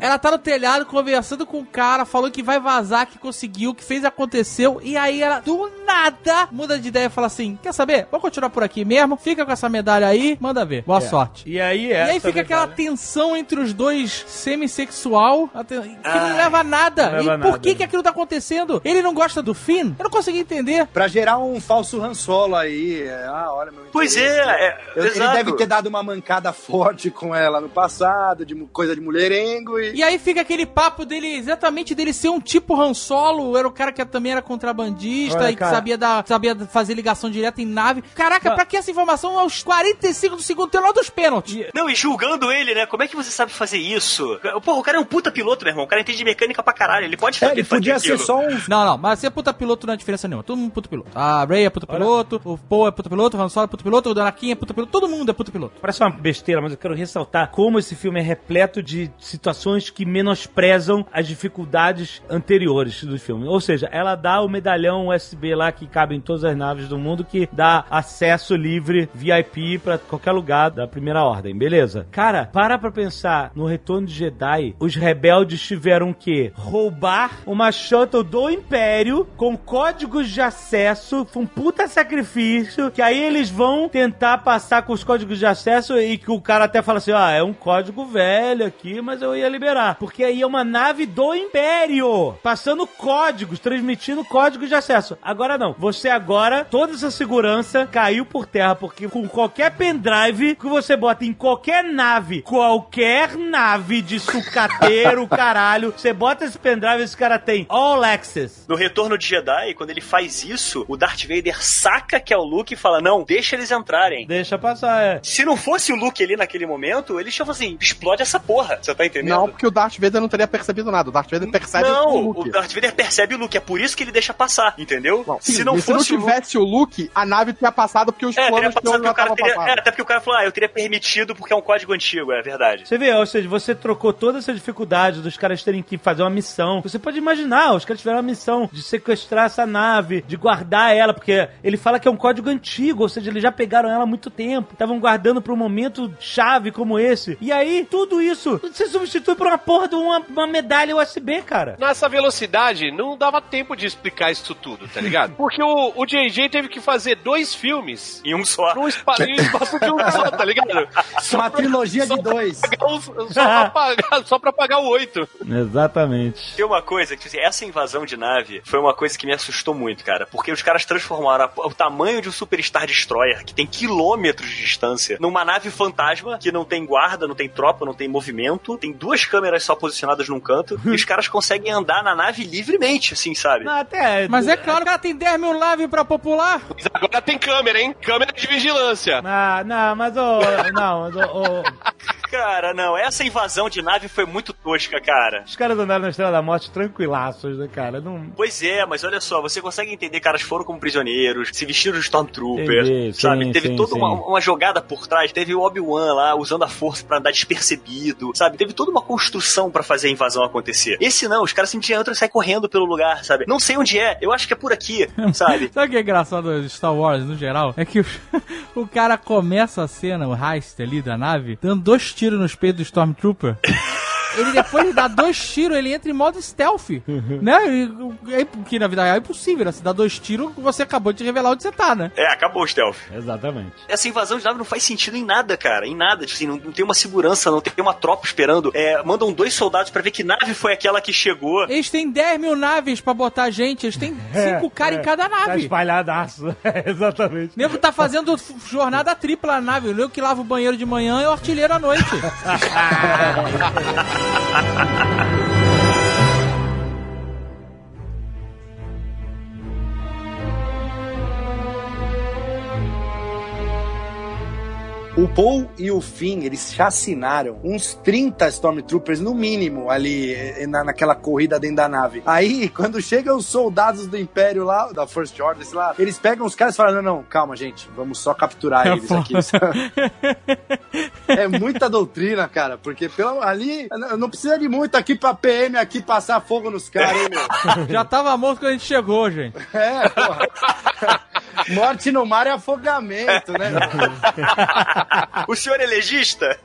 ela tá no telhado conversando com o cara, falou que vai vazar, que conseguiu, que fez, aconteceu, e aí ela, do nada, muda de ideia e fala assim, quer saber? Vamos continuar por aqui mesmo, fica com essa medalha aí, manda ver, boa sorte. E aí E é. aí fica aquela tensão entre os dois semissexual, que não leva a nada. não leva e por nada. que que aquilo tá acontecendo? Ele não gosta do Finn? Eu não consegui entender. Pra gerar um falso Han Solo aí. É, Ah, olha meu Pois é, é, Eu- Ele deve ter dado uma mancada forte com ela no passado, de coisa de mulherengo e. E aí fica aquele papo dele, exatamente dele ser um tipo Han Solo, era o cara que também era contrabandista Olha, e que cara. sabia, dar, sabia fazer ligação direta em nave. Caraca, pra que essa informação aos 45 do segundo tem lá dos pênaltis? Não, e julgando ele, né? Como é que você sabe fazer isso? Porra, o cara é um puta piloto, meu irmão. O cara entende mecânica pra caralho. Ele pode É, fazer ele fazer podia ser aquilo. só um. Não, não, mas ser puta piloto não é diferença nenhuma. Todo mundo é puta piloto. A Ray é puta piloto, o Poe é puta piloto, o Han Solo é puta piloto, o Anakin é puta piloto, todo mundo é puta piloto. Parece uma besteira, mas eu quero ressaltar como esse filme é repleto de situações que menosprezam as dificuldades anteriores do filme. Ou seja, ela dá o medalhão USB lá que cabe em todas as naves do mundo que dá acesso livre VIP pra qualquer lugar da primeira ordem, beleza? Cara, para pra pensar no Retorno de Jedi, os rebeldes tiveram que roubar uma shuttle do Império com códigos de acesso, foi um puta sacrifício, que aí eles vão tentar passar com os códigos de acesso e que o cara até fala assim, ah, é um código velho aqui, mas eu ia liberar. Porque aí é uma nave do Império, passando códigos, transmitindo códigos de acesso. Agora não, você agora, toda essa segurança caiu por terra, porque com qualquer pendrive que você bota em qualquer nave, qualquer nave de sucateiro, (laughs) caralho, você bota esse pendrive, esse cara tem all access. No Retorno de Jedi, quando ele faz isso, o Darth Vader saca que é o Luke e fala: Não, deixa eles entrarem. Deixa passar, é. Se não fosse o Luke ali naquele momento, eles tinham assim: explode essa porra. Você tá entendendo? Não, porque o Darth Vader não teria percebido nada. O Darth Vader percebe Não, o Luke. o Darth Vader percebe o Luke, é por isso que ele deixa passar, entendeu? Sim, se não fosse se não tivesse o Luke, a nave teria passado porque os É, teria planos que passado eu que já o cara tava teria. passado. É, até porque o cara falou, ah, eu teria permitido porque é um código antigo, é verdade. Você vê, ou seja, você trocou toda essa dificuldade dos caras terem que fazer uma missão. Você pode imaginar, os caras tiveram uma missão de sequestrar essa nave, de guardar ela, porque ele fala que é um código antigo, ou seja, eles já pegaram ela há muito tempo, estavam guardando pra um momento chave como esse. E aí, tudo isso, você substitui por uma porra de uma, uma medalha USB, cara. Nessa velocidade, não dava tempo de explicar isso tudo, tá ligado? (laughs) Porque o, o JJ teve que fazer dois filmes Em um só. num espa- em um espaço de um só, tá ligado? Uma trilogia de dois. Os- Só pra (laughs) pagar, só pra pagar o oito. Exatamente. Tem uma coisa que, assim, essa invasão de nave foi uma coisa que me assustou muito, cara. Porque os caras transformaram a- o tamanho de um Superstar Destroyer, que tem quilômetros de distância, numa nave fantasma que não tem guarda, não tem tropa, não tem movimento, tem duas câmeras só posicionadas num canto, e os caras conseguem andar na nave livremente, assim, sabe? Não, até. Mas é claro, o cara tem 10 mil lives pra popular. Mas agora tem câmera, hein? Câmera de vigilância. Ah, não, mas ô. (laughs) não, mas, ô, ô, Cara, não, essa invasão de nave foi muito tosca, cara. os caras andaram na Estrela da Morte tranquilaços, né, cara? Não. Pois é, mas olha só, você consegue entender que caras foram como prisioneiros, se vestiram de Stormtrooper, Entendi, sabe? sim, teve sim, toda sim. uma, uma jogada por trás, teve o Obi-Wan lá usando a força pra andar despercebido, sabe? Teve toda uma construção pra fazer a invasão acontecer. Esse não, os caras simplesmente entram e saem correndo pelo lugar, sabe? Não sei onde é, eu acho que é por aqui, (laughs) sabe? Sabe o que é engraçado Star Wars no geral? É que o, (laughs) o cara começa a cena, o heist ali da nave, dando dois tiros nos peitos do Stormtrooper. (laughs) Ele depois de dar dois tiros, ele entra em modo stealth, né? E, e, que na vida real é impossível, né? Se dá dois tiros, você acabou de revelar onde você tá, né? É, acabou o stealth. Exatamente. Essa invasão de nave não faz sentido em nada, cara. Em nada. Tipo assim, não, não tem uma segurança, não tem uma tropa esperando. É, mandam dois soldados pra ver que nave foi aquela que chegou. Eles têm 10 mil naves pra botar gente, eles têm cinco caras em cada Tá nave. espalhadaço. (laughs) É, exatamente. O nego tá fazendo jornada tripla na nave. O nego que lava o banheiro de manhã é o artilheiro à noite. (laughs) Ha ha ha ha ha! O Paul e o Finn, eles chacinaram uns 30 Stormtroopers no mínimo ali eh, na, naquela corrida dentro da nave. Aí, (laughs) quando chegam os soldados do Império lá, da First Order, sei lá, eles pegam os caras e falam: não, não, calma, gente, vamos só capturar É eles aqui. (laughs) é muita doutrina, cara, porque pelo, ali não precisa de muito aqui pra PM aqui passar fogo nos caras, hein, meu? (laughs) Já tava morto quando a gente chegou, gente. É, porra. (laughs) Morte no mar é afogamento, né? O senhor é legista?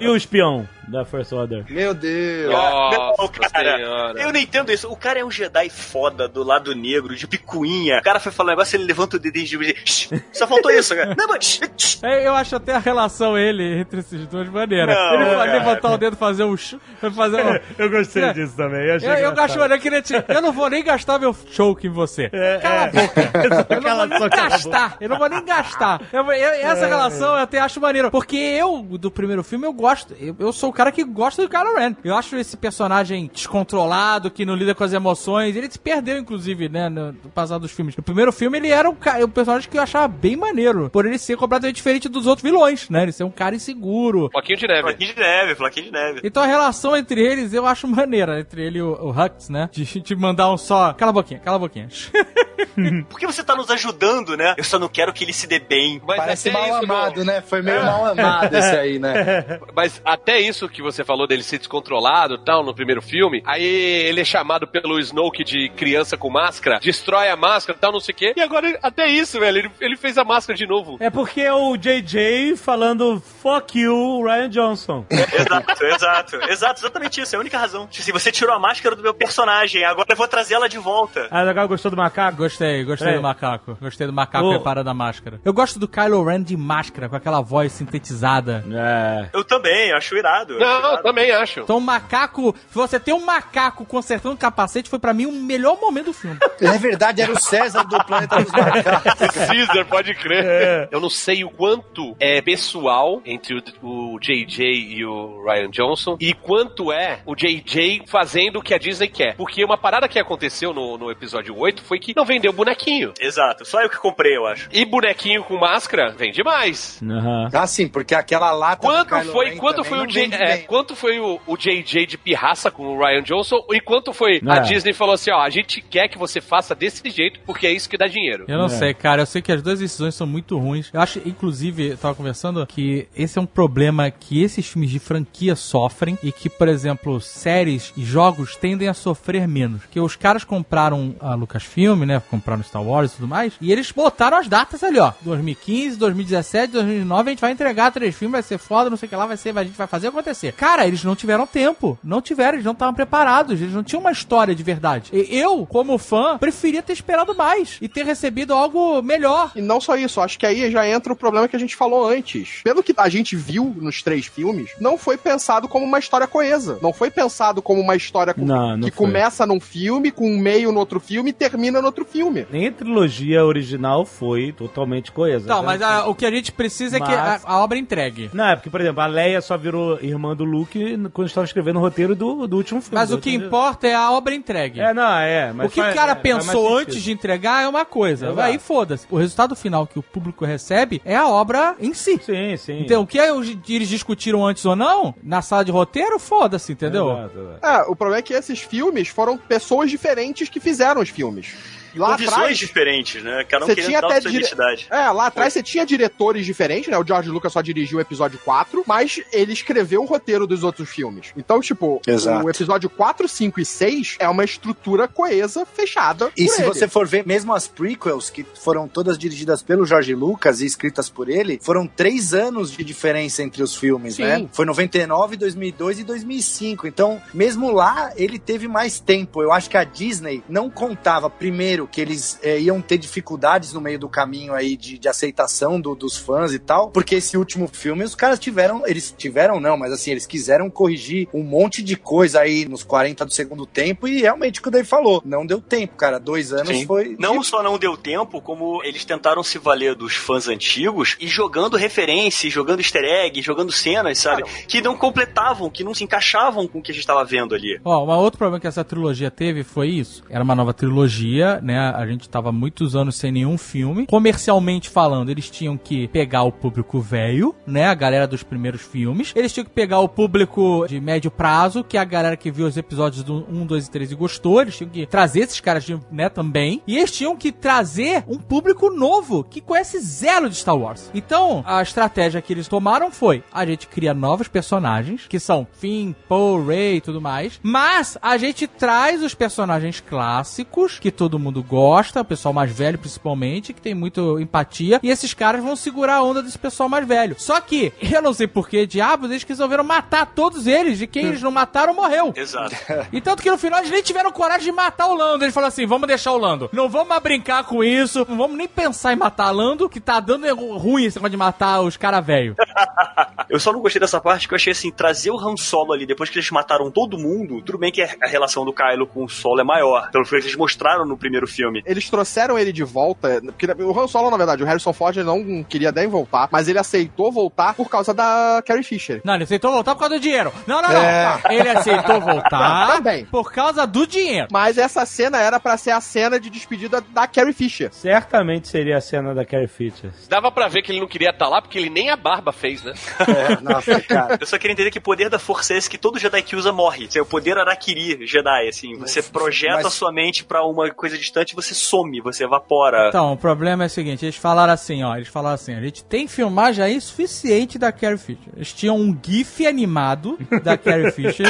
E o espião da First Order? Meu Deus. Nossa não, cara. senhora. Eu não entendo isso. O cara é um Jedi foda do lado negro, de picuinha. O cara foi falar um negócio, ele levanta o dedinho de. Shh, Só faltou isso, cara. Não, mas. É, Eu acho até a relação ele entre esses dois maneira. Não, ele vai cara. levantar o dedo e fazer um. Fazer um (laughs) Eu gostei É. disso também. Eu, achei eu, eu maneiro que ele te- Eu não vou nem gastar meu choke em você. É, Cala é. a boca. (laughs) Eu não vou nem gastar. Eu não vou nem gastar. Eu- eu- essa relação eu até acho maneiro. Porque eu, do primeiro filme, eu gosto. Eu, eu sou o cara que gosta do Kylo Ren. Eu acho esse personagem descontrolado, que não lida com as emoções. Ele se perdeu, inclusive, né, no, no passado dos filmes. No primeiro filme, ele era um, um personagem que eu achava bem maneiro. Por ele ser completamente diferente dos outros vilões, né? Ele ser um cara inseguro. Floquinho de neve. Flaquinho de neve, flaquinho de neve. Então a relação entre eles eu acho maneira, entre ele e o, o Hux, né? De, de mandar um só. Cala a boquinha, cala a boquinha. (laughs) (laughs) Por que você tá nos ajudando, né? Eu só não quero que ele se dê bem. Mas Parece mal isso, amado, não- né? Foi meio mal amado esse aí, né? (laughs) Mas até isso que você falou dele ser descontrolado e tal no primeiro filme, aí ele é chamado pelo Snoke de criança com máscara, destrói a máscara e tal, não sei o quê. E agora, até isso, velho, ele, ele fez a máscara de novo. É porque é o JJ falando fuck you, Ryan Johnson. (laughs) Exato, exato. Exato, exatamente isso. É a única razão. Assim, você tirou a máscara do meu personagem, agora eu vou trazer ela de volta. Ah, legal, gostou do macaco? Gostei, gostei É. do macaco. Gostei do macaco Ô. reparando a máscara. Eu gosto do Kylo Ren de máscara, com aquela voz sintetizada. É. Eu também, acho irado. eu acho Não, irado. também acho. Então, o macaco. Se você tem um macaco consertando o capacete, foi pra mim o melhor momento do filme. (laughs) É verdade, era o César do Planeta dos Macacos. (laughs) Caesar, pode crer. É. Eu não sei o quanto é pessoal entre o, o JJ e o Ryan Johnson e quanto é o JJ fazendo o que a Disney quer. Porque uma parada que aconteceu no, no episódio 8 foi que não vendeu bonequinho. Exato, só eu que comprei, eu acho. E bonequinho com máscara vende mais. Aham. Ah, sim, porque aquela lata Quanto foi, quanto foi o J, é, quanto foi o, o JJ de pirraça com o Ryan Johnson e quanto foi a É. Disney falou assim, ó, a gente quer que você faça desse jeito porque é isso que dá dinheiro. Eu não É. sei, cara. Eu sei que as duas decisões são muito ruins. Eu acho, inclusive, eu tava conversando que esse é um problema que esses filmes de franquia sofrem e que, por exemplo, séries e jogos tendem a sofrer menos. Porque os caras compraram a Lucasfilm, né? Compraram Star Wars e tudo mais. E eles botaram as datas ali, ó. 2015, 2017, 2009, a gente vai entregar três filmes, vai ser foda, não sei o que lá, vai ser, a gente vai fazer acontecer. Cara, eles não tiveram tempo. Não tiveram, eles não estavam preparados. Eles não tinham uma história de verdade. E eu, como fã, preferia ter esperado mais e ter recebido algo melhor. E não só isso, acho que aí já entra o problema que a gente falou antes. Pelo que a gente viu nos três filmes, não foi pensado como uma história coesa. Não foi pensado como uma história com- Não, não que foi. começa num filme, com um meio no outro filme e termina no outro filme. Nem a trilogia original foi totalmente coesa. Não, né? mas a- o que a gente precisa é que a, Mas- a obra entregue. Não, é porque, por exemplo, a Leia só virou irmã do Luke quando estava escrevendo o roteiro do, do último filme. Mas o que importa é a obra entregue. É, não, é. Mas o que faz- o cara é, pensou antes de entregar é uma coisa. Exato. Aí foda-se. O resultado final que o público recebe é a obra em si. Sim, sim. Então, o que eles discutiram antes ou não, na sala de roteiro, foda-se, entendeu? Exato, exato. É, o problema é que esses filmes foram pessoas diferentes que fizeram os filmes. Lá Com visões atrás, diferentes, né? Cada um Você querendo tinha dar sua dire- identidade. É, lá atrás você tinha diretores diferentes, né? O George Lucas só dirigiu o episódio 4, mas ele escreveu o roteiro dos outros filmes. Então, tipo, Exato. o episódio 4, 5 e 6 é uma estrutura coesa, fechada. E por se ele. você for ver, mesmo as prequels, que foram todas dirigidas pelo George Lucas e escritas por ele, foram três anos de diferença entre os filmes, Sim. né? Foi 99, 2002 e 2005. Então, mesmo lá, ele teve mais tempo. Eu acho que a Disney não contava, primeiro, que eles eh, iam ter dificuldades no meio do caminho aí de, de aceitação do- dos fãs e tal, porque esse último filme os caras tiveram, eles tiveram não, mas assim, eles quiseram corrigir um monte de coisa aí nos 40 do segundo tempo e realmente o que o Dave falou, não deu tempo, cara. Dois anos Sim. foi. Não só não deu tempo, como eles tentaram se valer dos fãs antigos e jogando referências, jogando easter egg, jogando cenas, sabe? Que não completavam, que não se encaixavam com o que a gente estava vendo ali. Ó, um outro problema que essa trilogia teve foi isso. Era uma nova trilogia, né? A gente tava muitos anos sem nenhum filme. Comercialmente falando, eles tinham que pegar o público velho, né? A galera dos primeiros filmes. Eles tinham que pegar o público de médio prazo, que é a galera que viu os episódios do 1, 2 e 3 e gostou. Eles tinham que trazer esses caras, de- né, também. E eles tinham que trazer um público novo, que conhece zero de Star Wars. Então, a estratégia que eles tomaram foi: a gente cria novos personagens, que são Finn, Poe, Rey e tudo mais, mas a gente traz os personagens clássicos, que todo mundo gosta, o pessoal mais velho principalmente, que tem muito empatia, e esses caras vão segurar a onda desse pessoal mais velho. Só que, (laughs) eu não sei por que diabos, eles resolveram matar todos eles, e quem eles não mataram morreu. Exato. (laughs) E tanto que no final eles nem tiveram coragem de matar o Lando. Eles falaram assim: vamos deixar o Lando. Não vamos mais brincar com isso. Não vamos nem pensar em matar Lando, que tá dando ruim esse negócio de matar os caras velho. (laughs) Eu só não gostei dessa parte que eu achei assim, trazer o Han Solo ali, depois que eles mataram todo mundo, tudo bem que a relação do Kylo com o Solo é maior, pelo que eles mostraram no primeiro filme. Eles trouxeram ele de volta, porque o Han Solo, na verdade, o Harrison Ford ele não queria nem voltar, mas ele aceitou voltar por causa da Carrie Fisher. Não, ele aceitou voltar por causa do dinheiro. Não, não, não. É. (laughs) Ele aceitou voltar Também. por causa do dinheiro. Mas essa cena era pra ser a cena de despedida da Carrie Fisher. Certamente seria a cena da Carrie Fisher. Dava pra ver que ele não queria estar lá, porque ele nem a barba fez, né? É, nossa, (laughs) cara. Eu só queria entender que o poder da força é esse que todo Jedi que usa morre. É o poder Arakiri Jedi, assim. Você projeta mas- a sua mente pra uma coisa distante instante você some, você evapora. Então, o problema é o seguinte, eles falaram assim, ó, eles falaram assim, a gente tem filmagem aí suficiente da Carrie Fisher. Eles tinham um gif animado da Carrie (laughs) Fisher,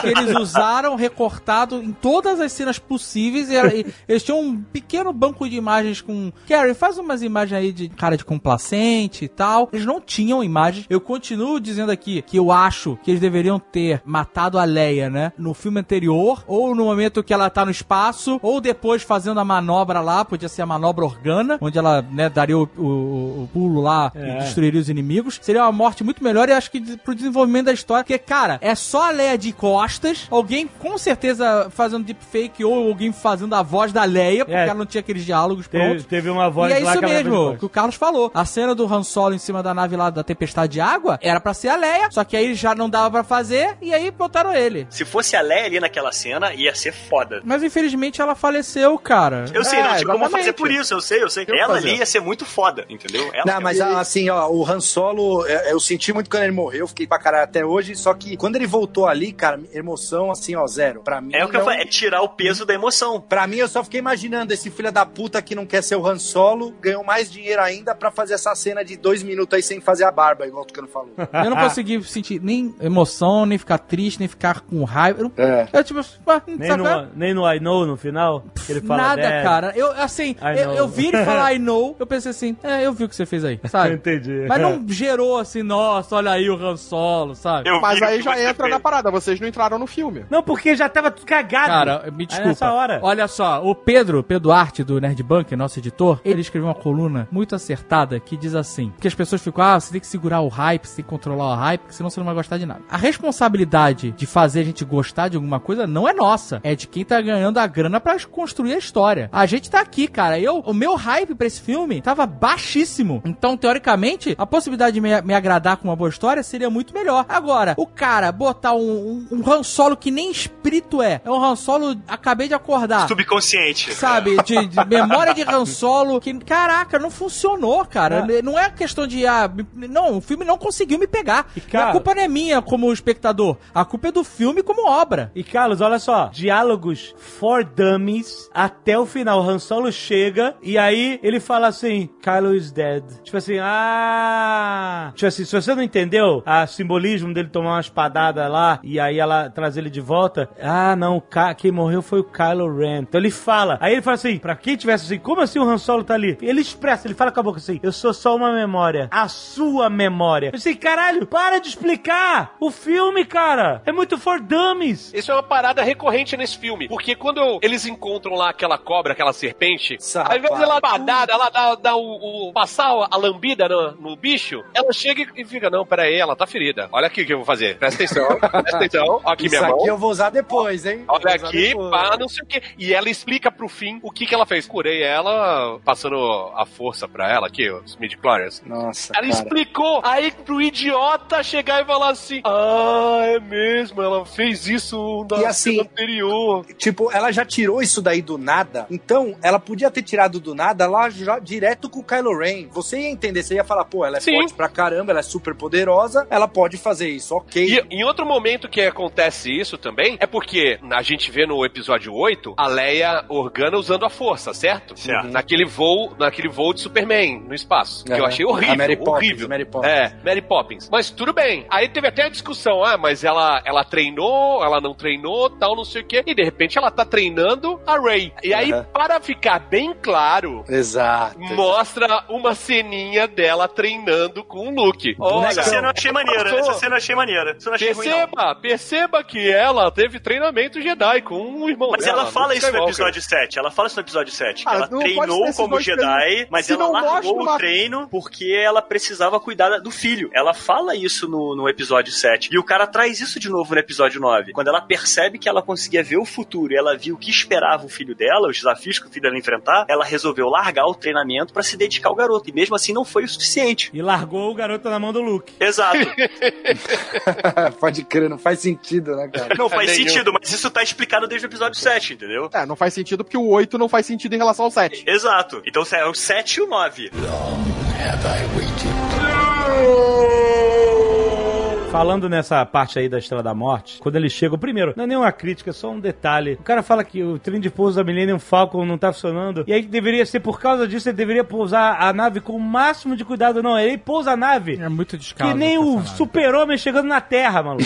que eles usaram recortado em todas as cenas possíveis, e, e eles tinham um pequeno banco de imagens com, Carrie, faz umas imagens aí de cara de complacente e tal. Eles não tinham imagens. Eu continuo dizendo aqui que eu acho que eles deveriam ter matado a Leia, né, no filme anterior, ou no momento que ela tá no espaço, ou depois fazendo a manobra lá, podia ser a manobra organa, onde ela, né, daria o, o- o pulo lá É. e destruiria os inimigos. Seria uma morte muito melhor e acho que pro desenvolvimento da história, porque, cara, é só a Leia de costas, alguém com certeza fazendo deepfake ou alguém fazendo a voz da Leia, porque É. ela não tinha aqueles diálogos Teve, prontos. teve uma voz E é isso que mesmo que o Carlos falou. A cena do Han Solo em cima da nave lá da tempestade de água era pra ser a Leia, só que aí já não dava pra fazer e aí botaram ele. Se fosse a Leia ali naquela cena, ia ser foda. Mas infelizmente ela faleceu, cara. Eu sei, É, não tinha como fazer por isso, eu sei, eu sei. Que Ela fazer. ali ia ser muito foda, entendeu? Ela Não, mas assim, ó, o Han Solo, é, eu senti muito quando ele morreu, fiquei pra caralho até hoje, só que quando ele voltou ali, cara, emoção assim, ó, zero. Pra mim, É o que eu não- falei, é tirar o peso da emoção. Pra mim, eu só fiquei imaginando esse filho da puta que não quer ser o Han Solo, ganhou mais dinheiro ainda pra fazer essa cena de dois minutos aí sem fazer a barba, igual o Tucano falou. (laughs) Eu não consegui sentir nem emoção, nem ficar triste, nem ficar com raiva. Eu, É. eu tipo, ah, Nem sabe? no, nem no I Know no final, que (laughs) ele fala Nada, "Dad". cara. Eu, assim, eu, eu vi ele falar I know, eu pensei assim, é, eu vi o que você fez aí, sabe? (laughs) Entendi. Mas não gerou assim, nossa, olha aí o Han Solo, sabe? Eu Mas aí já entra fez. na parada, vocês não entraram no filme. Não, porque já tava tudo cagado. Cara, me Aí desculpa. nessa hora. Olha só, o Pedro, Pedro Arte, do Nerd Bunker, nosso editor, ele escreveu uma coluna muito acertada que diz assim: que as pessoas ficam, ah, você tem que segurar o hype, você tem que controlar o hype, porque senão você não vai gostar de nada. A responsabilidade de fazer a gente gostar de alguma coisa não é nossa, é de quem tá ganhando a grana pra construir a história. A gente tá aqui, cara. Eu, o meu hype pra esse filme tava baixíssimo. Então, teoricamente, a possibilidade de me, me agradar com uma boa história seria muito melhor. Agora, o cara botar um, um, um Han Solo que nem espírito é, é um Han Solo, acabei de acordar. Subconsciente. Sabe, de, de memória de Han Solo, que, caraca, não funcionou, cara. Não é questão de, ah, não, o filme não conseguiu me pegar. E, cara- a culpa não é minha como espectador, a culpa é do filme como obra. E Carlos, olha só, diálogos for dummies até o final. Han Solo chega e aí ele fala assim: Kylo is dead. Tipo assim, ah. Tipo assim, se você não entendeu o simbolismo dele tomar uma espadada lá e aí ela traz ele de volta, ah, não, quem morreu foi o Kylo Ren. Então ele fala, aí ele fala assim: pra quem tivesse assim, como assim o Han Solo tá ali? Ele expressa, ele fala com a boca assim: eu sou só uma memória, a sua memória. Eu sei, caralho, para de explicar o filme, cara. É muito for dummies. Isso é uma parada recorrente nesse filme. Porque quando eles encontram lá aquela cobra, aquela serpente, Essa ao invés dela padada, ela dá, dá o, o- passar a lambida no, no bicho, ela chega e fica, não, peraí, ela tá ferida. Olha aqui o que eu vou fazer. Presta atenção, presta atenção. (laughs) Ó aqui Isso minha mão. aqui eu vou usar depois, hein? Olha aqui, depois. pá, não sei o que. E ela explica pro fim o que que ela fez. Curei ela, passando a força pra ela aqui, os midi-chlorians. Nossa, Ela cara. explicou. Aí pro idiota chegar e falar assim: Ah, é mesmo, ela fez isso na E assim- anterior. Tipo, ela já tirou isso daí do nada. Então, ela podia ter tirado do nada lá já direto com o Kylo Ren. Você ia entender, você ia falar, pô, ela é Sim. forte pra caramba, ela é super poderosa, ela pode fazer isso, ok. E em outro momento que acontece isso também, é porque a gente vê no episódio 8 a Leia Organa usando a força, certo? Certo. Naquele voo, naquele voo de Superman no espaço. Que eu achei horrível. A Mary Poppins, horrível. Mary Poppins. É, Mary Poppins. Mas tudo bem. Aí teve até a discussão, ah, mas ela, ela treinou, ela não treinou, tal, não sei o quê. E de repente ela tá treinando a Rey. E aí, Aham. para ficar bem claro, Exato. mostra uma ceninha dela treinando com o Luke. Olha, Essa cena eu achei maneira. Essa cena eu achei maneira. Eu não achei ruim, não. Perceba, perceba que ela teve treinamento Jedi com um irmão Mas dela. ela fala isso no episódio 7. Ela fala isso no episódio 7. Que Ah, ela treinou como Jedi, treinos. mas Se ela largou o uma- treino porque ela precisava cuidar do filho. Ela fala isso no, no episódio 7. E o cara traz isso de novo no episódio 9. Quando ela percebe que ela conseguia ver o futuro e ela viu o que esperava o filho dela, os desafios que o filho dela enfrentar, ela resolveu largar o treinamento pra se dedicar ao garoto. E mesmo assim não foi o suficiente. E largou o garoto na mão do Luke. Exato. (laughs) Pode crer, não faz sentido, né, cara? Não faz sentido, mas isso tá explicado desde o episódio 7, entendeu? É, não faz sentido porque o 8 não faz sentido em relação ao 7. Exato. Então é o 7 e o 9. Falando nessa parte aí da Estrela da Morte, quando eles chegam, primeiro, não é nenhuma crítica, é só um detalhe. O cara fala que o trem de pouso da Millennium Falcon não tá funcionando, e aí deveria ser por causa disso, ele deveria pousar a nave com o máximo de cuidado. Não, ele pousa a nave É muito descaso. que nem o super-homem chegando na Terra, maluco.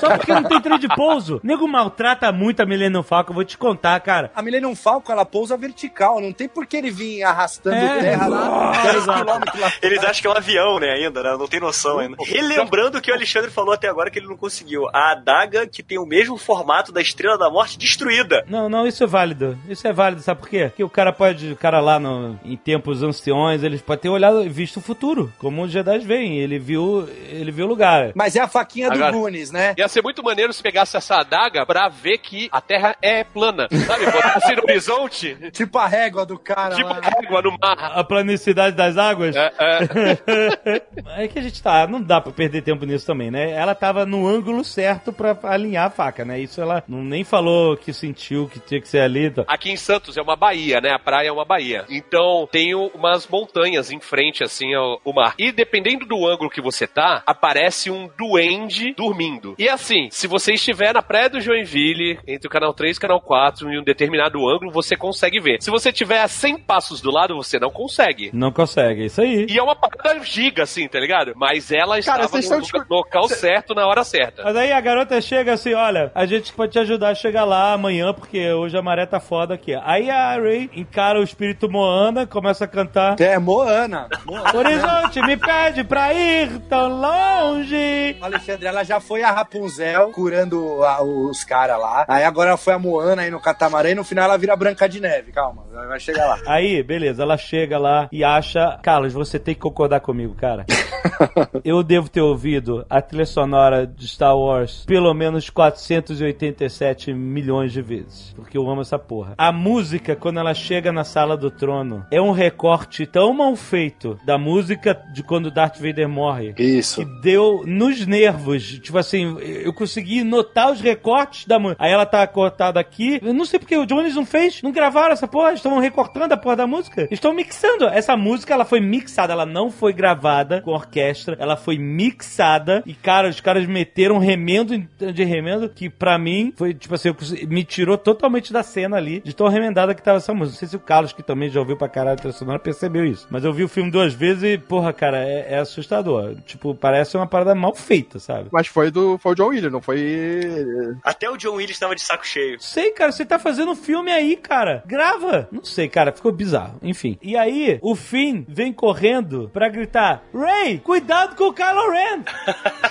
Só porque não tem trem de pouso. Nego maltrata muito a Millennium Falcon, vou te contar, cara. A Millennium Falcon, ela pousa vertical, não tem por que ele vir arrastando É, terra lá, exato. 10 Exato. quilômetros lá Eles acham que é um avião, né, ainda, né? Não tem noção ainda. Relembrando o que o Alexandre falou até agora que ele não conseguiu. A adaga que tem o mesmo formato da Estrela da Morte destruída. Não, não, isso é válido. Isso é válido, sabe por quê? Porque o cara pode, o cara lá no, em tempos anciões, ele pode ter olhado, visto o futuro, como os Jedi veem. Ele viu, ele viu o lugar. Mas é a faquinha do Agora- Goonies, né? Ia ser muito maneiro se pegasse essa adaga pra ver que a Terra é plana. Sabe? Botar assim no (laughs) horizonte, Tipo a régua do cara tipo lá. água no mar. A planicidade das águas? É, é. (laughs) É que a gente tá, não dá pra perder tempo nisso também, né? Ela tava no ângulo certo pra alinhar a faca, né? Isso ela não nem falou que sentiu que tinha que ser ali. Tá. Aqui em Santos é uma baía, né? A praia é uma baía. Então tem umas montanhas em frente, assim, ao, ao mar. E dependendo do ângulo que você tá, aparece um duende dormindo. E assim, se você estiver na praia do Joinville, entre o canal 3 e o canal 4, em um determinado ângulo, você consegue ver. Se você tiver a 100 passos do lado, você não consegue. Não consegue, é isso aí. E é uma parada giga, assim, tá ligado? Mas ela Cara, estava vocês no, estão no local certo, na hora certa. Mas aí a garota chega assim, olha, a gente pode te ajudar a chegar lá amanhã, porque hoje a maré tá foda aqui. Aí a Ray encara o espírito Moana, começa a cantar. É, Moana. Moana. Horizonte me pede pra ir tão longe. Alexandre, ela já foi a Rapunzel curando a- os caras lá. Aí agora ela foi a Moana aí no catamarã e no final ela vira Branca de Neve. Calma, vai chegar lá. Aí, beleza, ela chega lá e acha. Carlos, você tem que concordar comigo, cara. (laughs) Eu devo ter ouvido a trilha sonora de Star Wars pelo menos 487 milhões de vezes. Porque eu amo essa porra. A música, quando ela chega na sala do trono, é um recorte tão mal feito da música de quando Darth Vader morre. Isso. Que deu nos nervos. Tipo assim, eu consegui notar os recortes da música. Aí ela tá cortada aqui. Eu não sei porque o Jones não fez. Não gravaram essa porra. Estão recortando a porra da música. Estão mixando. Essa música, ela foi mixada. Ela não foi gravada com orquestra. Ela foi mixada. E, cara, os caras meteram remendo de remendo que pra mim foi, tipo assim, me tirou totalmente da cena ali. De tão remendada que tava essa música. Não sei se o Carlos, que também já ouviu pra caralho a trilha sonora, percebeu isso. Mas eu vi o filme duas vezes e, porra, cara, é, é assustador. Tipo, parece uma parada mal feita, sabe? Mas foi do foi o John Williams, não foi. Até o John Willis estava de saco cheio. Sei, cara, você tá fazendo um filme aí, cara. Grava. Não sei, cara, ficou bizarro. Enfim. E aí, o Finn vem correndo pra gritar: Ray, cuidado com o Kylo Ren! (laughs)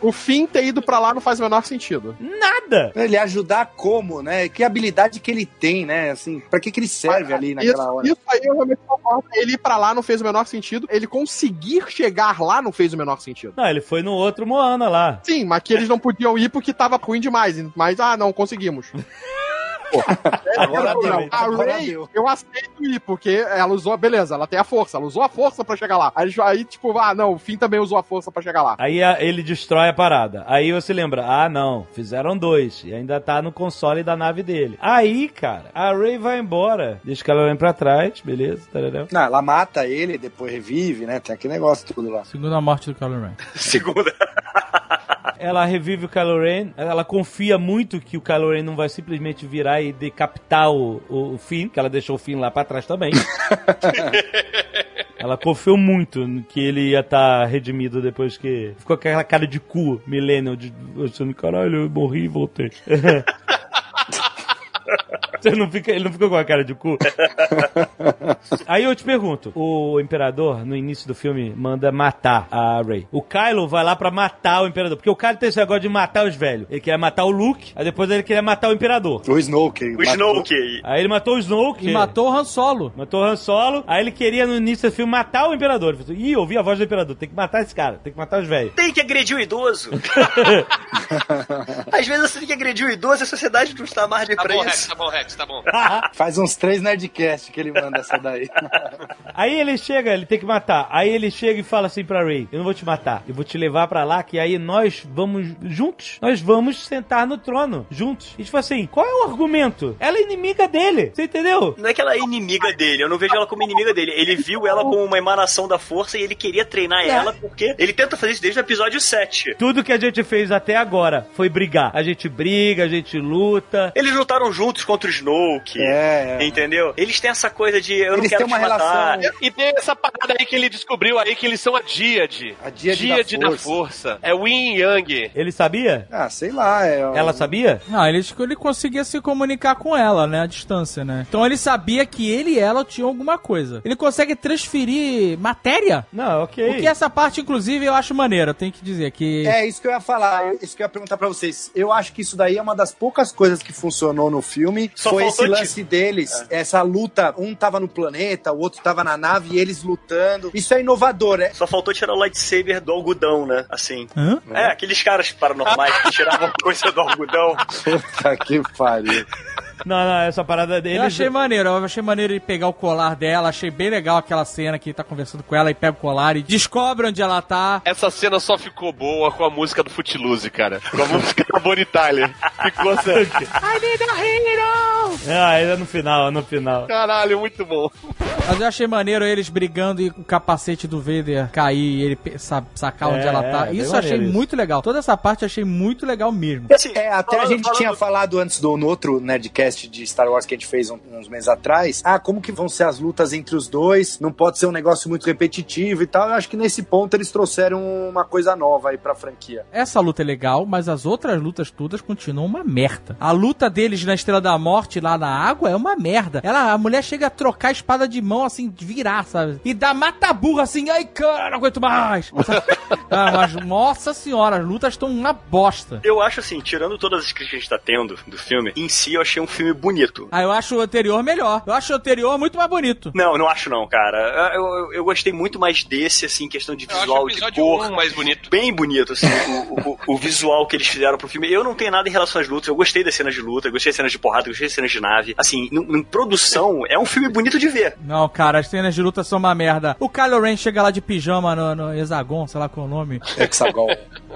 O fim ter ido pra lá não faz o menor sentido. Nada! Ele ajudar como, né? Que habilidade que ele tem, né? Assim, pra que que ele serve ali naquela Isso, hora? isso aí eu realmente concordo. Ele ir pra lá não fez o menor sentido. Ele conseguir chegar lá não fez o menor sentido. Não, ele foi no outro Moana lá. Sim, mas que eles não podiam ir porque tava ruim demais. Mas, ah, não, conseguimos. (laughs) Pô, (laughs) Agora não, deu. A Ray, deu. eu aceito ir, porque ela usou, beleza, ela tem a força, ela usou a força pra chegar lá. Aí, aí, tipo, ah, não, o Finn também usou a força pra chegar lá. Aí a- ele destrói a parada. Aí você lembra, ah não, fizeram dois. E ainda tá no console da nave dele. Aí, cara, a Ray vai embora. Deixa o Kylo Ren pra trás, beleza? tarará. Não, ela mata ele, depois revive, né? Tem aquele negócio tudo lá. Segundo a morte do Kylo Ren. (laughs) Segunda. Ela revive o Kylo Ren, ela confia muito que o Kylo Ren não vai simplesmente virar e decapitar o, o, o Finn, que ela deixou o Finn lá pra trás também. (laughs) ela confiou muito que ele ia estar redimido depois que ficou com aquela cara de cu, millennial, de caralho, eu morri e voltei. (laughs) (laughs) Você não fica, ele não ficou com a cara de cu? (laughs) Aí eu te pergunto: o imperador, no início do filme, manda matar a Rey. O Kylo vai lá pra matar o imperador. Porque o Kylo tem esse negócio de matar os velhos. Ele queria matar o Luke, aí depois ele queria matar o imperador. O Snoke. O Snoke. Aí ele matou o Snoke. E matou o Han Solo. Matou o Han Solo. Aí ele queria, no início do filme, matar o imperador. Ele falou, Ih, ouvi a voz do imperador. Tem que matar esse cara. Tem que matar os velhos. Tem que agredir o idoso. (laughs) Às vezes você tem que agredir o idoso e a sociedade não está mais de Tá bom, Rex, preço. tá bom, Rex, tá bom. (laughs) Faz uns três Nerdcast que ele manda essa daí. (laughs) Aí ele chega, ele tem que matar. Aí ele chega e fala assim pra Ray: Eu não vou te matar, eu vou te levar pra lá, que aí nós vamos juntos. Nós vamos sentar no trono juntos. E tipo assim, qual é o argumento? Ela é inimiga dele, você entendeu? Não é que ela é inimiga dele, eu não vejo ela como inimiga dele. Ele viu ela como uma emanação da força e ele queria treinar É. ela porque ele tenta fazer isso desde o episódio 7. Tudo que a gente fez até agora foi brigar. A gente briga, a gente luta. Eles lutaram juntos contra o Snoke. É, é. Entendeu? Eles têm essa coisa de eu não Eles quero têm uma te matar. relação- E tem essa parada aí que ele descobriu aí que eles são a Díade. A Díade da da força. É o Yin Yang. Ele sabia? Ah, sei lá. É, Ela sabia? Não, ele, ele conseguia se comunicar com ela, né? À distância, né? Então ele sabia que ele e ela tinham alguma coisa. Ele consegue transferir matéria? Não, ok. Porque essa parte, inclusive, eu acho maneira. Tem que dizer que. É isso que eu ia falar, isso que eu ia perguntar pra vocês. Eu acho que isso daí é uma das poucas coisas que funcionou no filme. Só foi esse lance deles, essa luta. Um tava no planeta, o outro tava na nave e eles lutando. Isso é inovador, é. Só faltou tirar o lightsaber do algodão, né? Assim. Hã? É, aqueles caras paranormais que tiravam (laughs) coisa do algodão. Puta que pariu. Não, não, essa parada dele. Eu achei maneiro, eu achei maneiro ele pegar o colar dela, achei bem legal aquela cena que ele tá conversando com ela e pega o colar e descobre onde ela tá. Essa cena só ficou boa com a música do Footloose, cara. Com a música da Bonnie Tyler. Ficou assim. (laughs) I need a hero! Ah, ainda no final, no final. Caralho, muito bom. Mas eu achei maneiro eles brigando e o capacete do Vader cair e ele sacar onde É, ela tá. é, isso eu achei isso. muito legal. Toda essa parte eu achei muito legal mesmo. É, até a gente falando- tinha falado antes do no outro Nerdcast de Star Wars que a gente fez um- uns meses atrás. Ah, como que vão ser as lutas entre os dois? Não pode ser um negócio muito repetitivo e tal. Eu acho que nesse ponto eles trouxeram uma coisa nova aí pra franquia. Essa luta é legal, mas as outras lutas todas continuam uma merda. A luta deles na Estrela da Morte lá na água é uma merda. Ela, a mulher chega a trocar a espada de mão assim, de virar, sabe? E dá mata burra assim, ai cara, não aguento mais. (laughs) ah, mas, nossa senhora, as lutas estão uma bosta. Eu acho assim, tirando todas as críticas que a gente tá tendo do filme, em si eu achei um filme bonito. Ah, eu acho o anterior melhor. Eu acho o anterior muito mais bonito. Não, não acho não, cara. Eu, eu, eu gostei muito mais desse, assim, questão de visual, de cor. 1 mais bonito. Bem bonito, assim, o, o, o visual que eles fizeram pro filme. Eu não tenho nada em relação às lutas. Eu gostei das cenas de luta, eu gostei das cenas de porrada, eu gostei das cenas de nave. Assim, em, em produção, é um filme bonito de ver. Não, cara, as cenas de luta são uma merda. O Kylo Ren chega lá de pijama no, no Hexagon, sei lá qual é o nome. Hexagon.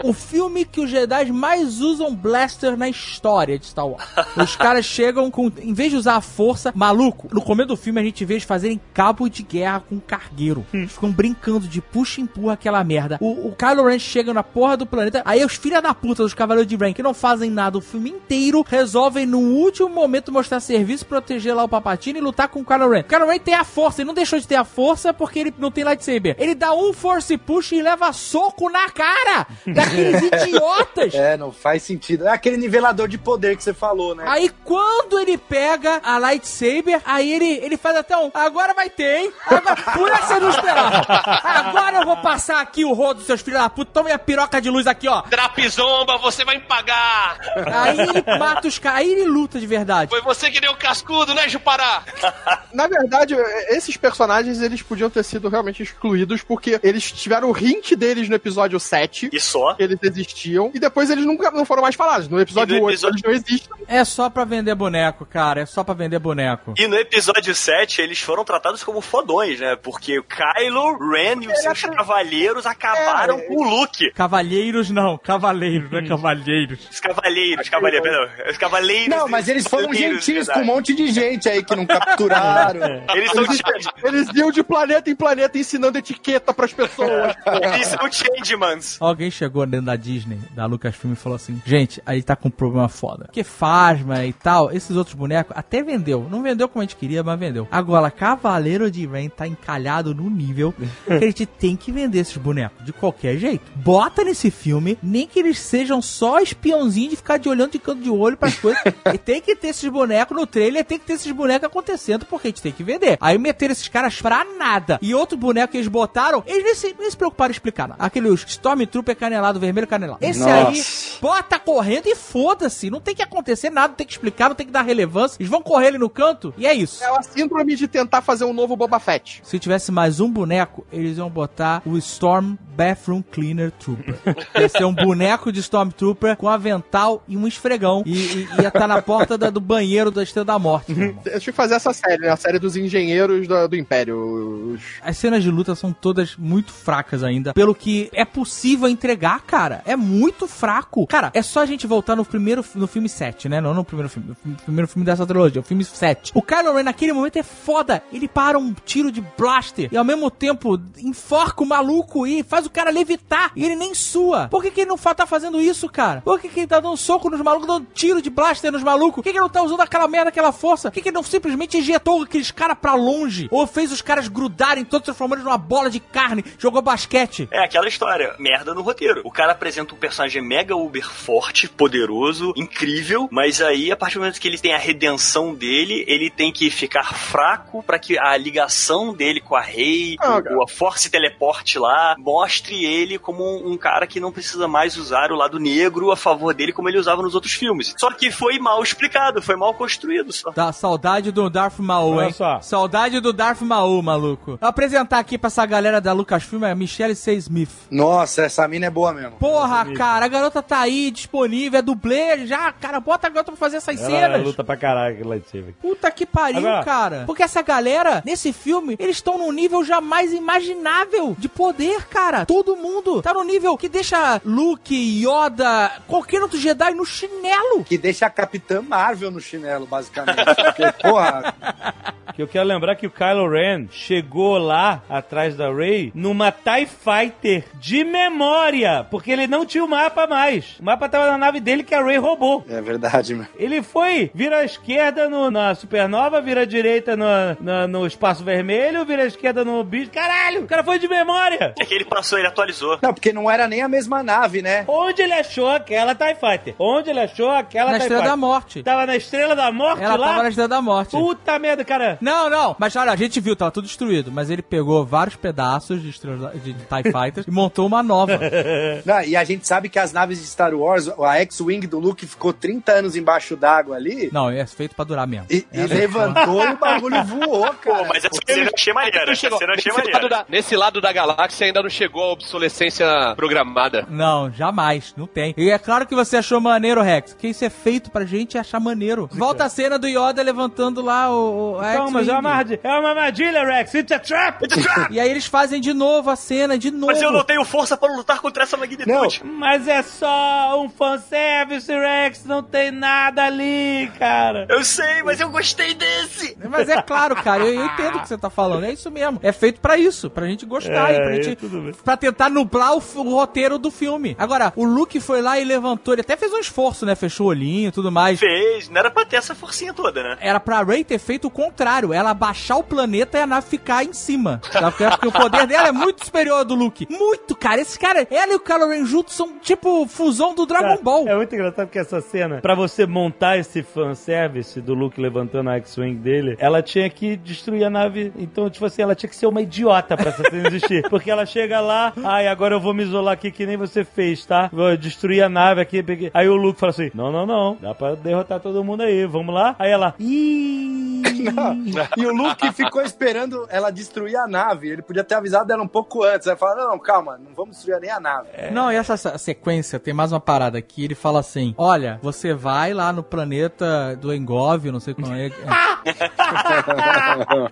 O filme que os Jedi mais usam blaster na história de Star Wars. Os caras chegam com. Em vez de usar a força, maluco, no começo do filme a gente vê eles fazerem cabo de guerra com cargueiro. Eles ficam brincando de puxa e empurra aquela merda. O, o Kylo Ren chega na porra do planeta. Aí os filha da puta dos Cavaleiros de Ren, que não fazem nada o filme inteiro, resolvem no último momento mostrar serviço, proteger lá o Papatini e lutar com o Kylo Ren. O Kylo Ren tem a força, ele não deixou de ter a força porque ele não tem lightsaber. Ele dá um force push e leva soco na cara daqueles (laughs) idiotas. É, não faz sentido. É aquele nivelador de poder que você falou, né? Aí quando ele pega a lightsaber, aí ele, ele faz até um. Agora vai ter, hein? Agora, por essa eu não esperava. Agora eu vou passar aqui o rodo, seus filhos da puta. Toma minha piroca de luz aqui, ó. Trapizomba, você vai me pagar! Aí ele mata os caras, aí ele luta de verdade. Foi você que deu o cascudo, né, Jupará? (laughs) Na verdade, esses personagens eles podiam ter sido realmente excluídos porque eles tiveram o hint deles no episódio 7. E só. Que Eles existiam e depois eles nunca não foram mais falados. No episódio E no 8 episódio- eles não existem. É só pra vender boneco, cara. É só pra vender boneco. E no episódio 7, eles foram tratados como fodões, né? Porque Kylo Ren e os seus cavaleiros acabaram É, com o Luke. Cavalheiros não, cavaleiros, não é cavalheiros. Os cavaleiros, cavaleiros, perdão. Os cavaleiros. Não, mas eles foram cavaleiros, gentis com um monte de gente aí que não capturaram. (laughs) Eles são, Eles, eles iam de planeta em planeta ensinando etiqueta pras pessoas. (laughs) eles são changemans. Alguém chegou dentro da Disney, da Lucasfilm, e falou assim: Gente, aí tá com um problema foda. Porque Fasma e tal, esses outros bonecos, até vendeu. Não vendeu como a gente queria, mas vendeu. Agora, Cavaleiro de Rain tá encalhado no nível que a gente tem que vender esses bonecos de qualquer jeito. Bota nesse filme, nem que eles sejam só espiãozinho de ficar de olhando de canto de olho pras coisas. e tem que ter esses bonecos no trailer, tem que ter esses bonecos acontecendo, porque a gente tem que vender. Aí meteram esses caras pra nada. E outro boneco que eles botaram, eles nem se, nem se preocuparam em explicar nada. Aquele Stormtrooper canelado canelado, vermelho canelado. Esse Nossa. aí, bota correndo e foda-se. Não tem que acontecer nada, não tem que explicar, não tem que dar relevância. Eles vão correr ali no canto e é isso. É a síndrome de tentar fazer um novo Boba Fett. Se tivesse mais um boneco, eles iam botar o Storm Bathroom Cleaner Trooper. (laughs) Ia ser um boneco de Stormtrooper com avental e um esfregão. E, e ia estar na porta da- do banheiro da Estrela da Morte. irmão. Deixa eu fazer essa série, né? A série dos engenheiros do, do Império. Os- As cenas de luta são todas muito fracas ainda. Pelo que é possível entregar, cara. É muito fraco. Cara, é só a gente voltar no primeiro no filme 7, né? Não no primeiro filme. No primeiro filme dessa trilogia, o filme 7. O Kylo Ren naquele momento é foda. Ele para um tiro de blaster e ao mesmo tempo enforca o maluco e faz o cara levitar. E ele nem sua. Por que, que ele não tá fazendo isso, cara? Por que, que ele tá dando soco nos malucos, dando tiro de blaster nos malucos? Por que, que ele não tá usando aquela merda, aquela força? Por que, que ele não simplesmente injetou aqueles caras pra longe? Ou fez os caras grudarem, todos transformando numa bola de carne, jogou basquete? É aquela história, merda no roteiro. O cara apresenta um personagem mega uber forte, poderoso, incrível, mas aí, a partir do momento que ele tem a redenção dele, ele tem que ficar fraco pra que a ligação dele com a Rei, Ah, com a Force Teleporte lá, mostre ele como um, um cara que não precisa mais usar o lado negro a favor dele como ele usava nos outros filmes. Só que foi mal explicado, foi mal construído só. Tá, saudade do Darth Maul, Olha hein? só. Saudade do Darth Maul, maluco. Vou apresentar aqui pra essa galera da Lucasfilm é a Michelle C. Smith. Nossa, essa mina é boa mesmo. Porra, cara, a garota tá aí, disponível, é dublê já, cara, bota a garota pra fazer essas Ela cenas. luta pra caralho aquele lightsaber. Puta que pariu, Agora- cara. Porque essa galera, nesse filme, eles estão num nível jamais imaginável de poder, cara. Todo mundo tá no nível que deixa Luke, Yoda, qualquer outro Jedi no chinelo. Que deixa a Capitã Marvel no chinelo, basicamente. Porque, porra, Que eu quero lembrar que o Kylo Ren chegou lá atrás da Rey numa TIE Fighter de memória, porque ele não tinha o mapa mais. O mapa tava na nave dele que a Rey roubou. é verdade, meu. Ele foi, vira à esquerda no- na supernova, vira à direita no, na- no espaço vermelho, vira à esquerda no bicho. Caralho, o cara foi de memória. É que ele passou, ele atualizou. Não, porque não era nem a mesma nave, né? Onde ele achou aquela TIE Fighter? Onde ele achou aquela Na TIE Estrela Fighter? da Morte. Tava na Estrela da Morte Ela lá? tava na Estrela da Morte. Puta merda, cara. Não, não, mas olha, a gente viu, tava tudo destruído, mas ele pegou vários pedaços de, estrela- de TIE Fighters e montou uma nova. (laughs) Não, e a gente sabe que as naves de Star Wars, a X-Wing do Luke ficou 30 anos embaixo d'água ali. Não, é feito pra durar mesmo. E, e Essa- levantou e o bagulho (laughs) voou, Pô, cara. mas essa cena eu achei maneira, Não essa chegou. cena achei Nesse lado, maneira. da, nesse lado da galáxia ainda não chegou a obsolescência programada. Não, jamais, não tem. E é claro que você achou maneiro, Rex, porque isso é feito pra gente achar maneiro. Volta a cena do Yoda levantando lá o, o a Não, mas é uma, armadilha, é uma armadilha, Rex. It's a trap. E aí eles fazem de novo a cena, de novo. Mas eu não tenho força para lutar contra essa magnitude. Mas é só um fanservice, Rex. Não tem nada ali, cara. Eu sei, mas eu gostei desse. Mas é claro, cara, eu, eu entendo o que você tá falando. É isso mesmo. É feito pra isso, pra gente gostar É, e pra gente. bem. Pra tentar nublar o, o roteiro do filme. Agora, o Luke foi lá e levantou, ele até fez um esforço, né? Fechou o olhinho e tudo mais. Fez, não era pra ter essa forcinha toda, né? Era pra Ray ter feito o contrário, ela baixar o planeta e a nave ficar em cima. Tá? Porque porque o poder dela é muito superior ao do Luke. Muito, cara. Esse cara, ela e o Kylo Ren juntos são tipo fusão do Dragon Cara, Ball. É muito engraçado porque essa cena, pra você montar esse fanservice do Luke levantando a X-Wing dele, ela tinha que destruir a nave. Então, tipo assim, ela tinha que ser uma idiota pra essa cena existir. (laughs) Porque ela chega lá, ai, agora eu vou me isolar aqui que nem você fez, tá? Vou destruir a nave aqui. peguei." Aí o Luke fala assim: não, não, não, dá pra derrotar todo mundo aí, vamos lá. Aí ela, ih. (laughs) (laughs) E o Luke ficou esperando ela destruir a nave. Ele podia ter avisado ela um pouco antes. Aí fala: não, não, calma, não vamos destruir nem a nave. Não, e essa se- sequência tem mais uma parada aqui. Ele fala assim: Olha, você vai lá no planeta do Engove, não sei como é.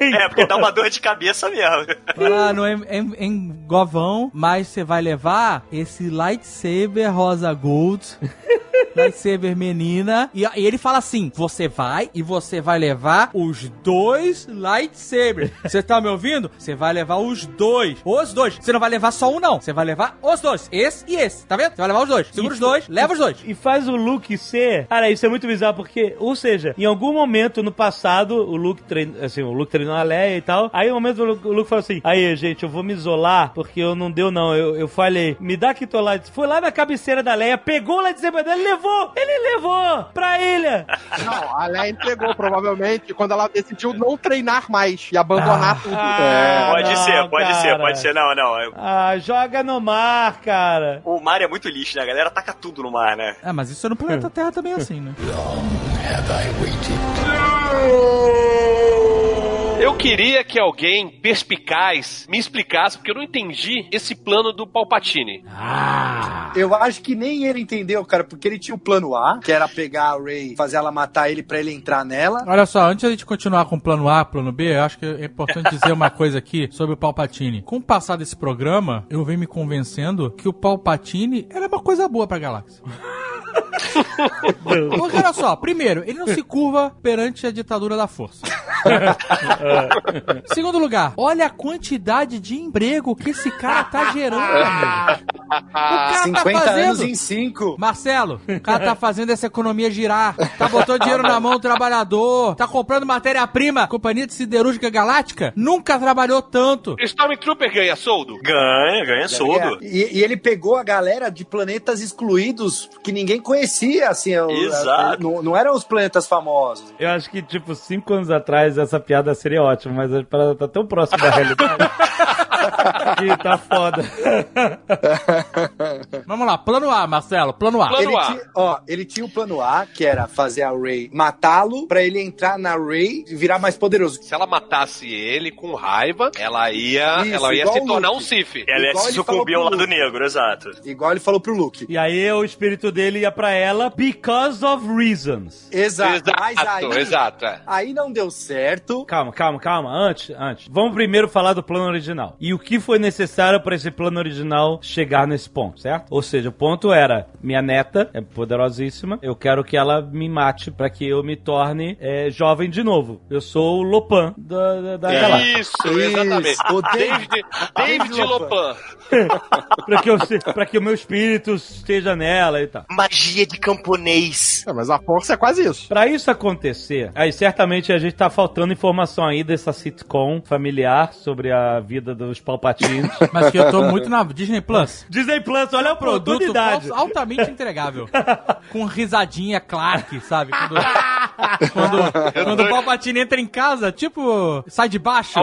É, porque dá uma dor de cabeça mesmo. Vai lá no em, em, Engovão, mas você vai levar esse lightsaber rosa gold. Lightsaber menina. E, e ele fala assim: Você vai e você vai levar os dois lightsabers. (laughs) Você tá me ouvindo? Você vai levar os dois. Os dois. Você não vai levar só um, não. Você vai levar os dois. Esse e esse. Tá vendo? Você vai levar os dois. Segura os dois, leva os dois. E faz o Luke ser. Cara, isso é muito bizarro, porque, ou seja, em algum momento no passado, o Luke treinou, assim, o Luke treinou a Leia e tal. Aí, um momento, o Luke, o Luke falou assim: Aí, gente, eu vou me isolar, porque eu não deu, não. Eu, eu falei, me dá aqui teu light. Foi lá na cabeceira da Leia, pegou o lightsaber dela e levou, ele levou pra ilha. Não, a Leia entregou, provavelmente, quando ela decidiu não treinar mais e abandonar tudo. Ah, Pode não, ser, pode ser, cara. pode ser. Não, não. eu- Ah, joga no mar, cara. O mar é muito lixo, né? A galera taca tudo no mar, né? É, mas isso é no planeta (laughs) Terra também assim, né? Eu queria que alguém perspicaz me explicasse, porque eu não entendi esse plano do Palpatine. Eu acho que nem ele entendeu, cara, porque ele tinha o plano A, que era pegar a Ray, fazer ela matar ele pra ele entrar nela. Olha só, antes de a gente continuar com o plano A, plano B, eu acho que é importante dizer uma coisa aqui sobre o Palpatine. Com o passar desse programa, eu venho me convencendo que o Palpatine era uma coisa boa pra galáxia. Porque olha só, primeiro, ele não se curva perante a ditadura da força. (laughs) Segundo lugar, olha a quantidade de emprego que esse cara tá gerando, amigo. O cara 50 tá fazendo. anos em 5. Marcelo, o cara tá fazendo essa economia girar, tá botando dinheiro na mão do trabalhador, tá comprando matéria-prima. Companhia de Siderúrgica Galáctica nunca trabalhou tanto. Stormtrooper ganha soldo? Ganha, ganha soldo. E, e ele pegou a galera de planetas excluídos que ninguém conhecia, assim. o- Exato. Não, não eram os planetas famosos. Eu acho que, tipo, cinco anos atrás essa piada seria ótima, mas a parada tá tão próxima da realidade (laughs) que tá foda. (laughs) Vamos lá, plano A, Marcelo, plano A. Plano Ele A. tinha, ó, ele tinha o plano A, que era fazer a Ray matá-lo pra ele entrar na Ray e virar mais poderoso. Se ela matasse ele com raiva, ela ia, Isso, ela ia se tornar Luke. um Sith. Ela ia se sucumbir ao lado negro, exato. Igual ele falou pro Luke. E aí o espírito dele ia pra ela because of reasons. Exato. Mas aí, Exato, exato. é. aí não deu certo. Calma, calma, calma. Antes, antes. Vamos primeiro falar do plano original. E o que foi necessário para esse plano original chegar nesse ponto, certo? Ou seja, o ponto era: minha neta é poderosíssima, eu quero que ela me mate para que eu me torne é, jovem de novo. Eu sou o Lopan da, da, da galáxia. Isso, exatamente. Isso, o David, David David Lopan. (laughs) pra, que eu, que o meu espírito esteja nela e tal. Magia de camponês. É, mas a força é quase isso. Pra isso acontecer, aí certamente a gente tá faltando informação aí dessa sitcom familiar sobre a vida dos Palpatines. (laughs) Mas que eu tô muito na Disney Plus. Disney Plus, olha a Produto oportunidade. altamente entregável. (laughs) Com risadinha Clark, sabe? Quando, (laughs) quando, (laughs) quando o Palpatine entra em casa, tipo, sai de baixo.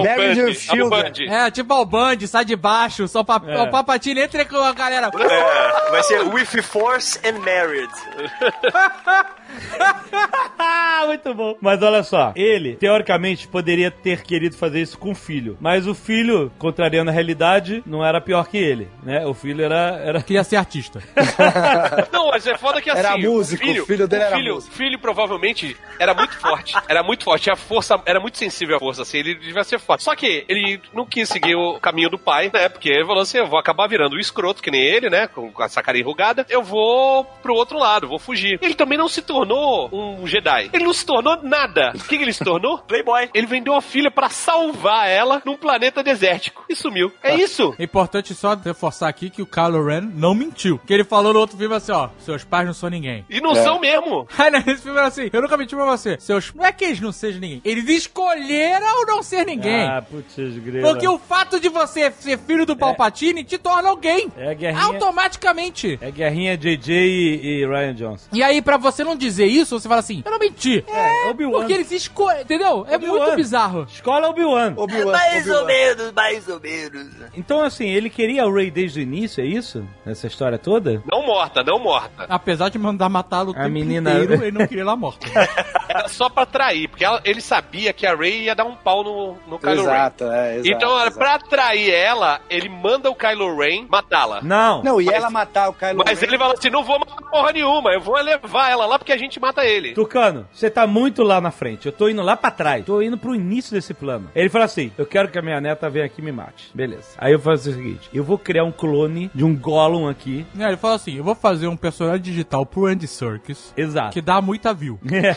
Band. É, tipo ao Band, sai de baixo, só pa É. o Palpatine entra com a galera. É, vai ser With Force and Married. (laughs) Muito bom. Mas olha só, ele, teoricamente, poderia ter querido fazer isso com o filho. Mas o filho, contrariando a realidade, não era pior que ele, né? O filho era... era... Queria ser artista. (laughs) Não, mas é foda que assim. Era músico, o filho dele era filho, músico. filho provavelmente era muito forte. Era muito forte. A força era muito sensível à força, assim. Ele devia ser forte. Só que ele não quis seguir o caminho do pai, né? Porque ele falou assim: eu vou acabar virando um escroto, que nem ele, né? Com, essa cara enrugada. Eu vou pro outro lado, vou fugir. Ele também não se tornou um Jedi. Ele não se tornou nada. O que, que ele se tornou? (laughs) Playboy. Ele vendeu a filha pra salvar ela num planeta desértico. E sumiu. É isso. É importante só reforçar aqui que o Kylo Ren não mentiu. Que ele falou no outro filme assim, ó, seus pais não são ninguém. E não são mesmo. (laughs) Aí nesse filme era assim, eu nunca menti pra você. Seus. Não é que eles não sejam ninguém. Eles escolheram não ser ninguém. Ah, putz, grila. Porque o fato de você ser filho do Palpatine te torna alguém. É guerrinha... Automaticamente. É guerrinha JJ e, e Ryan Johnson. E aí, pra você não dizer isso, você fala assim, eu não menti. É, Obi-Wan. Porque eles escolhem, entendeu? É muito bizarro. Escola Obi-Wan. Obi-Wan, mais Obi-Wan. ou menos, mais ou menos. Então, assim, ele queria o Rey desde o início, é isso? Nessa história toda? Não morta, não morta. Apesar de mandar matá-lo o A tempo menina- inteiro, ele não queria ela morta. (laughs) Era só pra atrair, porque ela- ele sabia que a Rey ia dar um pau no, no Kylo Ren. Exato, é, exato. Então, exato. pra atrair ela, ele manda o Kylo Ren matá-la. Não. Não, e Mas- ela matar o Kylo Mas Ren. ele fala assim: não vou matar porra nenhuma, eu vou levar ela lá porque a gente mata ele. Tucano, você tá muito lá na frente. Eu tô indo lá pra trás. Tô indo pro início desse plano. Ele fala assim: Eu quero que a minha neta venha aqui e me mate. Beleza. Aí eu faço o seguinte: Eu vou criar um clone de um Gollum aqui. Não, ele falou assim, eu vou fazer um personagem digital pro Andy Serkis, Exato. que dá muita view. (laughs)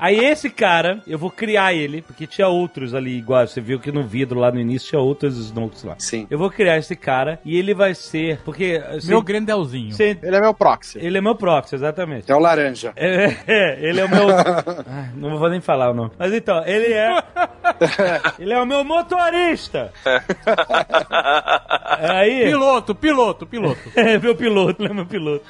Aí esse cara, eu vou criar ele, porque tinha outros ali igual. Você viu que no vidro lá no início tinha outros Snokes lá. Sim. Eu vou criar esse cara e ele vai ser. Porque. assim, Meu Grendelzinho. você- Ele é meu proxy. ele é meu proxy, exatamente. É o laranja. É, é, ele é o meu. (laughs) Ai, não vou nem falar o nome. Mas então, ele é. (laughs) ele é o meu motorista. Aí. Piloto, piloto, piloto. (laughs) É meu piloto, ele é meu piloto.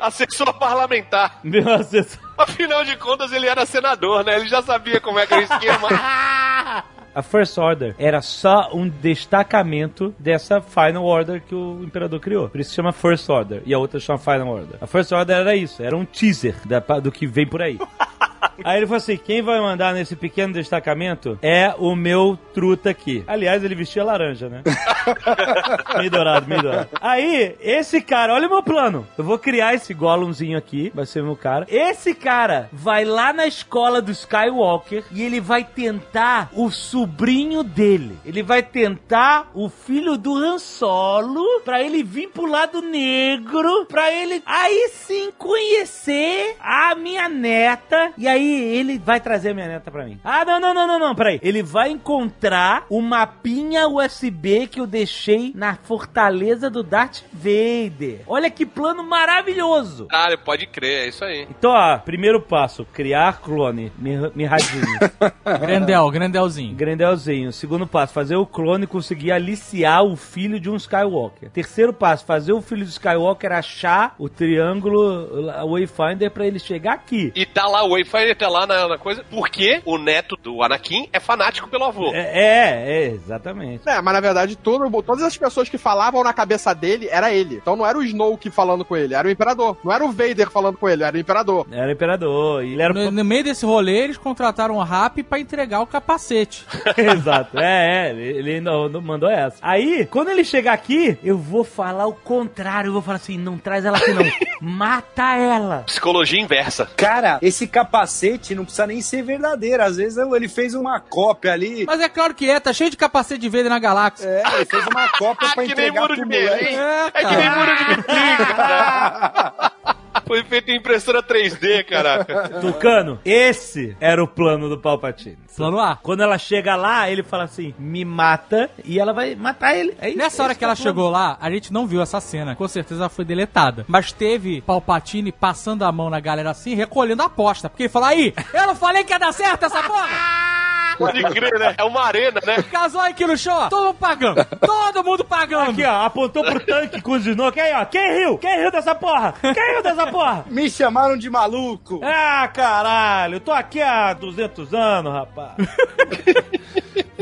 Assessor parlamentar. Meu assessor. Afinal de contas, ele era senador, né? Ele já sabia como é que era o esquema. (laughs) A First Order era só um destacamento dessa Final Order que o Imperador criou. Por isso chama First Order. E a outra chama Final Order. A First Order era isso, era um teaser da- do que vem por aí. (laughs) Aí ele falou assim: quem vai mandar nesse pequeno destacamento é o meu truta aqui. Aliás, ele vestia laranja, né? (laughs) meio dourado, meio dourado. Aí, esse cara, olha o meu plano. Eu vou criar esse Gollumzinho aqui, vai ser o meu cara. Esse cara vai lá na escola do Skywalker e ele vai tentar o sobrinho dele. Ele vai tentar o filho do Han Solo pra ele vir pro lado negro, pra ele aí sim conhecer a minha neta. E aí ele vai trazer a minha neta pra mim. Ah, não, não, não, não, não, peraí. Ele vai encontrar o mapinha USB que eu deixei na fortaleza do Darth Vader. Olha que plano maravilhoso. Ah, pode crer, é isso aí. Então, ó, primeiro passo, criar clone, mir- mirradinho. (laughs) Grendel, Grendelzinho. Grendelzinho. Segundo passo, fazer o clone conseguir aliciar o filho de um Skywalker. Terceiro passo, fazer o filho do Skywalker achar o triângulo o Wayfinder pra ele chegar aqui. E tá lá, o Wayfinder tá lá na, na coisa, porque o neto do Anakin é fanático pelo avô. É, é, é, exatamente. É, mas na verdade, todo, todas as pessoas que falavam na cabeça dele era ele. Então não era o Snoke falando com ele, era o Imperador. Não era o Vader falando com ele, era o Imperador. Era o imperador. E ele era No, no meio desse rolê, eles contrataram o Rap pra entregar o capacete. (laughs) Exato. É, é, ele ele ainda não mandou essa. Aí, quando ele chegar aqui, eu vou falar o contrário. Eu vou falar assim: não traz ela aqui, não. (laughs) Mata ela. Psicologia inversa. Cara, esse capacete não precisa nem ser verdadeiro. Às vezes ele fez uma cópia ali. Mas é claro que é, tá cheio de capacete de Vader na galáxia. É, ele fez uma cópia (laughs) pra que nem entregar muro pro moleque. É, É que nem muro de Berlim, cara. (laughs) (laughs) Foi feito em impressora 3D, caraca. Tucano, esse era o plano do Palpatine. Plano A. Quando ela chega lá, ele fala assim: me mata, e ela vai matar ele. É isso, Nessa hora que ela é plano. chegou lá, a gente não viu essa cena. Com certeza ela foi deletada. Mas teve Palpatine passando a mão na galera assim, recolhendo a aposta. Porque ele falou, aí, eu não falei que ia dar certo essa porra? (laughs) Pode crer, né? É uma arena, né? Casou aqui no show, todo mundo pagando. Todo mundo pagando. Aqui, ó, apontou pro tanque com os Snoke. Aí, ó, quem riu? Quem riu dessa porra? Quem riu dessa porra? Me chamaram de maluco. Ah, caralho, eu tô aqui há 200 anos, rapaz. (laughs)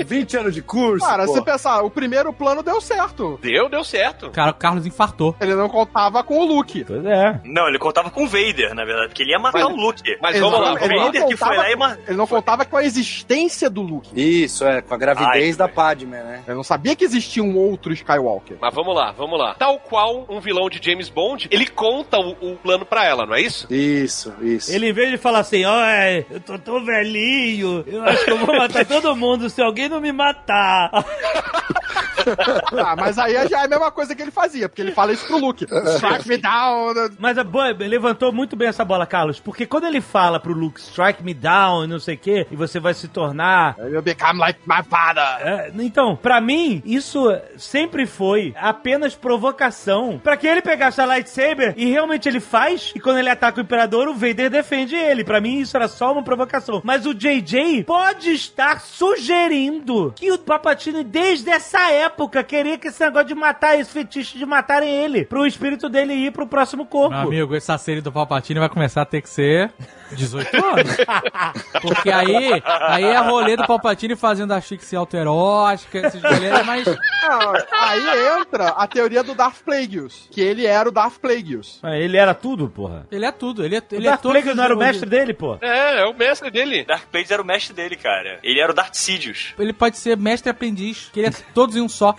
20 anos de curso. Cara, pô. se pensar, o primeiro plano deu certo. Deu, deu certo. Cara, o Carlos infartou. Ele não contava com o Luke. Pois é. Não, ele contava com o Vader, na verdade, porque ele ia matar Mas- o Luke. Mas vamos lá, o Vader que foi contava lá e com- ma- Ele não contava com a existência do Luke. Isso, é, com a gravidez Ai, da. Padme, né? Ele não sabia que existia um outro Skywalker. Mas vamos lá, vamos lá. Tal qual um vilão de James Bond, ele conta o, o plano pra ela, não é isso? Isso, isso. Ele, em vez de falar assim, ó, eu tô tão velhinho, eu acho que eu vou matar (laughs) todo mundo se alguém não me matar. (laughs) (laughs) Ah, mas aí já é a mesma coisa que ele fazia, porque ele fala isso pro Luke. Strike me down. Mas a boa, levantou muito bem essa bola, Carlos, porque quando ele fala pro Luke, strike me down e não sei o que, e você vai se tornar You become like my father. É, então, pra mim, isso sempre foi apenas provocação pra que ele pegasse a lightsaber e realmente ele faz. E quando ele ataca o imperador, o Vader defende ele. Pra mim, isso era só uma provocação. Mas o JJ pode estar sugerindo que o Papatini, desde essa época, queria que esse negócio de matar, esse fetiche de matarem ele, pro espírito dele ir pro próximo corpo. Meu amigo, essa série do Palpatine vai começar a ter que ser 18 anos. (laughs) Porque aí, aí é rolê do Palpatine fazendo a chique autoerótica, esses rolês, mas Não, aí entra a teoria do Darth Plagueis, que ele era o Darth Plagueis. Mas Ele era tudo, porra. ele é tudo. Ele é, O ele é Darth todo. Plagueis não era o mestre dele, pô? É, é o mestre dele. Darth Plagueis era o mestre dele, cara. Ele era o Darth Sidious. Ele pode ser mestre e aprendiz, que ele é todos em um só.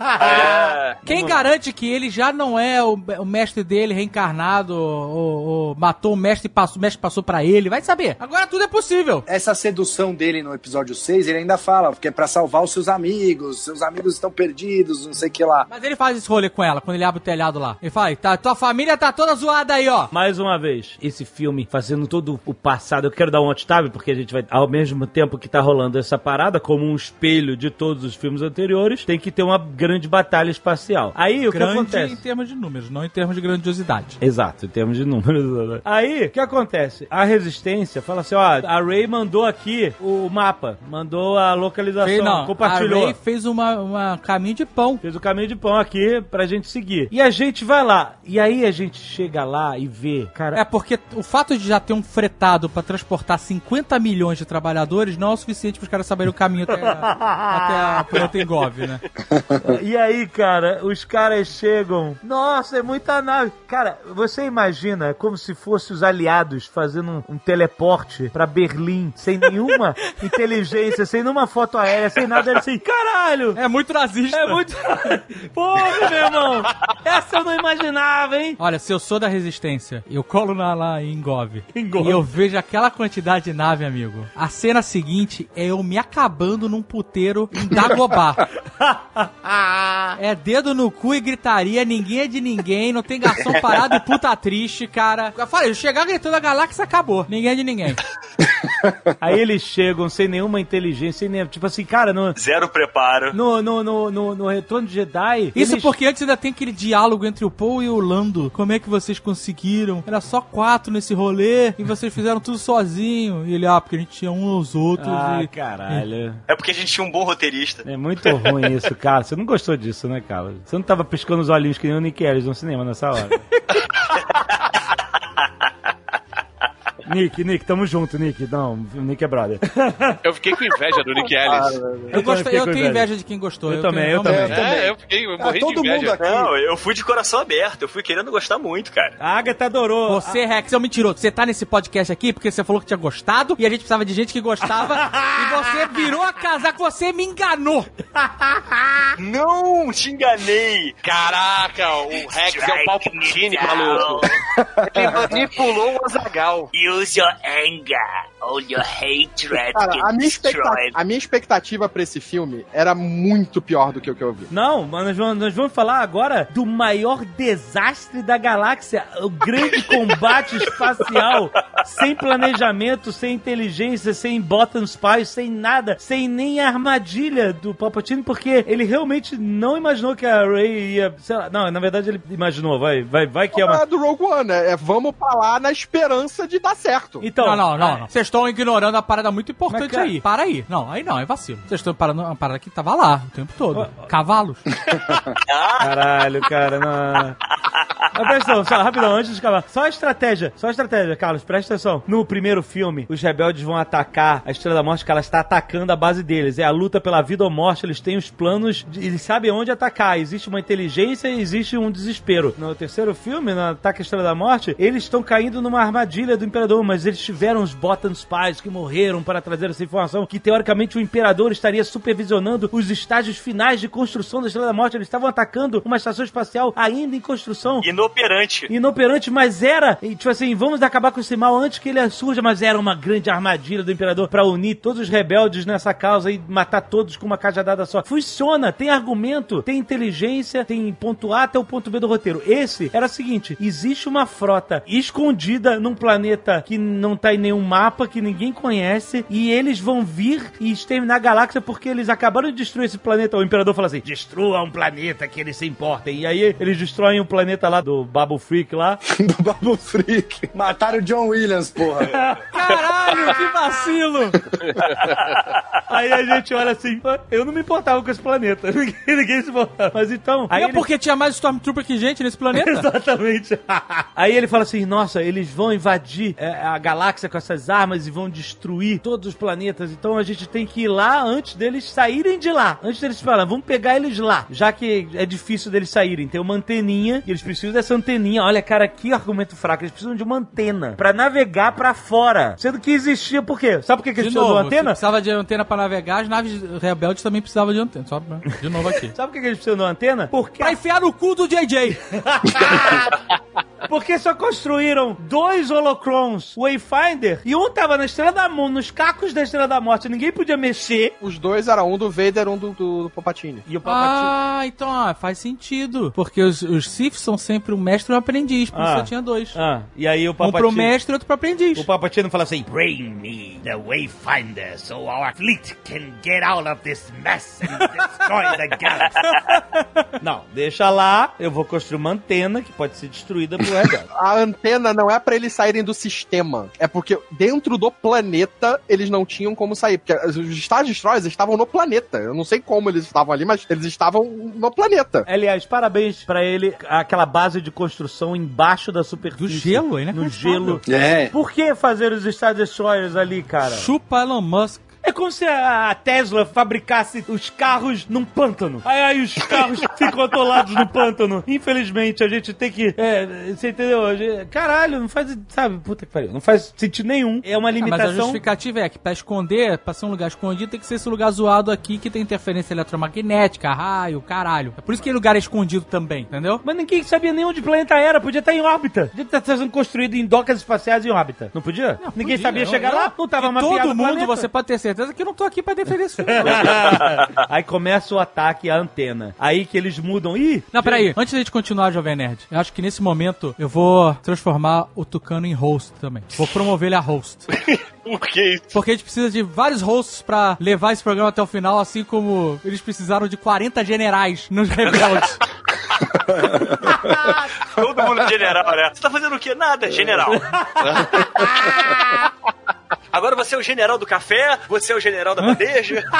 É. Quem garante que ele já não é o, o mestre dele reencarnado, ou, ou matou o mestre e passou, o mestre passou pra ele? Vai saber. Agora tudo é possível. Essa sedução dele no episódio 6, ele ainda fala que é pra salvar os seus amigos, seus amigos estão perdidos, não sei o que lá. Mas ele faz esse rolê com ela, quando ele abre o telhado lá. Ele fala, tá, tua família tá toda zoada aí, ó. Mais uma vez, esse filme fazendo todo o passado. Eu quero dar um out porque a gente vai, ao mesmo tempo que tá rolando essa parada, como um espelho de todos os filmes anteriores, tem que ter uma grande batalha espacial. Aí o que Grande acontece? em termos de números, não em termos de grandiosidade. Exato, em termos de números. (laughs) Aí, o que acontece? A resistência fala assim: ó, a Ray mandou aqui o mapa, mandou a localização, Fez, não, compartilhou. a Ray fez uma, uma caminho de pão. Fez o caminho de pão aqui pra gente seguir. E a gente vai lá. E aí a gente chega lá e vê, cara. É porque o fato de já ter um fretado pra transportar 50 milhões de trabalhadores não é o suficiente pros caras saberem o caminho até, (laughs) até a planta em Gov, né? (laughs) (laughs) E aí, cara, os caras chegam. Nossa, é muita nave. Cara, você imagina como se fosse os aliados fazendo um, um teleporte pra Berlim sem nenhuma (laughs) inteligência, sem nenhuma foto aérea, sem nada. Era assim, caralho! É muito nazista. É muito. (laughs) Porra, meu irmão! Essa eu não imaginava, hein? Olha, se eu sou da resistência, eu colo na, lá em Gov, Em Gov. e eu vejo aquela quantidade de nave, amigo. A cena seguinte é eu me acabando num puteiro em Dagobah. É dedo no cu e gritaria, ninguém é de ninguém, não tem garçom parado e puta triste, cara. Eu falei, chegar gritando a galáxia acabou. Ninguém é de ninguém. (laughs) (laughs) Aí eles chegam sem nenhuma inteligência, sem nem. Tipo assim, cara, no. Zero preparo. No, no, no, no, no Retorno de Jedi. Isso eles- porque antes ainda tem aquele diálogo entre o Paul e o Lando. Como é que vocês conseguiram? Era só quatro nesse rolê e vocês fizeram tudo sozinho. E ele, ah, porque a gente tinha um aos outros Ah, e... caralho. É porque a gente tinha um bom roteirista. É muito ruim isso, cara. Você não gostou disso, né, cara? Você não tava piscando os olhinhos que nem o Nick Ellis no cinema nessa hora. (laughs) Nick, Nick, tamo junto, Nick. Não, o Nick é brother. (laughs) Eu fiquei com inveja do Nick Ellis. Eu, gostei, fiquei eu com tenho inveja. inveja de quem gostou. Eu também, tenho- eu também. É, eu fiquei, eu Ah, morri de todo mundo inveja. aqui. Não, eu fui de coração aberto. Eu fui querendo gostar muito, cara. A Agatha adorou. Você, Rex, é um mentiroso. Você tá nesse podcast aqui porque você falou que tinha gostado e a gente precisava de gente que gostava (laughs) e você virou a casar com você me enganou. (laughs) Não, te enganei. Caraca, o Rex é o Palpatine, maluco. Ele manipulou o Azagal. Use your anger or your hatred Cara, a minha, a minha expectativa pra esse filme era muito pior do que o que eu vi. Não, mas nós vamos, nós vamos falar agora do maior desastre da galáxia. O grande (laughs) combate espacial. Sem planejamento, sem inteligência, sem bottom spies, sem nada. Sem nem a armadilha do Palpatine, porque ele realmente não imaginou que a Rey ia... sei lá, não, na verdade ele imaginou. Vai, vai, vai que é uma... É do Rogue One, né? É vamos pra lá na esperança de dar certo. Então, não, não, não. ah, não. Vocês estão ignorando a parada muito importante cara- aí. Para aí. Não, aí não, é vacilo. Vocês estão parando uma parada que tava lá o tempo todo. Cavalos. (laughs) Caralho, cara, não. Mas presta atenção, só, rapidão, antes de acabar. Só a estratégia, só a estratégia, Carlos, presta atenção. No primeiro filme, os rebeldes vão atacar a Estrela da Morte, que ela está atacando a base deles. É a luta pela vida ou morte, eles têm os planos, de- eles sabem onde atacar. Existe uma inteligência e existe um desespero. No terceiro filme, no Ataque à Estrela da Morte, eles estão caindo numa armadilha do Imperador, mas eles tiveram os Bottom Spies que morreram para trazer essa informação, que teoricamente o Imperador estaria supervisionando os estágios finais de construção da Estrela da Morte. Eles estavam atacando uma estação espacial ainda em construção. Inoperante. Inoperante, mas era, e, tipo assim, vamos acabar com esse mal antes que ele surja, mas era uma grande armadilha do Imperador pra unir todos os rebeldes nessa causa e matar todos com uma cajadada só. Funciona, tem argumento, tem inteligência, tem ponto A até o ponto B do roteiro. Esse era o seguinte: existe uma frota escondida num planeta que não tá em nenhum mapa, que ninguém conhece, e eles vão vir e exterminar a galáxia porque eles acabaram de destruir esse planeta. O Imperador fala assim: destrua um planeta que eles se importem. E aí eles destroem o planeta lá do Babu Freak lá. (laughs) do Babu Freak. Mataram o John Williams, porra. (laughs) Caralho, que vacilo! (laughs) Aí a gente olha assim, "Ah, eu não me importava com esse planeta. Ninguém, ninguém se importava. Mas então. Aí é ele- porque tinha mais Stormtrooper que gente nesse planeta? Exatamente. Aí ele fala assim: nossa, eles vão invadir é, a galáxia com essas armas e vão destruir todos os planetas. Então a gente tem que ir lá antes deles saírem de lá. Antes deles falar, vamos pegar eles lá. Já que é difícil deles saírem. Tem uma anteninha, e eles precisam dessa anteninha. Olha, cara, que argumento fraco. Eles precisam de uma antena pra navegar pra fora. Sendo que existia por quê? Sabe por que, que eles De precisam de uma antena? precisava de antena pra navegar, as naves rebeldes também precisavam de antena. Só de novo aqui. Sabe por que que eles precisam de uma antena? Porque, pra enfiar no cu do JJ. (laughs) porque só construíram dois holocrons Wayfinder e um tava na Estrela da Morte, nos cacos da Estrela da Morte. Ninguém podia mexer. Os dois eram um do Vader um do, do, do Palpatine. E o Palpatine... Ah, então ah, faz sentido. Porque os, os Sith são sempre um mestre e um aprendiz. Por isso Ah. só tinha dois. Ah, e aí o Um pro mestre e outro pro aprendiz. O Palpatine fala assim: Bring me the Wayfinder so our fleet can get out of this mess and destroy the galaxy. (laughs) Não, deixa lá, eu vou construir uma antena que pode ser destruída por rebelde. A antena não é pra eles saírem do sistema. É porque dentro do planeta eles não tinham como sair. Porque os Star Destroyers estavam no planeta. Eu não sei como eles estavam ali, mas eles estavam no planeta. Aliás, parabéns pra ele, aquela base de construção embaixo da superfície. Do gelo, hein, né? No gelo. É. Por que fazer os Star Destroyers ali, cara? Chupa Elon Musk. É como se a Tesla fabricasse os carros num pântano. Aí, aí os carros (laughs) ficam atolados no pântano. Infelizmente, a gente tem que. É, você entendeu? Caralho, não faz. Sabe, puta que pariu. Não faz sentido nenhum. É uma Ah, mas a limitação. justificativa é que pra esconder, pra ser um lugar escondido, tem que ser esse lugar zoado aqui que tem interferência eletromagnética, raio, caralho. É por isso que lugar é escondido também, entendeu? Mas ninguém sabia nem onde o planeta era, podia estar em órbita. Podia estar sendo construído em docas espaciais em órbita. Não podia? ninguém Podia, sabia eu- chegar eu- lá, não tava e mapeado Todo mundo, planeta. você pode ter certeza que eu não tô aqui pra defender isso. (laughs) Aí começa o ataque à antena. Aí que eles mudam. Ih! Não, peraí. Antes da gente continuar, Jovem Nerd, eu acho que nesse momento eu vou transformar o Tucano em host também. Vou promover ele a host. (laughs) Por que isso? Porque a gente precisa de vários hosts pra levar esse programa até o final, assim como eles precisaram de 40 generais nos rebeldes. (laughs) Todo mundo general, né? Você tá fazendo o quê? Nada, general. Agora você é o general do café, você é o general da bandeja. (laughs)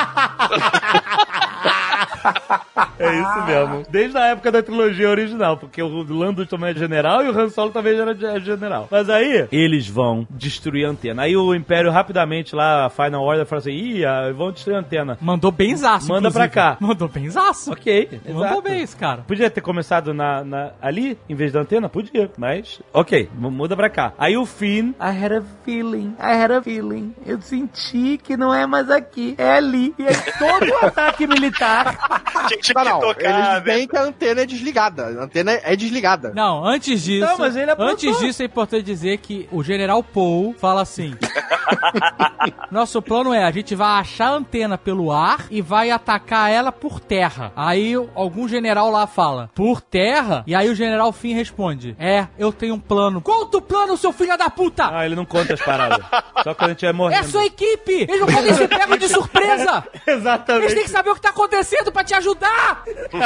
É isso mesmo. Desde a época da trilogia original, porque o Lando também é general e o Han Solo também era de- general. Mas aí, eles vão destruir a antena. Aí o Império rapidamente lá, a Final Order, fala assim, ih, ah, vão destruir a antena. Mandou benzaço, Manda inclusive. pra cá. Mandou benzaço. Ok, Mandou exato. bem esse cara. Podia ter começado na, na- ali, em vez da antena? Podia, mas... Ok, muda pra cá. Aí o Finn... I had a feeling, I had a feeling. Eu senti que não é mais aqui, é ali. E aí todo o (laughs) ataque militar... (laughs) Tinha, Não, que não. tocar, Eles né? veem que a antena é desligada. A antena é desligada. Não, antes disso. Não, mas ele apontou. antes disso é importante dizer que o General Paul fala assim: (laughs) Nosso plano é a gente vai achar a antena pelo ar e vai atacar ela por terra. Aí algum general lá fala: Por terra? E aí o General Finn responde: É, eu tenho um plano. Conta o plano, seu filho da puta! Ah, ele não conta as paradas. Só quando a gente vai É morrendo. a sua equipe! Eles não podem ser pegos de surpresa! (laughs) Eles Exatamente. têm que saber o que tá acontecendo pra te ajudar! (laughs)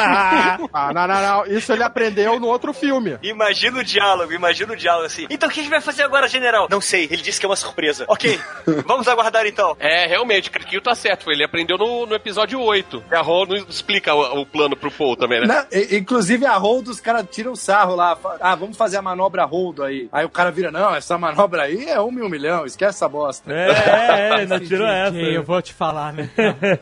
Ah, não, não, não. Isso ele aprendeu no outro filme. Imagina o diálogo, imagina o diálogo assim. Então o que a gente vai fazer agora, general? Não sei, ele disse que é uma surpresa. Ok, (laughs) vamos aguardar então. É, realmente, o Criquinho tá certo. Ele aprendeu no, no episódio 8. E a não explica o, o plano pro Paul também, né? Não, e- inclusive a hold, os caras tiram sarro lá. Ah, vamos fazer a manobra hold aí. Aí o cara vira, não, essa manobra aí é um mil milhão, esquece essa bosta. É, é, é, ainda tirou (laughs) essa. Eu vou te falar, né?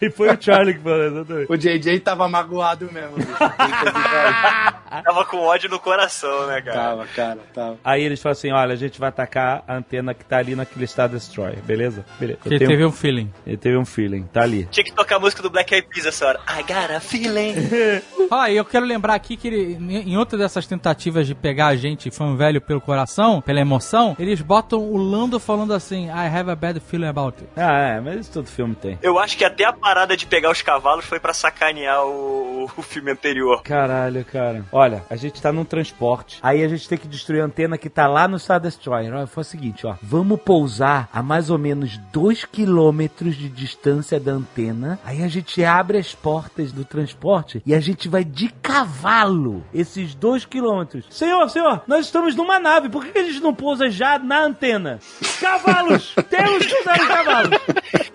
e foi o Charlie que falou, exatamente. O JJ tava magoado mesmo. bicho. (laughs) (laughs) Tava com ódio no coração, né, cara? tava, cara, tava. Aí eles falam assim: olha, a gente vai atacar a antena que tá ali naquele Star Destroyer, beleza? Beleza. Ele tenho- teve um feeling. Ele teve um feeling, tá ali. Tinha que tocar a música do Black Eyed Peas essa hora. I got a feeling. (laughs) Ah, e eu quero lembrar aqui que ele, em outra dessas tentativas de pegar a gente, fã velho, pelo coração, pela emoção, eles botam o Lando falando assim, I have a bad feeling about it. Ah, é, mas isso todo filme tem. Eu acho que até a parada de pegar os cavalos foi pra sacanear o, o filme anterior. Caralho, cara. Olha, a gente tá num transporte. Aí a gente tem que destruir a antena que tá lá no Star Destroyer. Olha, foi o seguinte, ó. Vamos pousar a mais ou menos 2 quilômetros de distância da antena. Aí a gente abre as portas do transporte e a gente vai de cavalo esses 2 quilômetros. Senhor, senhor, nós estamos numa nave. Por que a gente não pousa já na antena? Cavalos! (laughs) Temos que usar os cavalos!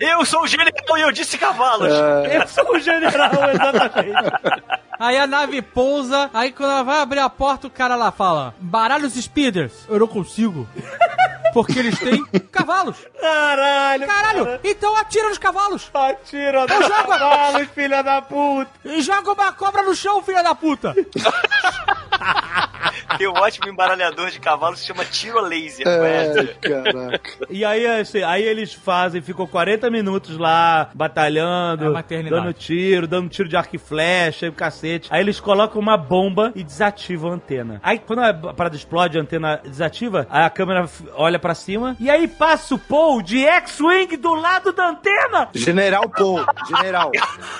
Eu sou o general e eu disse cavalos. Eu sou o general, exatamente. (laughs) Aí a nave pousa, aí quando ela vai abrir a porta, o cara lá fala, baralha os speeders. Eu não consigo. (laughs) Porque eles têm cavalos. Caralho! Caralho, então atira nos cavalos. Atira Eu jogo- cavalos, filha da puta! E joga uma cobra no chão, filha da puta. (laughs) (laughs) tem um ótimo embaralhador de cavalo que se chama tiro laser. É, caraca. (laughs) E aí, assim, aí eles fazem, ficam 40 minutos lá, É batalhando, maternidade. dando tiro, dando tiro de arco e flecha e o cacete. Aí eles colocam uma bomba e desativam a antena. Aí quando a parada explode, a antena desativa, a câmera olha pra cima e aí passa o Paul de X-Wing do lado da antena. General Paul. General.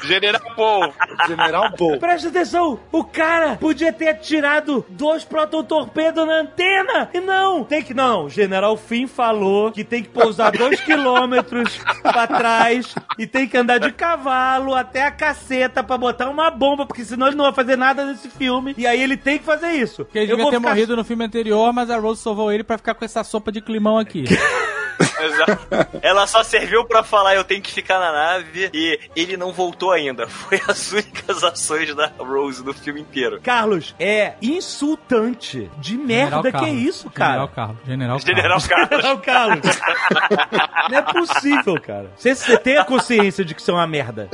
General Paul. General Paul. Presta atenção, o cara podia ter atirado dois proton-torpedos na antena. E não, tem que. Não, o General Finn falou que tem que pousar dois quilômetros (laughs) pra trás e tem que andar de cavalo até a caceta pra botar uma bomba, porque senão ele não vai fazer nada nesse filme. E aí ele tem que fazer isso. Porque ele Eu devia ter ficar- morrido no filme anterior, mas a Rose salvou ele pra ficar com essa sopa de climão aqui. (laughs) Exato. Ela só serviu pra falar eu tenho que ficar na nave e ele não voltou ainda. (laughs) Foi as únicas ações da Rose no filme inteiro. Carlos, é insultante de merda General que é Carlos. isso, cara. General Carlos. General, General Carlos. Carlos. General Carlos. (laughs) Não é possível, cara. Você, você tem a consciência de que isso é uma merda.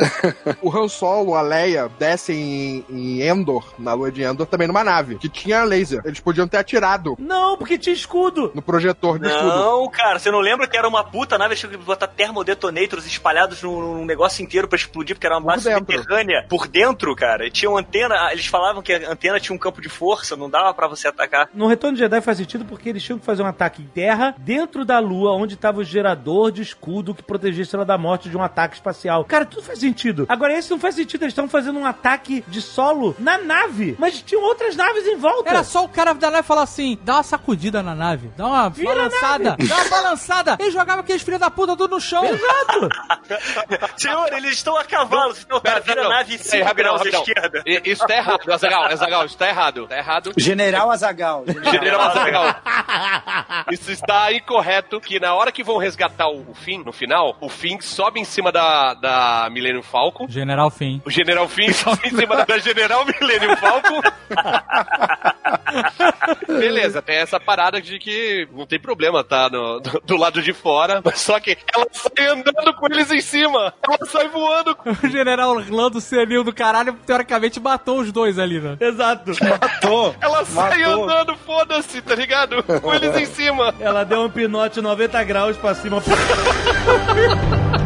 O Han Solo, a Leia, descem em, em Endor, na lua de Endor, também numa nave, que tinha laser. Eles podiam ter atirado Não, porque tinha escudo. no projetor de escudo. Não, cara, você não lembra que era uma puta nave tinha que botar termodetonators espalhados num, num negócio inteiro pra explodir, porque era uma dentro. subterrânea por dentro, cara. E tinha uma antena, eles falavam que a antena tinha um campo de força, não dava pra você atacar. No Retorno de Jedi faz sentido porque eles tinham que fazer um ataque em terra dentro da lua, onde estava o gerador de escudo que protegesse ela da morte de um ataque espacial. Cara, tudo faz sentido. Agora, esse não faz sentido. Eles estão fazendo um ataque de solo na nave, mas tinham outras naves em volta. Era só o cara da nave falar assim: dá uma sacudida na nave, dá uma Vira a balançada, dá uma balançada. (laughs) Ele jogava aqueles filhos da puta tudo no chão. Exato. (laughs) Senhor, eles estão a cavalo. Não, tá, vira a nave 5 graus à esquerda. Isso tá errado, Azagal, Azagal, isso tá errado. Tá errado. General Azagal. General Azagal. Isso está incorreto, que na hora que vão resgatar o, Finn, no final, o Finn sobe em cima da, da Millennium Falcon. General Fim. O General Finn (laughs) sobe em cima da General Millennium Falcon. (laughs) Beleza, tem essa parada de que não tem problema, tá? No, do, do lado de fora, mas só que ela sai andando com eles em cima. Ela sai voando. (laughs) O general Lando Senil do caralho, teoricamente, matou os dois ali, né? Exato. (laughs) Matou. Ela sai Matou. andando, foda-se, tá ligado? Com eles em cima. Ela deu um pinote 90 graus pra cima. (laughs)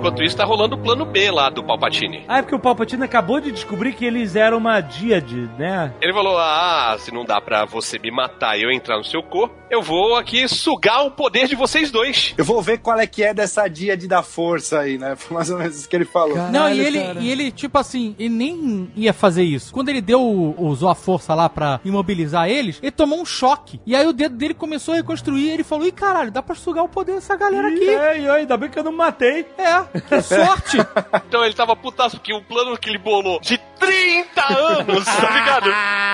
Enquanto isso, tá rolando o plano B lá do Palpatine. Ah, é porque o Palpatine acabou de descobrir que eles eram uma díade, né? Ele falou: Ah, se não dá pra você me matar e eu entrar no seu corpo, eu vou aqui sugar o poder de vocês dois. Eu vou ver qual é que é dessa díade da força aí, né? (laughs) Foi mais ou menos isso que ele falou. não, e ele, e ele, tipo assim, ele nem ia fazer isso. Quando ele deu, usou a força lá pra imobilizar eles, ele tomou um choque. E aí o dedo dele começou a reconstruir e ele falou: Ih, caralho, dá pra sugar o poder dessa galera aqui. é, e ainda bem que eu não matei. É, que sorte. Então ele tava putaço, porque o plano que ele bolou de 30 anos, tá ligado?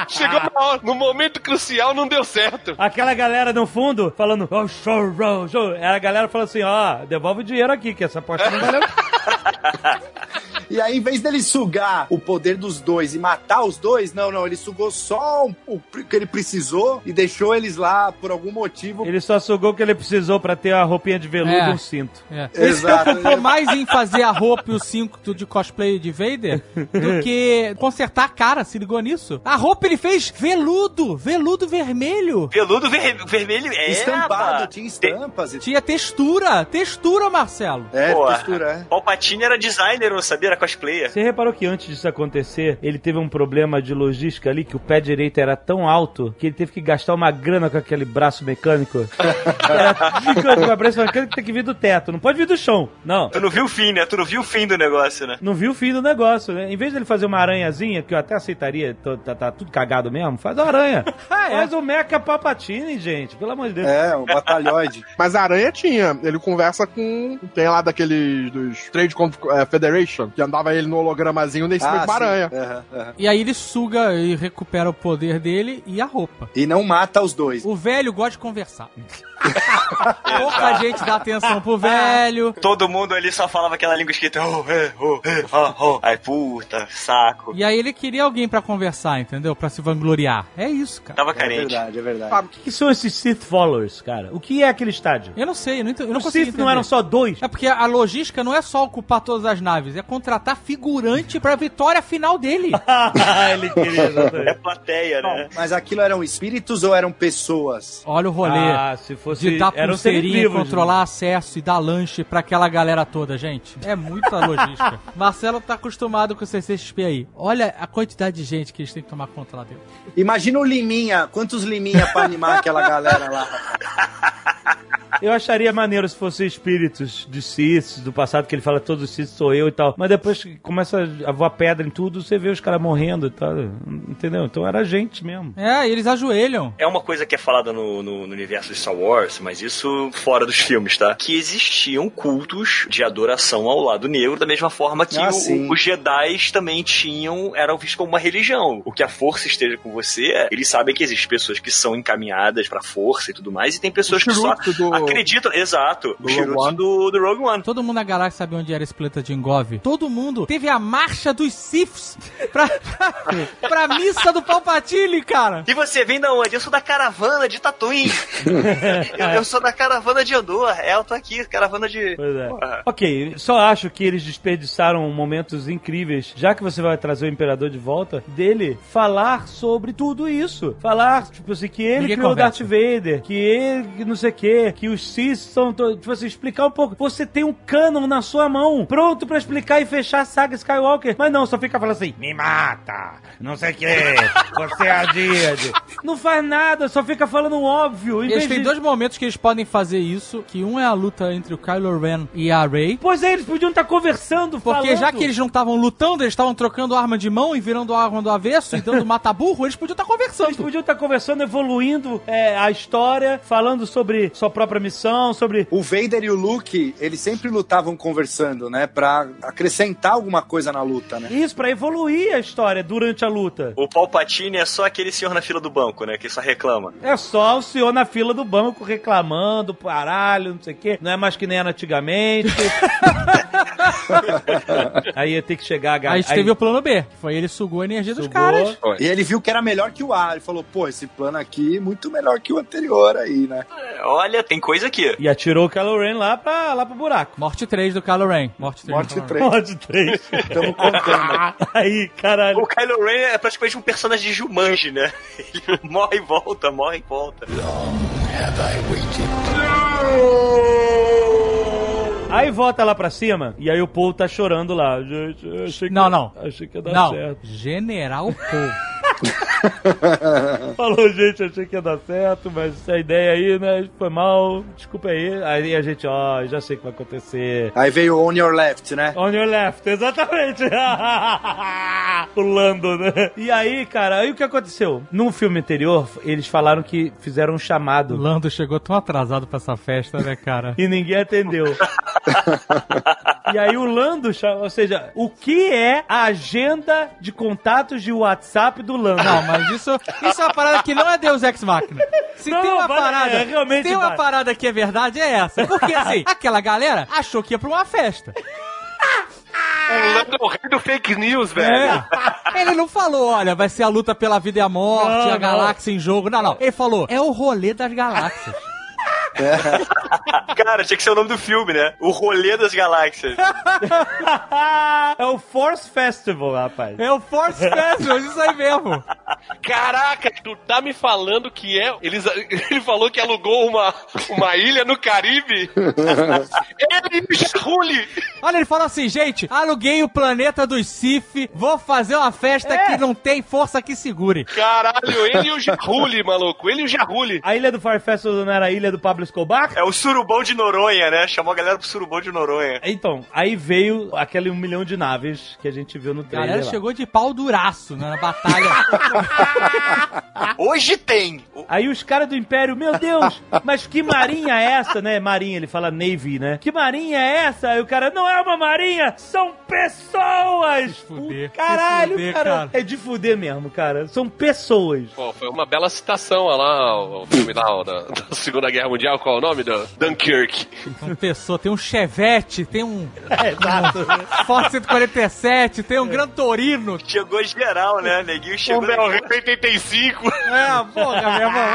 Chegou na hora, no momento crucial, não deu certo. Aquela galera no fundo falando, oh, show, show, show. Era a galera falando assim, ó, devolve o dinheiro aqui, que essa aposta não valeu. (laughs) E aí, em vez dele sugar o poder dos dois e matar os dois, não, não, ele sugou só o que ele precisou e deixou eles lá por algum motivo. Ele só sugou o que ele precisou pra ter a roupinha de veludo É. e um cinto. É. Ele se preocupou mais em fazer a roupa e o cinto de cosplay de Vader do que consertar a cara, se ligou nisso? A roupa ele fez veludo, veludo vermelho. Veludo ver- vermelho é. Estampado, tinha estampas. e- Tinha textura, textura, Marcelo. É, Pô, textura, é. Palpatine era designer, eu não sabia, era cosplayer. Você reparou que antes disso acontecer, ele teve um problema de logística ali, que o pé direito era tão alto que ele teve que gastar uma grana com aquele braço mecânico. (laughs) Era gigante, o braço mecânico tem que vir do teto, não pode vir do chão. Não. Tu não viu o fim, né? Tu não viu o fim do negócio, né? Não viu o fim do negócio, né? Em vez dele fazer uma aranhazinha, que eu até aceitaria, tô- tá, tá tudo cagado mesmo, faz uma aranha. (laughs) Ah, é. Faz o Mecha Papatini, gente, pelo amor de Deus. É, um batalhoide. (laughs) Mas a aranha tinha. Ele conversa com. Tem lá daqueles. dos Trade Conf- Federation, que andava ele no hologramazinho nesse sim. aranha. Aham, aham. E aí ele suga e recupera o poder dele e a roupa. E não mata os dois. O velho gosta de conversar. (laughs) Pouca gente dá atenção pro velho. Todo mundo ali só falava aquela língua escrita. Oh, eh, oh, eh, oh, oh. Aí, puta, saco. E aí ele queria alguém pra conversar, entendeu? Pra se vangloriar. É isso, cara. Tava É carente. verdade, é verdade. O que, que são esses Sith Followers, cara? O que é aquele estádio? Eu não sei, eu não, ent- eu não Os consigo Sith entender. não eram só dois? É porque a logística não é só ocupar todas as naves, é contratar figurante pra vitória final dele. (laughs) ele queria, É plateia, né? Mas aquilo eram espíritos ou eram pessoas? Olha o rolê. Ah, se fosse... de dar pulseirinha, controlar acesso e dar lanche pra aquela galera toda, gente. É muita logística. (laughs) Marcelo tá acostumado com o CCXP aí. Olha a quantidade de gente que eles têm que tomar conta lá dentro. Imagina o Liminha, quantos Liminha pra animar aquela galera lá? (laughs) Eu acharia maneiro se fossem espíritos de Sith do passado, que ele fala todos os Sith sou eu e tal. Mas depois que começa a voar pedra em tudo, você vê os caras morrendo e tal. Entendeu? Então era gente mesmo. É, e eles ajoelham. É uma coisa que é falada no, no- no universo de Star Wars, mas isso fora dos filmes, tá? Que existiam cultos de adoração ao lado negro, da mesma forma que Ah, o- os Jedi também tinham, eram vistos como uma religião. O que a força esteja com você, é, eles sabem que existem pessoas que são encaminhadas pra força e tudo mais, e tem pessoas que só do- acreditam. Exato. do o One. do, do Rogue One. Todo mundo na galáxia sabe onde era esse planeta de Engove. Todo mundo teve a marcha dos Siths pra, pra, pra missa do Palpatine, cara. E você vem da onde? Eu sou da caravana de Tatooine. (laughs) eu, eu sou da caravana de Andor. É, eu tô aqui, caravana de. Pois é. Porra. Ok, só acho que eles desperdiçaram momentos incríveis, já que você vai trazer o Imperador de volta, dele falar sobre tudo isso. Falar, tipo assim, que ele Ninguém criou o conversa. Darth Vader, que ele, que não sei o que, que os Sith são. Tipo assim, explicar um pouco. Você tem um canon na sua mão, pronto pra explicar e fechar a saga Skywalker. Mas não, só fica falando assim: me mata, não sei o que, você é a Díade. Não faz nada, só fica falando óbvio. Em Eles têm de... dois momentos que eles podem fazer isso, que um é a luta entre o Kylo Ren e a Rey. Pois é, eles podiam estar conversando, Porque falando. já que eles não estavam lutando, eles estavam trocando arma de mão e virando arma do avesso e dando mata-burro, eles podiam estar Eles conversando. podiam estar conversando, evoluindo é, a história, falando sobre sua própria missão, sobre. O Vader e o Luke, eles sempre lutavam conversando, né? Pra acrescentar alguma coisa na luta, né? Isso, pra evoluir a história durante a luta. O Palpatine é só aquele senhor na fila do banco, né? Que só reclama. É só o senhor na fila do banco reclamando, paralho, não sei o quê. Não é mais que nem era antigamente. (laughs) aí ia ter que chegar a Aí teve o plano B, que foi ele sugou a energia dos Sugou. caras. E ele viu que era melhor que o A. Ele falou, pô, esse plano aqui é muito melhor que o anterior aí, né? É, Olha, tem coisa aqui. E atirou o Kylo Ren lá, pra, lá pro buraco. Morte 3 do Kylo Ren. Morte 3 Morte do Kylo Ren. 3. Morte 3. Estamos contando. (laughs) aí, caralho. O Kylo Ren é praticamente um personagem de Jumanji, né? (laughs) Ele morre e volta, morre e volta. Aí volta lá pra cima, e aí o Paul tá chorando lá. Gente, eu achei que, Não, não. Achei que ia dar Não, certo. General Paul. (laughs) (laughs) Falou, gente, achei que ia dar certo, mas essa ideia aí, né, foi mal, desculpa aí. Aí a gente, ó, já sei o que vai acontecer. Aí veio o On Your Left, né? On your left, exatamente. (laughs) Pulando, né? E aí, cara, aí o que aconteceu? Num filme anterior, eles falaram que fizeram um O chamado Lando chegou tão atrasado pra essa festa, né, cara? (laughs) e ninguém atendeu. E aí o Lando, ou seja, o que é a agenda de contatos de WhatsApp do Lando? Não, mas isso, isso é uma parada que não é Deus Ex Machina. Se Não, tem uma parada, é, realmente se tem uma parada que é verdade, é essa. Porque (laughs) assim, aquela galera achou que ia pra uma festa. O Lando é o rei do fake news, velho. É. Ele não falou, olha, vai ser a luta pela vida e a morte, Não, a não. galáxia em jogo. Não, não. Ele falou, é o rolê das galáxias. (laughs) Cara, tinha que ser o nome do filme, né? O Rolê das Galáxias. (laughs) é o Force Festival, rapaz. É o Force Festival, isso aí mesmo. Caraca, tu tá me falando que é. Eles, (laughs) ele falou que alugou uma, uma ilha no Caribe? ele e o Jarulli! Olha, ele falou assim, gente, aluguei o planeta dos Sif, vou fazer uma festa É. que não tem força que segure. Caralho, ele e o Jarulli, maluco. Ele e o Jarulli. A ilha do Fire Festival não era a ilha do Pablo Escobar? É o surubão de Noronha, né? Chamou a galera pro surubão de Noronha. Então, aí veio aquele um milhão de naves que a gente viu no A trailer. galera lá. chegou de pau duraço né, na batalha. (laughs) Hoje tem! Aí os caras do Império, meu Deus, mas que marinha é essa, né? Marinha, ele fala Navy, né? Que marinha é essa? Aí o cara, não é uma marinha, são pessoas! fuder, Caralho, fuder, cara. cara. É de fuder mesmo, cara. São pessoas. Pô, foi uma bela citação olha lá, o filme da, da Segunda Guerra Mundial. Sabe qual é o nome do Dunkirk? Uma pessoa, tem um Chevette, tem um (laughs) É, exato. Ford 147, tem um Gran Torino. Chegou geral, né? Neguinho O chegou. Bel 85. É, porra, meu irmão.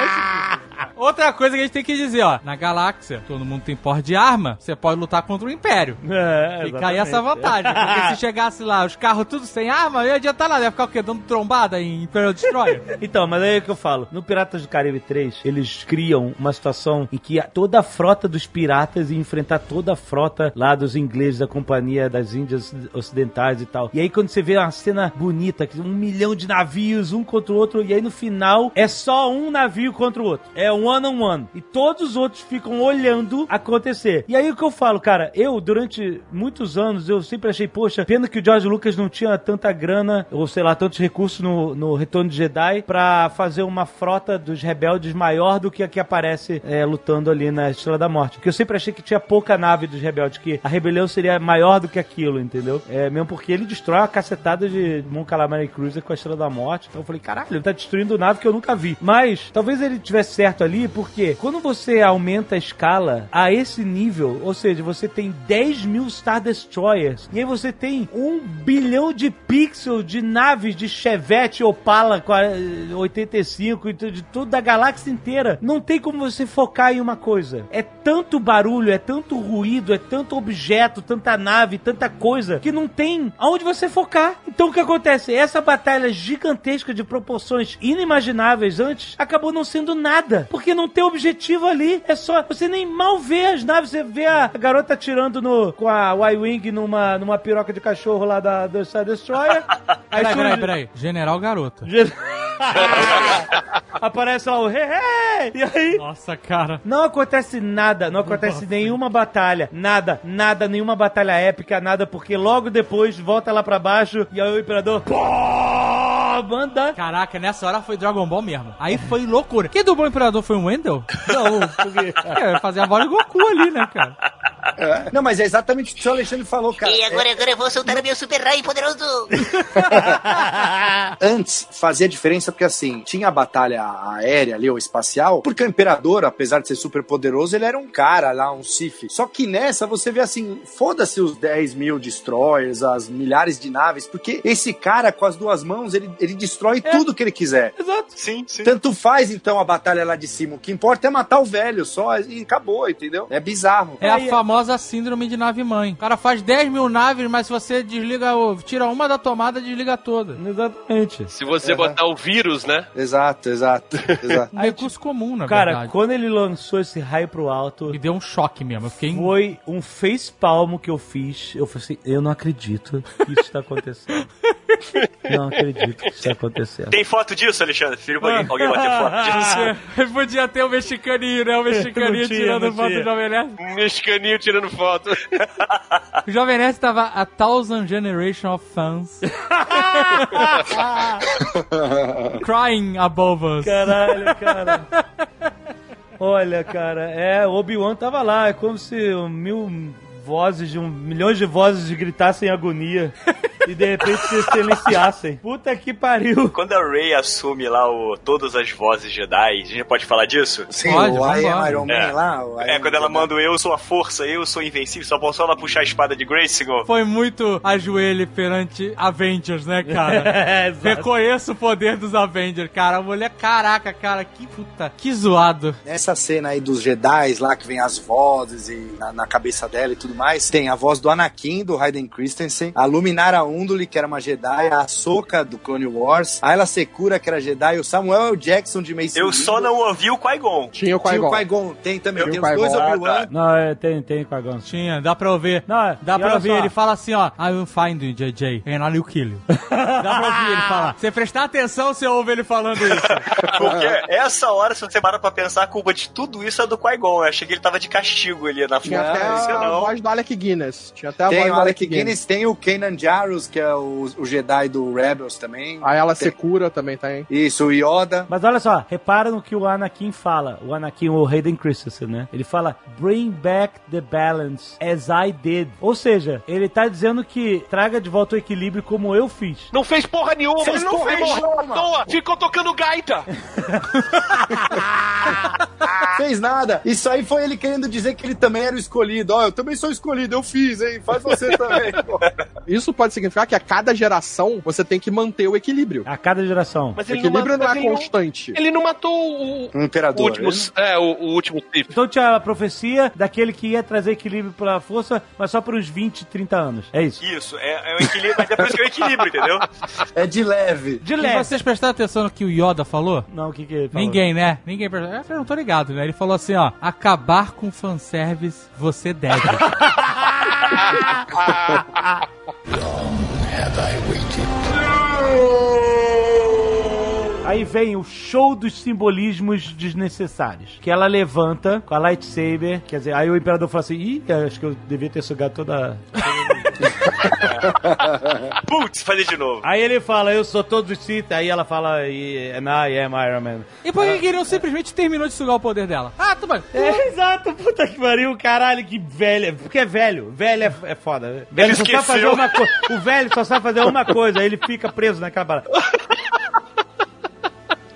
Outra coisa que a gente tem que dizer, ó. Na galáxia, todo mundo tem porte de arma, você pode lutar contra o Império. É, Fica aí essa vantagem. Porque se chegasse lá, os carros tudo sem arma, ia adiantar nada. Ia ficar o quê? Dando trombada em Imperial Destroyer? Então, mas aí é que eu falo. No Piratas do Caribe 3, eles criam uma situação em que toda a frota dos piratas ia enfrentar toda a frota lá dos ingleses da Companhia das Índias Ocidentais e tal. E aí quando você vê uma cena bonita, um milhão de navios, um contra o outro, e aí no final é só um navio contra o outro. É one on one. E todos os outros ficam olhando acontecer. E aí o que eu falo, cara, eu durante muitos anos, eu sempre achei, poxa, pena que o George Lucas não tinha tanta grana, ou sei lá, tantos recursos no, no Retorno de Jedi pra fazer uma frota dos rebeldes maior do que a que aparece é, lutando ali na Estrela da Morte. Porque eu sempre achei que tinha pouca nave dos rebeldes, que a rebelião seria maior do que aquilo, entendeu? É, mesmo porque ele destrói uma cacetada de Mon Calamari Cruiser com a Estrela da Morte. Então eu falei, caralho, ele tá destruindo nave que eu nunca vi. Mas talvez ele tivesse certo ali, porque quando você aumenta a escala a esse nível, ou seja, você tem 10 mil Star Destroyers, e aí você tem um bilhão de pixels de naves de Chevette Opala 85 e tudo- de toda a galáxia inteira. Não tem como você focar em uma coisa. É tanto barulho, é tanto ruído, é tanto objeto, tanta nave, tanta coisa, que não tem aonde você focar. Então o que acontece? Essa batalha gigantesca de proporções inimagináveis antes acabou não sendo nada. Porque não tem objetivo ali. É só. Você nem mal vê as naves. Você vê a garota atirando no, com a Y-Wing numa, numa piroca de cachorro lá da, do Star Destroyer. (laughs) Aí Peraí, peraí, peraí. General Garota. (laughs) Aparece lá o hey, hey! E aí. Nossa, cara. Não acontece nada, não acontece nenhuma batalha, nada, nada, nenhuma batalha épica, nada, porque logo depois volta lá pra baixo e aí o Imperador. Pô, manda. Caraca, nessa hora foi Dragon Ball mesmo. Aí foi loucura. Quem dublou o Imperador foi o Wendell? Não, porque. É, fazer a voz do Goku ali, né, cara? Não, mas é exatamente o que o Alexandre falou, cara. E agora, agora eu vou soltar o meu super raio poderoso. (laughs) Antes fazia diferença porque assim, tinha a batalha aérea ali, ou espacial, porque o imperador, apesar de ser super poderoso, ele era um cara lá, um Sif. Só que nessa você vê assim, foda-se os 10 mil destroyers, as milhares de naves, porque esse cara com as duas mãos, ele, ele destrói tudo que ele quiser. Exato. Sim, sim. Tanto faz então a batalha lá de cima. O que importa é matar o velho só e acabou, entendeu? É bizarro. É a famosa síndrome de nave mãe. O cara faz 10 mil naves, mas se você desliga, o- tira uma da tomada, desliga toda. Exatamente. Se você botar o vírus, né? Exato, exato, (laughs) exato. Um recurso comum, na Cara, verdade. quando ele lançou esse raio pro alto, Me deu um choque mesmo. Eu fiquei foi um face palmo que eu fiz. Eu falei assim: eu não acredito que isso está acontecendo. (laughs) não acredito que isso está acontecendo. Tem foto disso, Alexandre? Filho, alguém, alguém bater foto (laughs) disso. Podia ter o mexicaninho, né? (laughs) O mexicaninho Não tinha, tirando foto do Jovem Nerd. Um mexicaninho tirando foto. O Jovem Nerd tava a thousand generation of fans. Crying above us. Caralho, cara. Olha, cara, é, Obi-Wan tava lá, é como se mil vozes de um milhões de vozes gritassem em agonia e de repente se silenciassem. (laughs) Puta que pariu. Quando a Rey assume lá o, todas as vozes Jedi, a gente pode falar disso? Sim, Pode, o I am Iron Man É. lá. É, quando ela manda o eu sou a força, eu sou invencível, só posso ela puxar a espada de Grayskull. Foi muito ajoelho perante Avengers, né, cara? (laughs) É, exato. Reconheço o poder dos Avengers, cara. A mulher, caraca, cara, que puta, que zoado. Nessa cena aí dos Jedi lá, que vem as vozes e na, na cabeça dela e tudo mais, tem a voz do Anakin, do Hayden Christensen, a Luminara Unduli, que era uma Jedi, a Ahsoka, do Clone Wars, a Ayla Secura, que era Jedi, o Samuel L. Jackson, de Mace Eu Windu. só não ouvi o Qui-Gon. Tinha o Tinha o Qui-Gon. Qui-Gon, tem também, Tinha tem os dois Qui-Gon. Obi-Wan. Ah, tá. Não, é, tem, tem com a Gon. Tinha, dá pra ouvir. Não, Dá e pra ouvir, só. ele fala assim, ó, I will find you, JJ, and I will kill you. (laughs) Dá pra ouvir ele falar. Você prestar atenção, você ouve ele falando isso. (laughs) Porque essa hora, se você para pra pensar, a culpa de tudo isso é do Qui-Gon. Eu achei que ele tava de castigo ali na Tinha frente. até Isso a não. voz do Alec Guinness. Tinha até a Tem o Alec Guinness, tem o Kanan Jarrus, que é o, o Jedi do Rebels também. A ela Tem- Secura também tem. Isso, o Yoda. Mas olha só, repara no que o Anakin fala. O Anakin, o Hayden Christensen, né? Ele fala, bring back the balance as I did. Ou seja, ele tá dizendo que traga de volta o equilíbrio como eu fiz. Não fez porra nenhuma, ele não porra fez nenhuma. à toa, ficou tocando gaita. Fez (laughs) fez nada. Isso aí foi ele querendo dizer que ele também era o escolhido. Ó, eu também sou escolhido, eu fiz, hein? Faz você também. (laughs) Isso pode significar que a cada geração você tem que manter o equilíbrio. A cada geração. Mas O equilíbrio não é ele não- constante. ele não matou o, Um imperador. o último. né? É, o, o último Sith. Então tinha a profecia daquele que ia trazer equilíbrio pela força, mas só por uns 20, 30 anos. É isso. Isso, é, é um equilíbrio, mas é isso que é o equilíbrio, entendeu? É de leve. De E leve. vocês prestaram atenção no que o Yoda falou? Não, o que que ele falou? Ninguém, né? Ninguém prestou. Eu não tô ligado, né? Ele falou assim, ó. Acabar com fanservice, você deve. (laughs) (laughs) Aí vem o show dos simbolismos desnecessários. Que ela levanta com a lightsaber. Quer dizer, aí o imperador fala assim: Ih, acho que eu devia ter sugado toda. (laughs) Putz, fazer de novo. Aí ele fala: Eu sou todos os Sith. Aí ela fala: "E- And I am Iron Man. e por que ele não simplesmente terminou de sugar o poder dela? Ah, tu mano. É, exato, puta que pariu, caralho, que velho. Porque é velho, velho é, é foda. Velho só sabe fazer uma coisa. O velho só sabe fazer uma coisa, aí ele fica preso naquela parada. (laughs)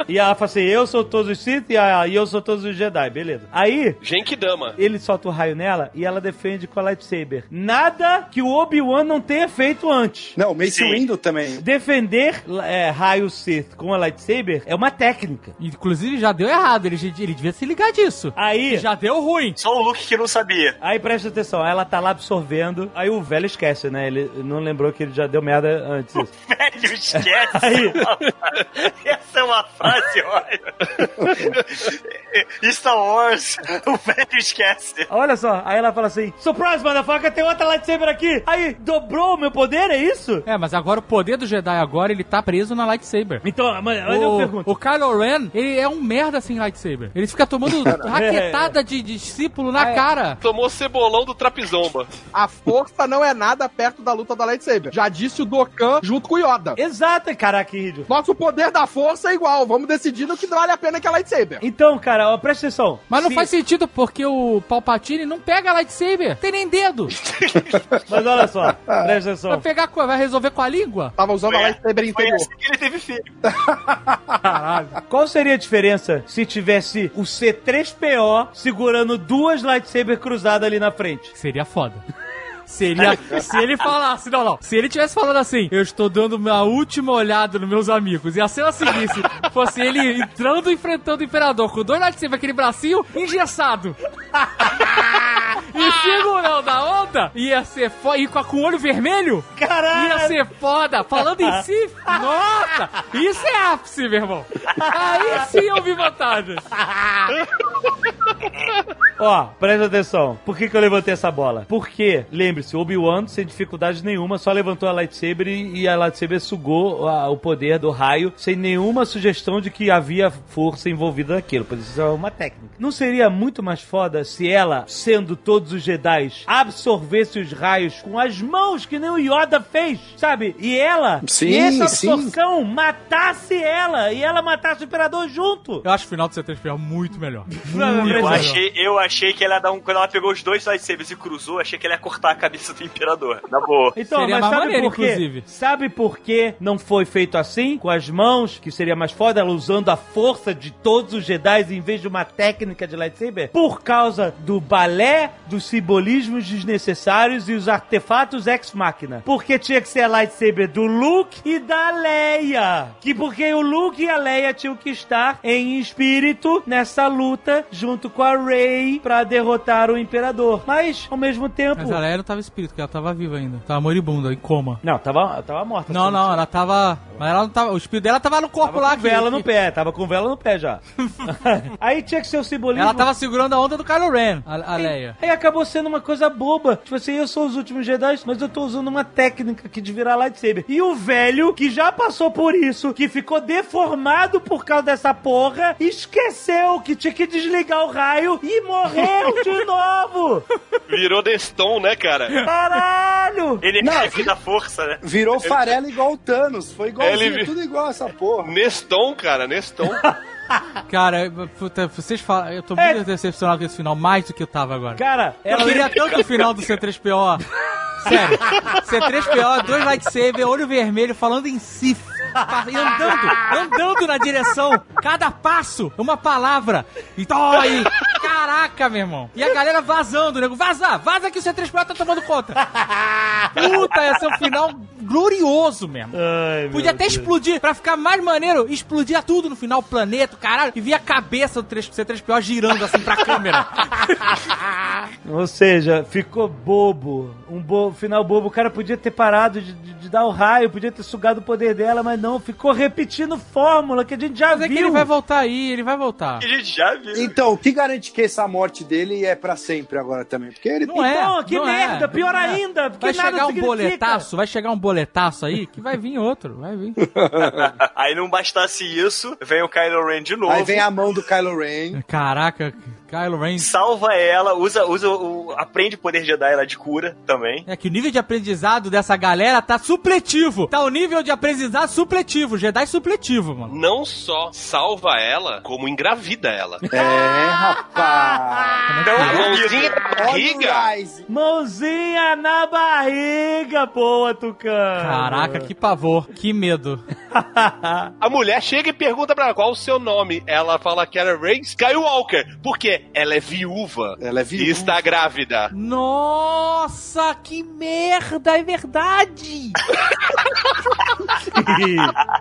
E ela fala assim: Eu sou todos os Sith e a- e eu sou todos os Jedi, beleza. Aí. Genkidama. Ele solta o raio nela e ela defende com a lightsaber. Nada que o Obi-Wan não tenha feito antes. Não, o Mace. Windu também. Defender é, raio Sith com a lightsaber é uma técnica. Inclusive já deu errado, ele, ele devia se ligar disso. Aí. Já deu ruim. Só o Luke que não sabia. Aí presta atenção, ela tá lá absorvendo. Aí o velho esquece, né? Ele não lembrou que ele já deu merda antes. disso. Velho, esquece. (laughs) Aí. (laughs) Essa é uma frase. (laughs) Star Wars, o velho esquece. Olha só, aí ela fala assim: Surprise, motherfucker, tem outra lightsaber aqui. Aí, dobrou o meu poder, é isso? É, mas agora o poder do Jedi agora, ele tá preso na lightsaber. Então, mas, mas eu pergunto. o Kylo Ren, ele é um merda sem lightsaber. Ele fica tomando (laughs) raquetada de discípulo na cara. Tomou cebolão do Trapzomba. A força não é nada perto da luta da lightsaber. Já disse o Dokkan junto com o Yoda. Exato, caraca, que ridículo. Nosso poder da força é igual. Vamos decidir no que vale a pena que é a lightsaber. Então, cara, ó, presta atenção. Mas não Se- faz sentido porque o Palpatine não pega lightsaber. Tem nem dedo. (laughs) Mas olha só, presta Vai atenção. pegar, com- vai resolver com a língua? Tava usando a lightsaber Foi interior. assim que ele teve filho. Qual seria a diferença se tivesse o C3PO segurando duas lightsabers cruzadas ali na frente? Seria foda. Seria. (laughs) se ele falasse, não, não. Se ele tivesse falando assim, eu estou dando minha última olhada nos meus amigos, e a cena seguinte fosse ele entrando e enfrentando o imperador com dois lightsabers, aquele bracinho engessado. (laughs) e segurando a onda, ia ser foda. E com, com o olho vermelho, Caralho! ia ser foda. Falando em si, (laughs) nossa! Isso é ápice, meu irmão. Aí sim eu vi vantagem. Ó, presta atenção. Por que, que eu levantei essa bola? Porque, lembre-se, Obi-Wan, sem dificuldade nenhuma, só levantou a lightsaber e, e a lightsaber sugou a- o poder do raio, sem nenhuma sugestão de que havia força envolvida naquilo. Pois isso é uma técnica. Não seria muito mais foda se ela, sendo todos os Jedi, absorvesse os raios com as mãos que nem o Yoda fez, sabe? E ela, Sim, e essa sim. absorção matasse ela e ela matasse o Imperador junto. Eu acho o final do C3PO muito melhor. (laughs) Muito Eu melhor. achei, eu achei que ela ia dar um. Quando ela pegou os dois lightsabers e cruzou, achei que ela ia cortar a cabeça do imperador. Na boa. Então, Seria mas mais sabe maneiro, por quê? inclusive. Sabe por que não foi feito assim? Com as mãos, que seria mais foda, ela usando a força de todos os Jedi em vez de uma técnica de lightsaber? Por causa do balé dos simbolismos desnecessários e os artefatos ex-máquina. Porque tinha que ser a lightsaber do Luke e da Leia. Que porque o Luke e a Leia tinham que estar em espírito nessa luta junto com a Rey pra derrotar o Imperador. Mas, ao mesmo tempo... Mas a Leia não tava espírito, porque ela tava viva ainda. Tava moribunda, em coma. Não, tava, tava morta. Não, não, ela tava. Mas ela não tava. O espírito dela tava no corpo Tava lá. com vela que- no pé, tava com vela no pé já. (laughs) Aí tinha que ser o simbolismo. Ela tava segurando a onda do Kylo Ren, a, a Leia. Aí acabou sendo uma coisa boba. Tipo assim, eu sou os últimos Jedi, mas eu tô usando uma técnica aqui de virar lightsaber. E o velho, que já passou por isso, que ficou deformado por causa dessa porra, esqueceu que tinha que desligar o raio e morreu de (laughs) novo. Virou Deston, né, cara? Caralho! Ele é Não, (laughs) chefe da força, né? Virou farelo igual o Thanos. Foi igualzinho, Ele tudo igual essa porra. Neston, cara, Neston. (laughs) (laughs) Cara, puta, vocês falam. Eu tô É. muito decepcionado com esse final, mais do que eu tava agora. Cara, Eu queria tanto o final do C3PO. (laughs) Sério. C3PO, dois lightsaber, olho vermelho, falando em si. E andando, andando na direção. Cada passo, uma palavra. E dói. Caraca, meu irmão. E a galera vazando, nego. Vaza, vaza que o C3PO tá tomando conta. Puta, ia ser um final glorioso mesmo. Ai, Podia até Deus. explodir, pra ficar mais maneiro, explodia tudo no final, o planeta, caralho, e via a cabeça do 3 C3PO girando assim pra câmera. (laughs) Ou seja, ficou bobo. Um bo final bobo. O cara podia ter parado de, de- de dar o raio, podia ter sugado o poder dela, mas não, ficou repetindo fórmula que a gente já Mas é viu. que ele vai voltar aí, ele vai voltar. A gente já viu. Então, o que garante que essa morte dele é pra sempre agora também? Porque ele Não é. Então, que não merda, é, pior não é. ainda, porque Vai nada chegar um significa. boletaço, vai chegar um boletaço aí que vai vir outro, vai vir. (laughs) Aí não bastasse isso, vem o Kylo Ren de novo. Aí vem a mão do Kylo Ren. Caraca, Kylo Ren. Salva ela, usa, usa o. aprende o poder Jedi lá de cura também. É que o nível de aprendizado dessa galera tá supletivo. Tá o nível de aprendizado supletivo, Jedi supletivo, mano. Não só salva ela, como engravida ela. É, rapaz. Não, Mãozinha na barriga. Mãozinha na barriga, boa, Tucano. Caraca, que pavor, que medo. (laughs) A mulher chega e pergunta pra ela qual o seu nome. Ela fala que era Rey Skywalker. Por quê? Ela é viúva. Ela é E viúva. está grávida. Nossa, que merda, é verdade. (laughs)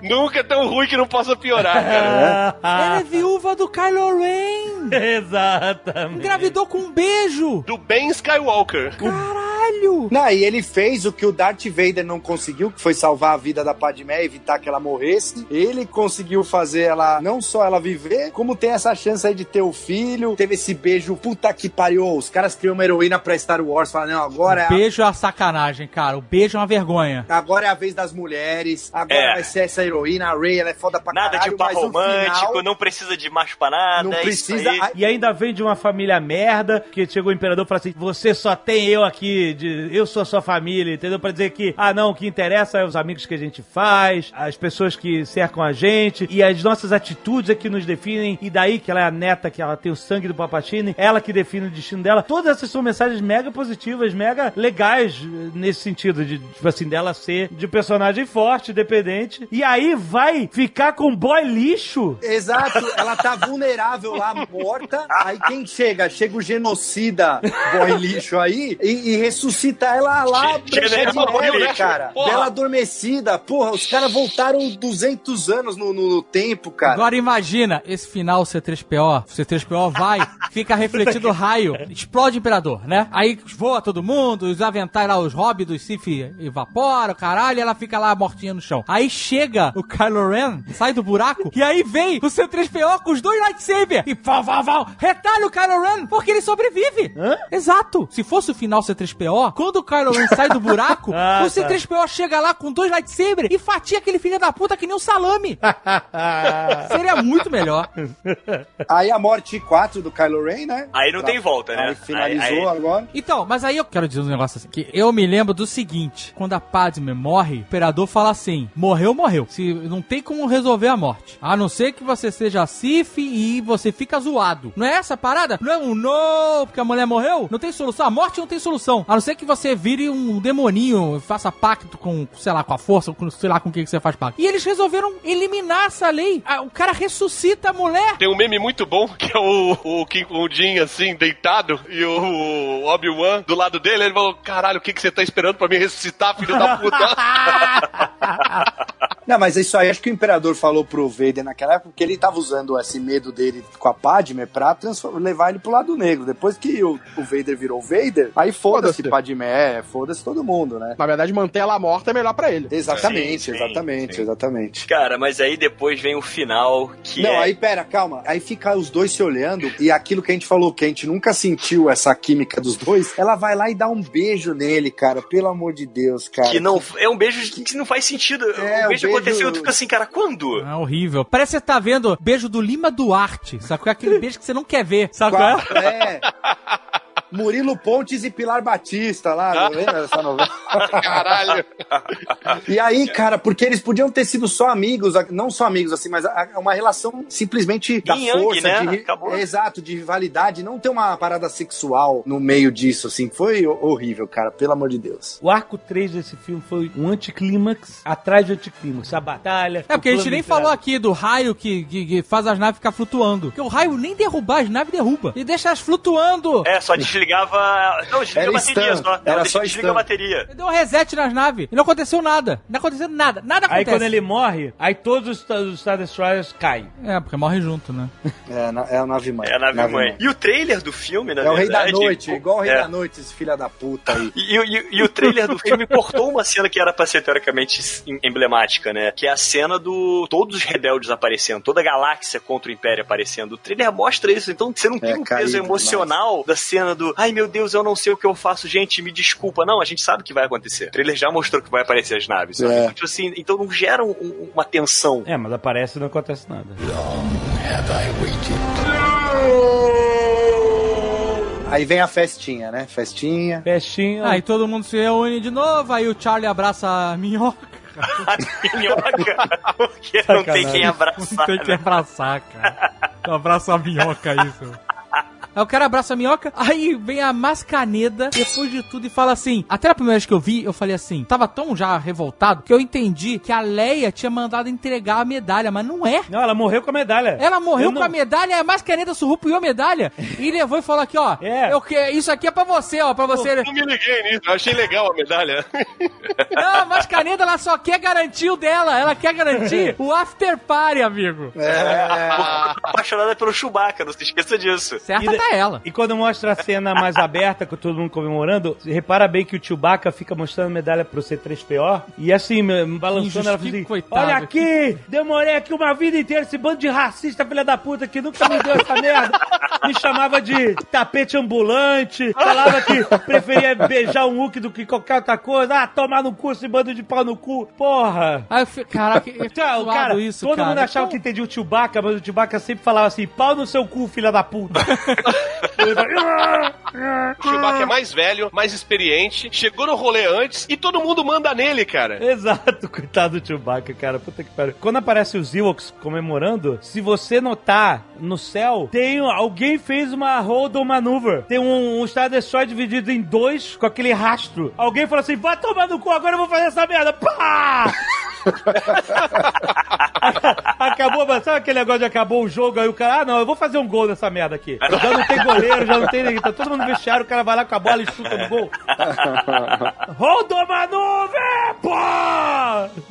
Nunca é tão ruim que não possa piorar, cara. (laughs) Ela é viúva do Kylo Ren. Exatamente. Engravidou com um beijo. Do Ben Skywalker. Caralho. Não, e ele fez o que o Darth Vader não conseguiu, que foi salvar a vida da Padmé, evitar que ela morresse. Ele conseguiu fazer ela, não só ela viver, como ter essa chance aí de ter o filho. Teve esse beijo, puta que pariu. Os caras criam uma heroína pra Star Wars. Falaram, não, agora é, O a, beijo é uma sacanagem, cara. O beijo é uma vergonha. agora é a vez das mulheres. Agora É. vai ser essa heroína. A Rey, ela é foda pra Nada caralho. de par romântico, final, não precisa de macho pra nada. não é isso precisa... E ainda vem de uma família merda, que chegou o imperador e falou assim: você só tem eu aqui, de, eu sou a sua família, entendeu? Pra dizer que, ah, não, o que interessa é os amigos que a gente faz, as pessoas que cercam a gente, e as nossas atitudes é que nos definem, e daí que ela é a neta, que ela tem o sangue do Papatini, ela que define o destino dela. Todas essas são mensagens mega positivas, mega legais eh, nesse sentido, de, tipo assim, dela ser de personagem forte, dependente, e aí vai ficar com boy lixo. Exato, ela tá (laughs) vulnerável lá, morta. Aí quem chega? Chega o genocida boy lixo aí e, e ressuscita ela lá, Che- de boy lixo, cara. porra. Bela adormecida. Porra, os caras voltaram 200 anos no, no- no tempo, cara. Agora imagina esse final C3PO. O C3PO vai, (laughs) fica refletindo raio, explode o Imperador, né? Aí voa todo mundo, os aventais lá, os hobbies dos Sith evaporam, caralho, e ela fica lá mortinha no chão. Aí chega o Kylo Ren, sai do buraco, e aí vem o C3PO com os dois lightsabers e vau, vau, vau, retalha o Kylo Ren, porque ele sobrevive. Hã? Exato. Se fosse o final C3PO, quando o Kylo Ren sai do buraco, (laughs) Ah, o C3PO chega lá com dois lightsabers e fatia aquele filho da puta que nem um salame. (laughs) Seria muito melhor. Aí a morte 4 do Kylo Ren, né? Aí não tem volta, né? Aí finalizou Aí- aí- agora. Então, mas aí eu quero dizer um negócio assim. Que eu me lembro do seguinte: quando a Padme morre, o imperador fala assim: morreu, morreu. Se não tem como resolver a morte. A não ser que você seja Sif e você fica zoado. Não é essa a parada? Não é um no, porque a mulher morreu? Não tem solução. A morte não tem solução. A não ser que você vire um demoninho, faça pacto com, sei lá, com a força, com, sei lá com o que que você faz pacto. E eles resolveram eliminar essa lei. Ah, O cara ressuscita a mulher. Tem um meme muito bom, que é o, o Kim Jin, assim, deitado, e o Obi-Wan do lado dele, ele falou, caralho, o que, que você tá esperando pra me ressuscitar, filho da puta? (laughs) Não, mas isso aí acho que o Imperador falou pro Vader naquela época porque ele tava usando esse medo dele com a Padme pra levar ele pro lado negro. Depois que o, o Vader virou Vader, aí foda-se Foda-se. Padmé, foda-se todo mundo, né? Na verdade, manter ela morta é melhor pra ele. Exatamente, Sim, sim, exatamente, sim. Exatamente. Cara, mas aí depois vem o final, que Não, é... aí pera, calma. Aí fica os dois se olhando e aquilo que a gente falou, que a gente nunca sentiu essa química dos dois, ela vai lá e dá um beijo nele, cara. Pelo amor de Deus, cara. Que não, é um beijo que não faz sentido. É, o beijo beijo- aconteceu e tu fica assim, cara, quando? É horrível. Parece que você tá vendo beijo do Lima Duarte. Sabe qual é aquele beijo que você não quer ver? Sabe qual é? (laughs) Murilo Pontes e Pilar Batista lá, lembra (laughs) dessa novela? Caralho. E aí, cara, porque eles podiam ter sido só amigos, não só amigos assim, mas uma relação simplesmente da yang, força, né? de, Acabou. é, exato, de rivalidade, não ter uma parada sexual no meio disso, assim, foi ho- horrível, cara, pelo amor de Deus. O arco 3 desse filme foi um anticlímax atrás de anticlímax. A batalha. É, porque a gente nem falou aqui do raio que, que- que faz as naves ficar flutuando. Porque o raio nem derrubar as naves derruba. E deixa elas flutuando. É, só desligava. Não, desliga Era a bateria stun, só. Não, era só desliga a bateria. Deu um reset nas naves. E não aconteceu nada. Não aconteceu nada. Nada Aí acontece. quando ele morre, aí todos os, Star- os Star Destroyers caem. É, porque morre junto, né? É, na- é a nave mãe. É a nave, mãe. E o trailer do filme, na É o rei verdade. da noite, igual o rei é. da noite, esse filho da puta aí. E, e- e o trailer do filme cortou uma cena que era pra ser teoricamente em- emblemática, né? Que é a cena do todos os rebeldes aparecendo, toda a galáxia contra o Império aparecendo. O trailer mostra isso, então você não tem É, um caído peso emocional da cena do ai meu Deus, eu não sei o que eu faço, gente, me desculpa. Não, a gente sabe o que vai acontecer. O trailer já mostrou que vai aparecer as naves? É. Tipo assim, então não gera um- um- uma tensão. É, mas aparece e não acontece nada. Aí vem a festinha, né? Festinha. Festinha. Aí todo mundo se reúne de novo. Aí o Charlie abraça a minhoca. (laughs) A minhoca, porque não tem Sacanagem. quem abraçar. Não tem que né? abraçar, cara. Abraça a minhoca, isso. Aí o cara abraça a minhoca, aí vem a Mascaneda, depois de tudo, e fala assim. Até a primeira vez que eu vi, eu falei assim, tava tão já revoltado que eu entendi que a Leia tinha mandado entregar a medalha, mas não é. Não, ela morreu com a medalha. Ela morreu Eu não- com a medalha, a Mascaneda surrupiou a medalha e levou e falou aqui, ó. É. Eu que, isso aqui é pra você, ó, pra você. Não me liguei nisso, eu achei legal a medalha. (laughs) Não, a Mascaneda, ela só quer garantir o dela, ela quer garantir o after party, amigo. Apaixonada pelo Chewbacca, não se esqueça disso. Certa E de- ela. E quando mostra a cena mais aberta, com todo mundo comemorando, repara bem que o Chewbacca fica mostrando medalha pro C3PO e assim, balançando, ela fala assim, coitado. olha aqui, demorei aqui uma vida inteira, esse bando de racista, filha da puta, que nunca me deu essa merda. Me chamava de tapete ambulante, falava que preferia beijar um Hulk do que qualquer outra coisa. Ah, tomar no cu esse bando de pau no cu. Porra. Aí eu fiquei, caraca, é Cara, o zoado cara, isso, todo cara. mundo achava Então- que entendia o Chewbacca, mas o Chewbacca sempre falava assim, pau no seu cu, filha da puta. (laughs) Ele fala, O Chewbacca é mais velho, mais experiente, chegou no rolê antes e todo mundo manda nele, cara. Exato, (laughs) coitado do Chewbacca, cara. Puta que pariu. Quando aparece os Ewoks comemorando, se você notar no céu, tem alguém fez uma hold on maneuver. Tem um, um Star Destroyer dividido em dois com aquele rastro. Alguém falou assim: vai tomar no cu, agora eu vou fazer essa merda. Pá! (laughs) (laughs) acabou, mas sabe aquele negócio de acabou o jogo, aí o cara, ah, não, eu vou fazer um gol nessa merda aqui. Já não tem goleiro, já não tem ninguém, tá todo mundo vestiário, o cara vai lá com a bola e chuta no gol. (laughs) Hold on maneuver! Pô!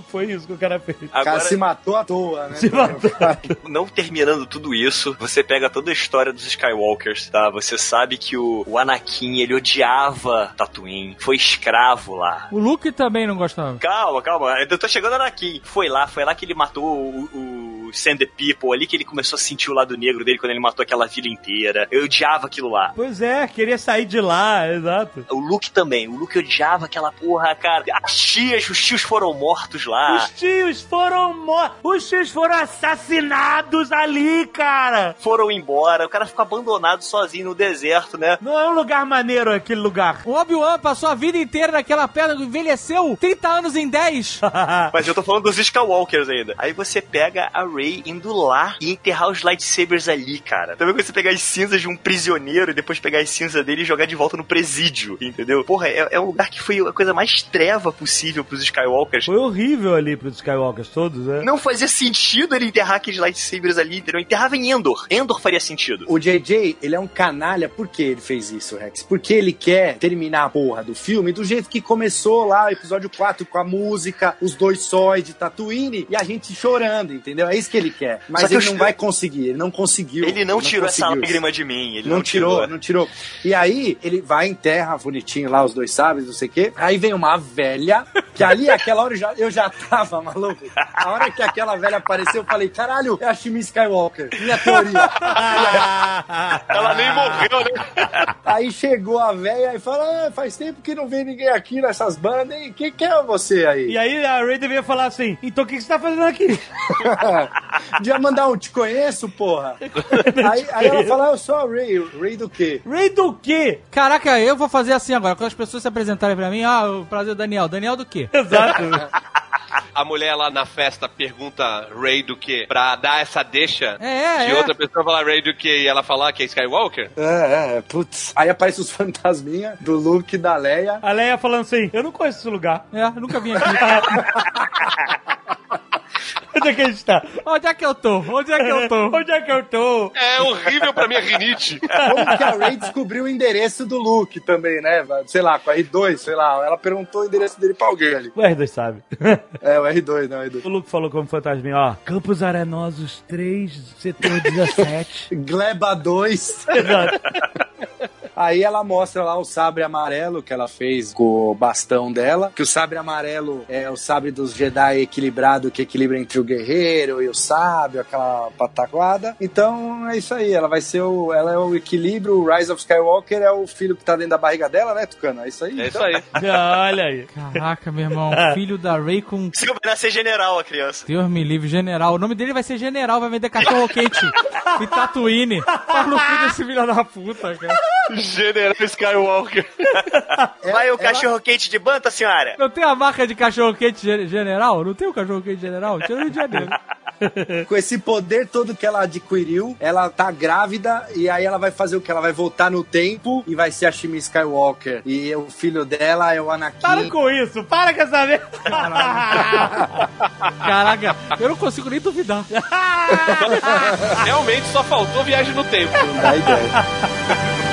Foi isso que o cara fez. O cara se matou à toa, né? Se matou. (laughs) não terminando tudo isso, você pega toda a história dos Skywalkers, tá? Você sabe que o, o Anakin, ele odiava Tatooine, foi escravo lá. O Luke também não gostava. Calma, calma, eu tô chegando no Anakin. Foi lá, foi lá que ele matou o, o Sand the People, ali que ele começou a sentir o lado negro dele quando ele matou aquela vila inteira. Eu odiava aquilo lá. Pois é, queria sair de lá, exato. O Luke também, o Luke odiava aquela porra, cara. As tias, os tios foram mortos lá. Os tios foram mortos. Os tios foram assassinados ali, cara. Foram embora, o cara ficou abandonado sozinho no deserto, né? Não é um lugar maneiro aquele lugar. O Obi-Wan passou a vida inteira naquela pedra, envelheceu 30 anos em 10. (laughs) Mas eu tô falando dos Skywalkers ainda. Aí você pega a Rey indo lá e enterrar os lightsabers ali, cara. Também quando você pegar as cinzas de um prisioneiro e depois pegar as cinzas dele e jogar de volta no presídio, entendeu? Porra, é, é um lugar que foi a coisa mais treva possível pros Skywalkers. Foi horrível ali pros Skywalkers todos, né? Não fazia sentido ele enterrar aqueles lightsabers ali, entendeu? Enterrava em Endor. Endor faria sentido. O JJ, ele é um canalha. Por que ele fez isso, Rex? Porque ele quer terminar a porra do filme do jeito que começou lá o episódio 4, com a música, os dois sóis de Tatooine e a gente chorando, entendeu? É isso que ele quer. Mas ele não vai conseguir, ele não conseguiu. Ele não, tirou essa lágrima de mim. Ele Não, tirou, não tirou. E aí, ele vai em terra, bonitinho lá, os dois sábios, não sei o quê. Aí vem uma velha, que ali, aquela hora, eu já, eu já tava maluco. A hora que aquela velha apareceu, eu falei, caralho, é a Shimi Skywalker. Minha teoria. (laughs) Ela nem morreu, né? Aí chegou a velha e falou: ah, faz tempo que não vem ninguém aqui nessas bandas, hein? Quem que é você aí? E aí a Ray devia falar assim: então o que que você tá fazendo aqui? (laughs) Devia mandar um te conheço, porra. (laughs) aí, aí ela fala: eu sou a Ray. Ray do quê? Ray do quê? Caraca, eu vou fazer assim agora. Quando as pessoas se apresentarem pra mim, ah, o prazer, Daniel. Daniel do quê? (laughs) Exato. A mulher lá na festa pergunta Ray do que pra dar essa deixa É, de é. outra pessoa falar Ray do que e ela falar que é Skywalker? É, é, putz. Aí aparece os fantasminha do Luke e da Leia. A Leia falando assim: eu não conheço esse lugar. É, nunca vim aqui. (laughs) (laughs) Onde é que a gente tá? Onde é que eu tô? Onde é que eu tô? (laughs) Onde é que eu tô? É horrível pra minha rinite. Como que a Ray descobriu o endereço do Luke também, né? Sei lá, com a R2, sei lá. Ela perguntou o endereço dele pra alguém ali. O R2 sabe. (laughs) É, o R2, não, o R2. O Luke falou como fantasminha, ó. Campos Arenosos 3, setor 17. Gleba 2. Exato. Aí ela mostra lá o sabre amarelo que ela fez com o bastão dela. Que o sabre amarelo é o sabre dos Jedi equilibrado, que equilibra entre o guerreiro e o sábio, aquela pataquada. Então é isso aí. Ela vai ser o. Ela é o equilíbrio. O Rise of Skywalker é o filho que tá dentro da barriga dela, né, Tucano? É isso aí. É então? isso aí. (laughs) Olha aí. Caraca, meu irmão. (laughs) Filho da Ray com Se vai nascer general a criança. Deus me livre, general. O nome dele vai ser general, vai vender cachorro quente e Tatooine. Pau no cu desse filho da puta, cara. (laughs) General Skywalker. (laughs) Vai o ela- cachorro quente de banta, senhora? Não tem a marca de cachorro quente ge- general? Não tem o cachorro quente general? Rio de Janeiro. (laughs) Com esse poder todo que ela adquiriu, ela tá grávida e aí ela vai fazer o que? Ela vai voltar no tempo e vai ser a Shmi Skywalker. E o filho dela é o Anakin. Para com isso, para com essa merda. (laughs) Caraca, eu não consigo nem duvidar. Realmente só faltou viagem no tempo. Dá ideia.